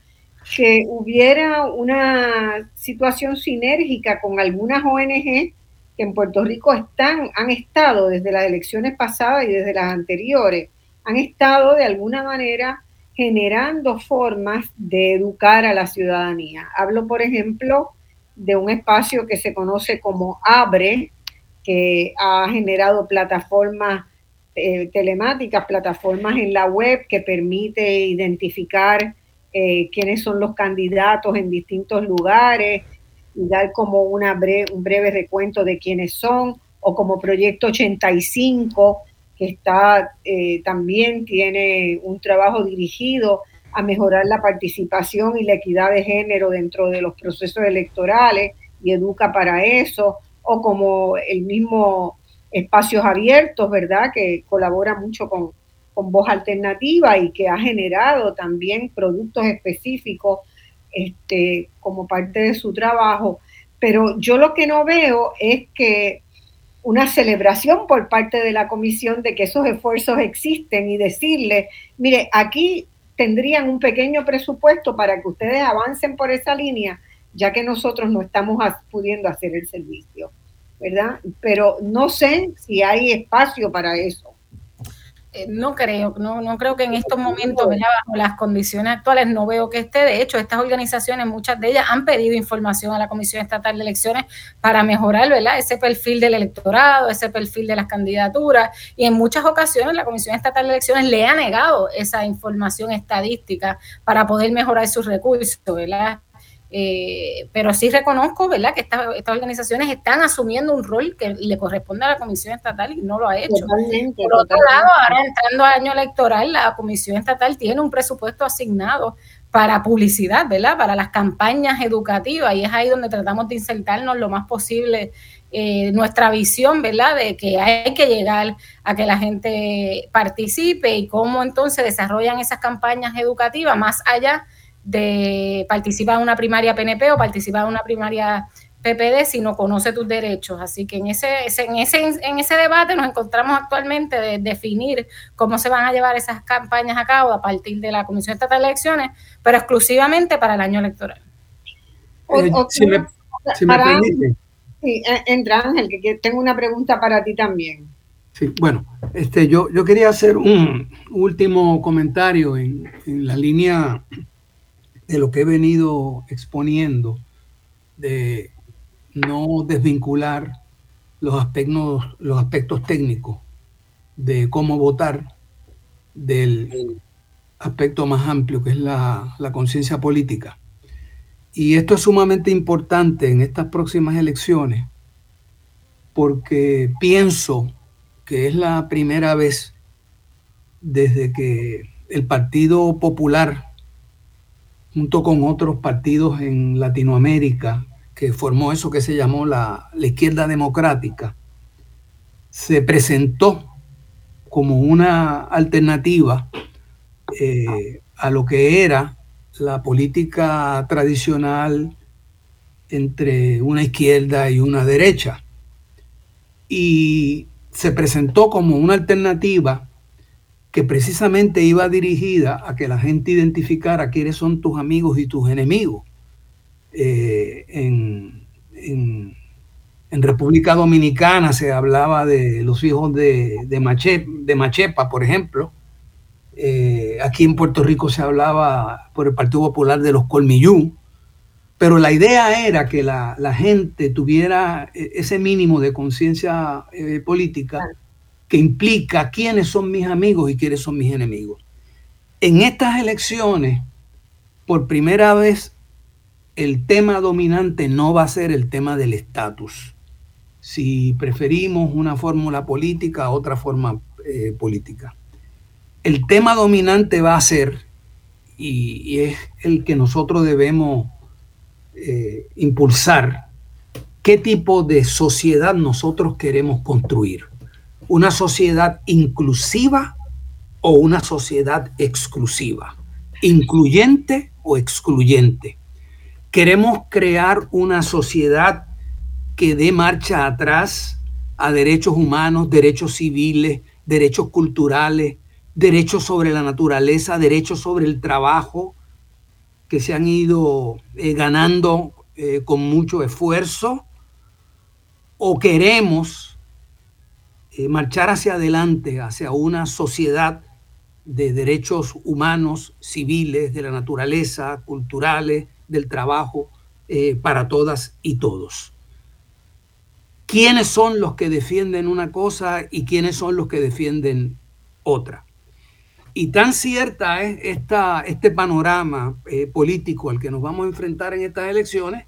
Speaker 1: que hubiera una situación sinérgica con algunas ONG que en Puerto Rico están, han estado desde las elecciones pasadas y desde las anteriores, han estado de alguna manera generando formas de educar a la ciudadanía. Hablo, por ejemplo, de un espacio que se conoce como Abre, que ha generado plataformas eh, telemáticas, plataformas en la web que permite identificar eh, quiénes son los candidatos en distintos lugares, y dar como una un breve recuento de quiénes son, o como Proyecto 85, que está eh, también tiene un trabajo dirigido a mejorar la participación y la equidad de género dentro de los procesos electorales y educa para eso, o como el mismo Espacios Abiertos, ¿verdad? Que colabora mucho con, con Voz Alternativa y que ha generado también productos específicos este, como parte de su trabajo, pero yo lo que no veo es que una celebración por parte de la comisión de que esos esfuerzos existen y decirle, mire, aquí tendrían un pequeño presupuesto para que ustedes avancen por esa línea, ya que nosotros no estamos pudiendo hacer el servicio, ¿verdad? Pero no sé si hay espacio para eso.
Speaker 3: Eh, no creo, no, no creo que en estos momentos, bajo las condiciones actuales, no veo que esté. De hecho, estas organizaciones, muchas de ellas han pedido información a la Comisión Estatal de Elecciones para mejorar ¿verdad? ese perfil del electorado, ese perfil de las candidaturas. Y en muchas ocasiones la Comisión Estatal de Elecciones le ha negado esa información estadística para poder mejorar sus recursos, ¿verdad? Eh, pero sí reconozco, ¿verdad?, que estas, organizaciones están asumiendo un rol que le corresponde a la Comisión Estatal y no lo ha hecho. Por otro lado, ahora entrando al año electoral, la Comisión Estatal tiene un presupuesto asignado para publicidad, ¿verdad?, para las campañas educativas y es ahí donde tratamos de insertarnos lo más posible eh, nuestra visión, ¿verdad?, de que hay que llegar a que la gente participe y cómo entonces desarrollan esas campañas educativas más allá de participar en una primaria PNP o participar en una primaria PPD si no conoce tus derechos. Así que en ese, en ese, en ese debate nos encontramos actualmente de definir cómo se van a llevar esas campañas a cabo a partir de la Comisión Estatal de Elecciones, pero exclusivamente para el año electoral.
Speaker 6: Eh, si me, permite.
Speaker 1: Sí, eh, entra Ángel, que tengo una pregunta para ti también.
Speaker 6: Sí, bueno, este, yo, yo quería hacer un último comentario en, en la línea de lo que he venido exponiendo, de no desvincular los aspectos, los aspectos técnicos de cómo votar del aspecto más amplio que es la, la conciencia política. Y esto es sumamente importante en estas próximas elecciones porque pienso que es la primera vez desde que el Partido Popular, junto con otros partidos en Latinoamérica, que formó eso que se llamó la, izquierda democrática, se presentó como una alternativa eh, a lo que era la política tradicional entre una izquierda y una derecha. Y se presentó como una alternativa que precisamente iba dirigida a que la gente identificara quiénes son tus amigos y tus enemigos. Eh, en, República Dominicana se hablaba de los hijos de, de, Machepa, por ejemplo. Eh, aquí en Puerto Rico se hablaba por el Partido Popular de los Colmillú. Pero la idea era que la, gente tuviera e, ese mínimo de conciencia eh, política que implica quiénes son mis amigos y quiénes son mis enemigos. En estas elecciones, por primera vez, el tema dominante no va a ser el tema del estatus. Si preferimos una fórmula política a otra forma eh, política. El tema dominante va a ser, y es el que nosotros debemos eh, impulsar qué tipo de sociedad nosotros queremos construir. ¿Una sociedad inclusiva o una sociedad exclusiva? ¿Incluyente o excluyente? Queremos crear una sociedad que dé marcha atrás a derechos humanos, derechos civiles, derechos culturales, derechos sobre la naturaleza, derechos sobre el trabajo, que se han ido eh, ganando eh, con mucho esfuerzo o queremos eh, marchar hacia adelante, hacia una sociedad de derechos humanos, civiles, de la naturaleza, culturales, del trabajo, para todas y todos. ¿Quiénes son los que defienden una cosa y quiénes son los que defienden otra? Y tan cierta es esta, este panorama eh, político al que nos vamos a enfrentar en estas elecciones,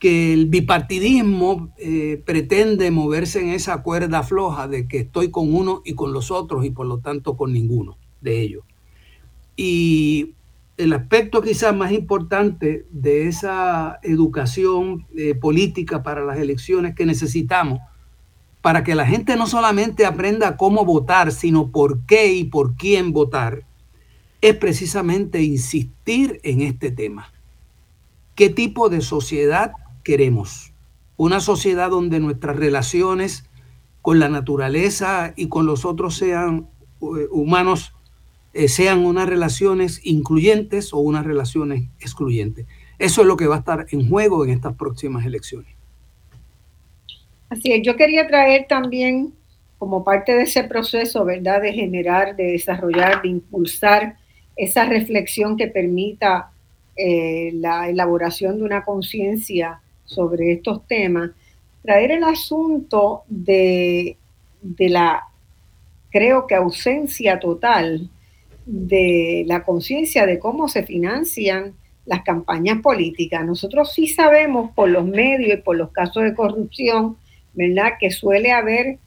Speaker 6: que el bipartidismo eh, pretende moverse en esa cuerda floja de que estoy con uno y con los otros y por lo tanto con ninguno de ellos. Y el aspecto quizás más importante de esa educación eh, política para las elecciones que necesitamos para que la gente no solamente aprenda cómo votar, sino por qué y por quién votar, es precisamente insistir en este tema. ¿Qué tipo de sociedad queremos? Una sociedad donde nuestras relaciones con la naturaleza y con los otros sean eh, humanos, eh, sean unas relaciones incluyentes o unas relaciones excluyentes. Eso es lo que va a estar en juego en estas próximas elecciones.
Speaker 1: Así es, yo quería traer también como parte de ese proceso, ¿verdad? De generar, de desarrollar, de impulsar esa reflexión que permita eh, la elaboración de una conciencia sobre estos temas, traer el asunto de, de la, creo que ausencia total de la conciencia de cómo se financian las campañas políticas. Nosotros sí sabemos por los medios y por los casos de corrupción ¿verdad? Que suele haber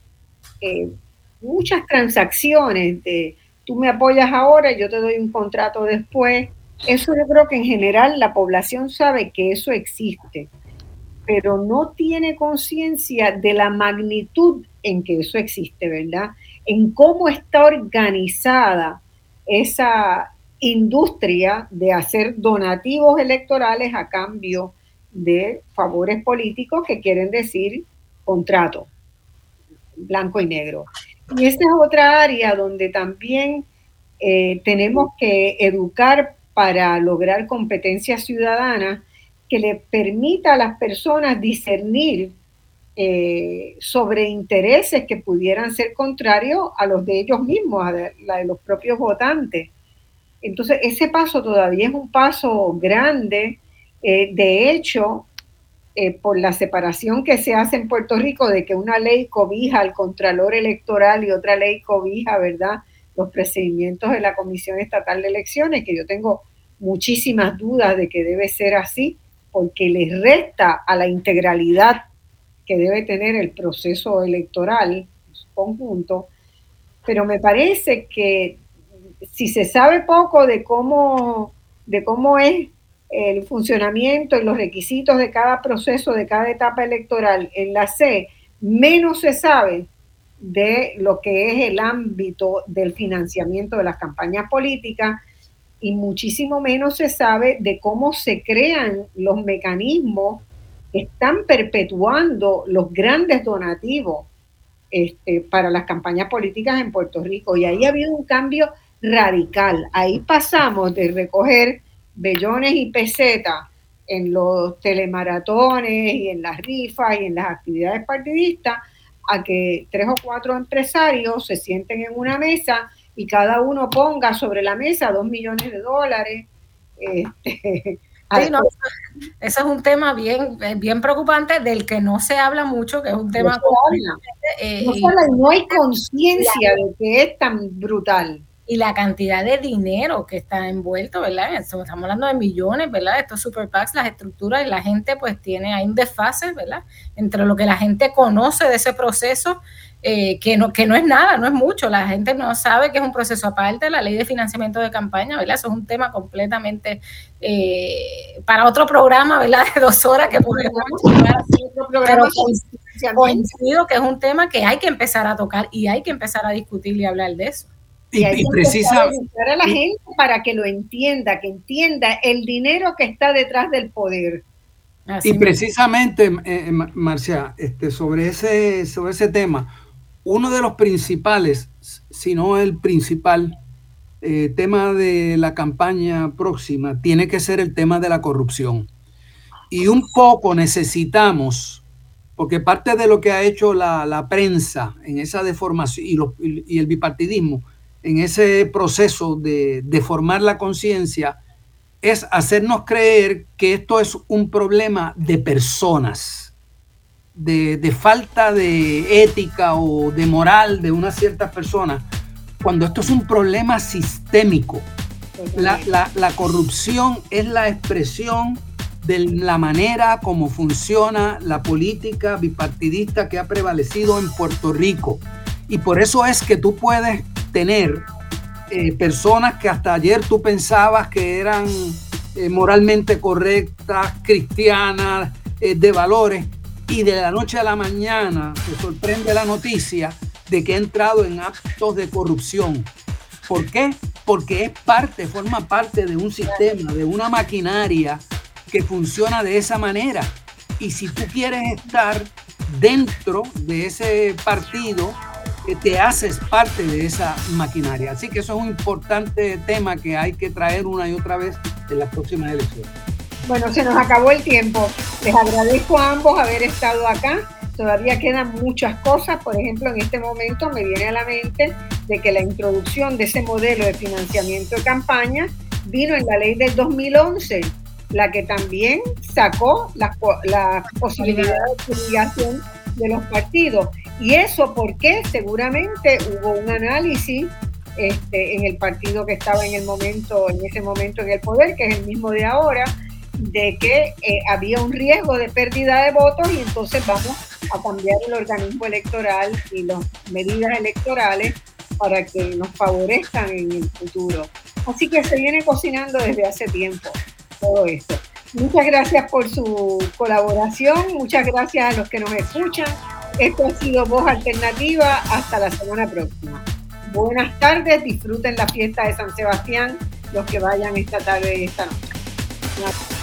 Speaker 1: eh, muchas transacciones de tú me apoyas ahora, yo te doy un contrato después. Eso yo creo que en general la población sabe que eso existe, pero no tiene conciencia de la magnitud en que eso existe, ¿verdad? En cómo está organizada esa industria de hacer donativos electorales a cambio de favores políticos que quieren decir contrato, blanco y negro. Y esta es otra área donde también eh, tenemos que educar para lograr competencia ciudadana que le permita a las personas discernir eh, sobre intereses que pudieran ser contrarios a los de ellos mismos, a la de los propios votantes. Entonces, ese paso todavía es un paso grande. Eh, de hecho, eh, por la separación que se hace en Puerto Rico de que una ley cobija al Contralor Electoral y otra ley cobija, ¿verdad?, los procedimientos de la Comisión Estatal de Elecciones, que yo tengo muchísimas dudas de que debe ser así, porque les resta a la integralidad que debe tener el proceso electoral conjunto, pero me parece que si se sabe poco de cómo, de cómo es el funcionamiento y los requisitos de cada proceso, de cada etapa electoral en la C, menos se sabe de lo que es el ámbito del financiamiento de las campañas políticas y muchísimo menos se sabe de cómo se crean los mecanismos que están perpetuando los grandes donativos este, para las campañas políticas en Puerto Rico. Y ahí ha habido un cambio radical. Ahí pasamos de recoger bellones y pesetas en los telemaratones y en las rifas y en las actividades partidistas a que tres o cuatro empresarios se sienten en una mesa y cada uno ponga sobre la mesa dos millones de dólares. Este,
Speaker 3: ese es un tema bien, bien preocupante del que no se habla mucho, que es un tema...
Speaker 1: No, eh, no hay conciencia de que es tan brutal
Speaker 3: y la cantidad de dinero que está envuelto, ¿verdad? Estamos hablando de millones, ¿verdad? Estos super PACs, las estructuras y la gente pues tiene ahí un desfase, ¿verdad? Entre lo que la gente conoce de ese proceso, eh, que, no, que no es nada, no es mucho, la gente no sabe que es un proceso aparte, la ley de financiamiento de campaña, ¿verdad? Eso es un tema completamente eh, para otro programa, ¿verdad? De dos horas que podemos pero coincido que es un tema que hay que empezar a tocar y hay que empezar a discutir y hablar de eso.
Speaker 1: Y, y, precisamente a la gente para que lo entienda, que entienda el dinero que está detrás del poder.
Speaker 6: y precisamente, eh, Marcia, este, sobre, ese, sobre ese tema, uno de los principales, si no el principal eh, tema de la campaña próxima, tiene que ser el tema de la corrupción. Y un poco necesitamos, porque parte de lo que ha hecho la, la prensa en esa deformación y, el bipartidismo, en ese proceso de, formar la conciencia es hacernos creer que esto es un problema de personas, de, falta de ética o de moral de una cierta persona, cuando esto es un problema sistémico. La, la corrupción es la expresión de la manera como funciona la política bipartidista que ha prevalecido en Puerto Rico. Y por eso es que tú puedes tener eh, personas que hasta ayer tú pensabas que eran eh, moralmente correctas, cristianas, eh, de valores, y de la noche a la mañana se sorprende la noticia de que ha entrado en actos de corrupción. ¿Por qué? Porque es parte, forma parte de un sistema, de una maquinaria que funciona de esa manera. Y si tú quieres estar dentro de ese partido, te haces parte de esa maquinaria. Así que eso es un importante tema que hay que traer una y otra vez en las próximas elecciones.
Speaker 1: Bueno, se nos acabó el tiempo. Les agradezco a ambos haber estado acá. Todavía quedan muchas cosas. Por ejemplo, en este momento me viene a la mente de que la introducción de ese modelo de financiamiento de campaña vino en la ley del 2011, la que también sacó la, la posibilidad de publicación de los partidos. Y eso porque seguramente hubo un análisis este, en el partido que estaba en el momento, en ese momento en el poder, que es el mismo de ahora, de que eh, había un riesgo de pérdida de votos y entonces vamos a cambiar el organismo electoral y las medidas electorales para que nos favorezcan en el futuro. Así que se viene cocinando desde hace tiempo todo esto. Muchas gracias por su colaboración, muchas gracias a los que nos escuchan. Esto ha sido Voz Alternativa. Hasta la semana próxima. Buenas tardes, disfruten la fiesta de San Sebastián los que vayan esta tarde y esta noche.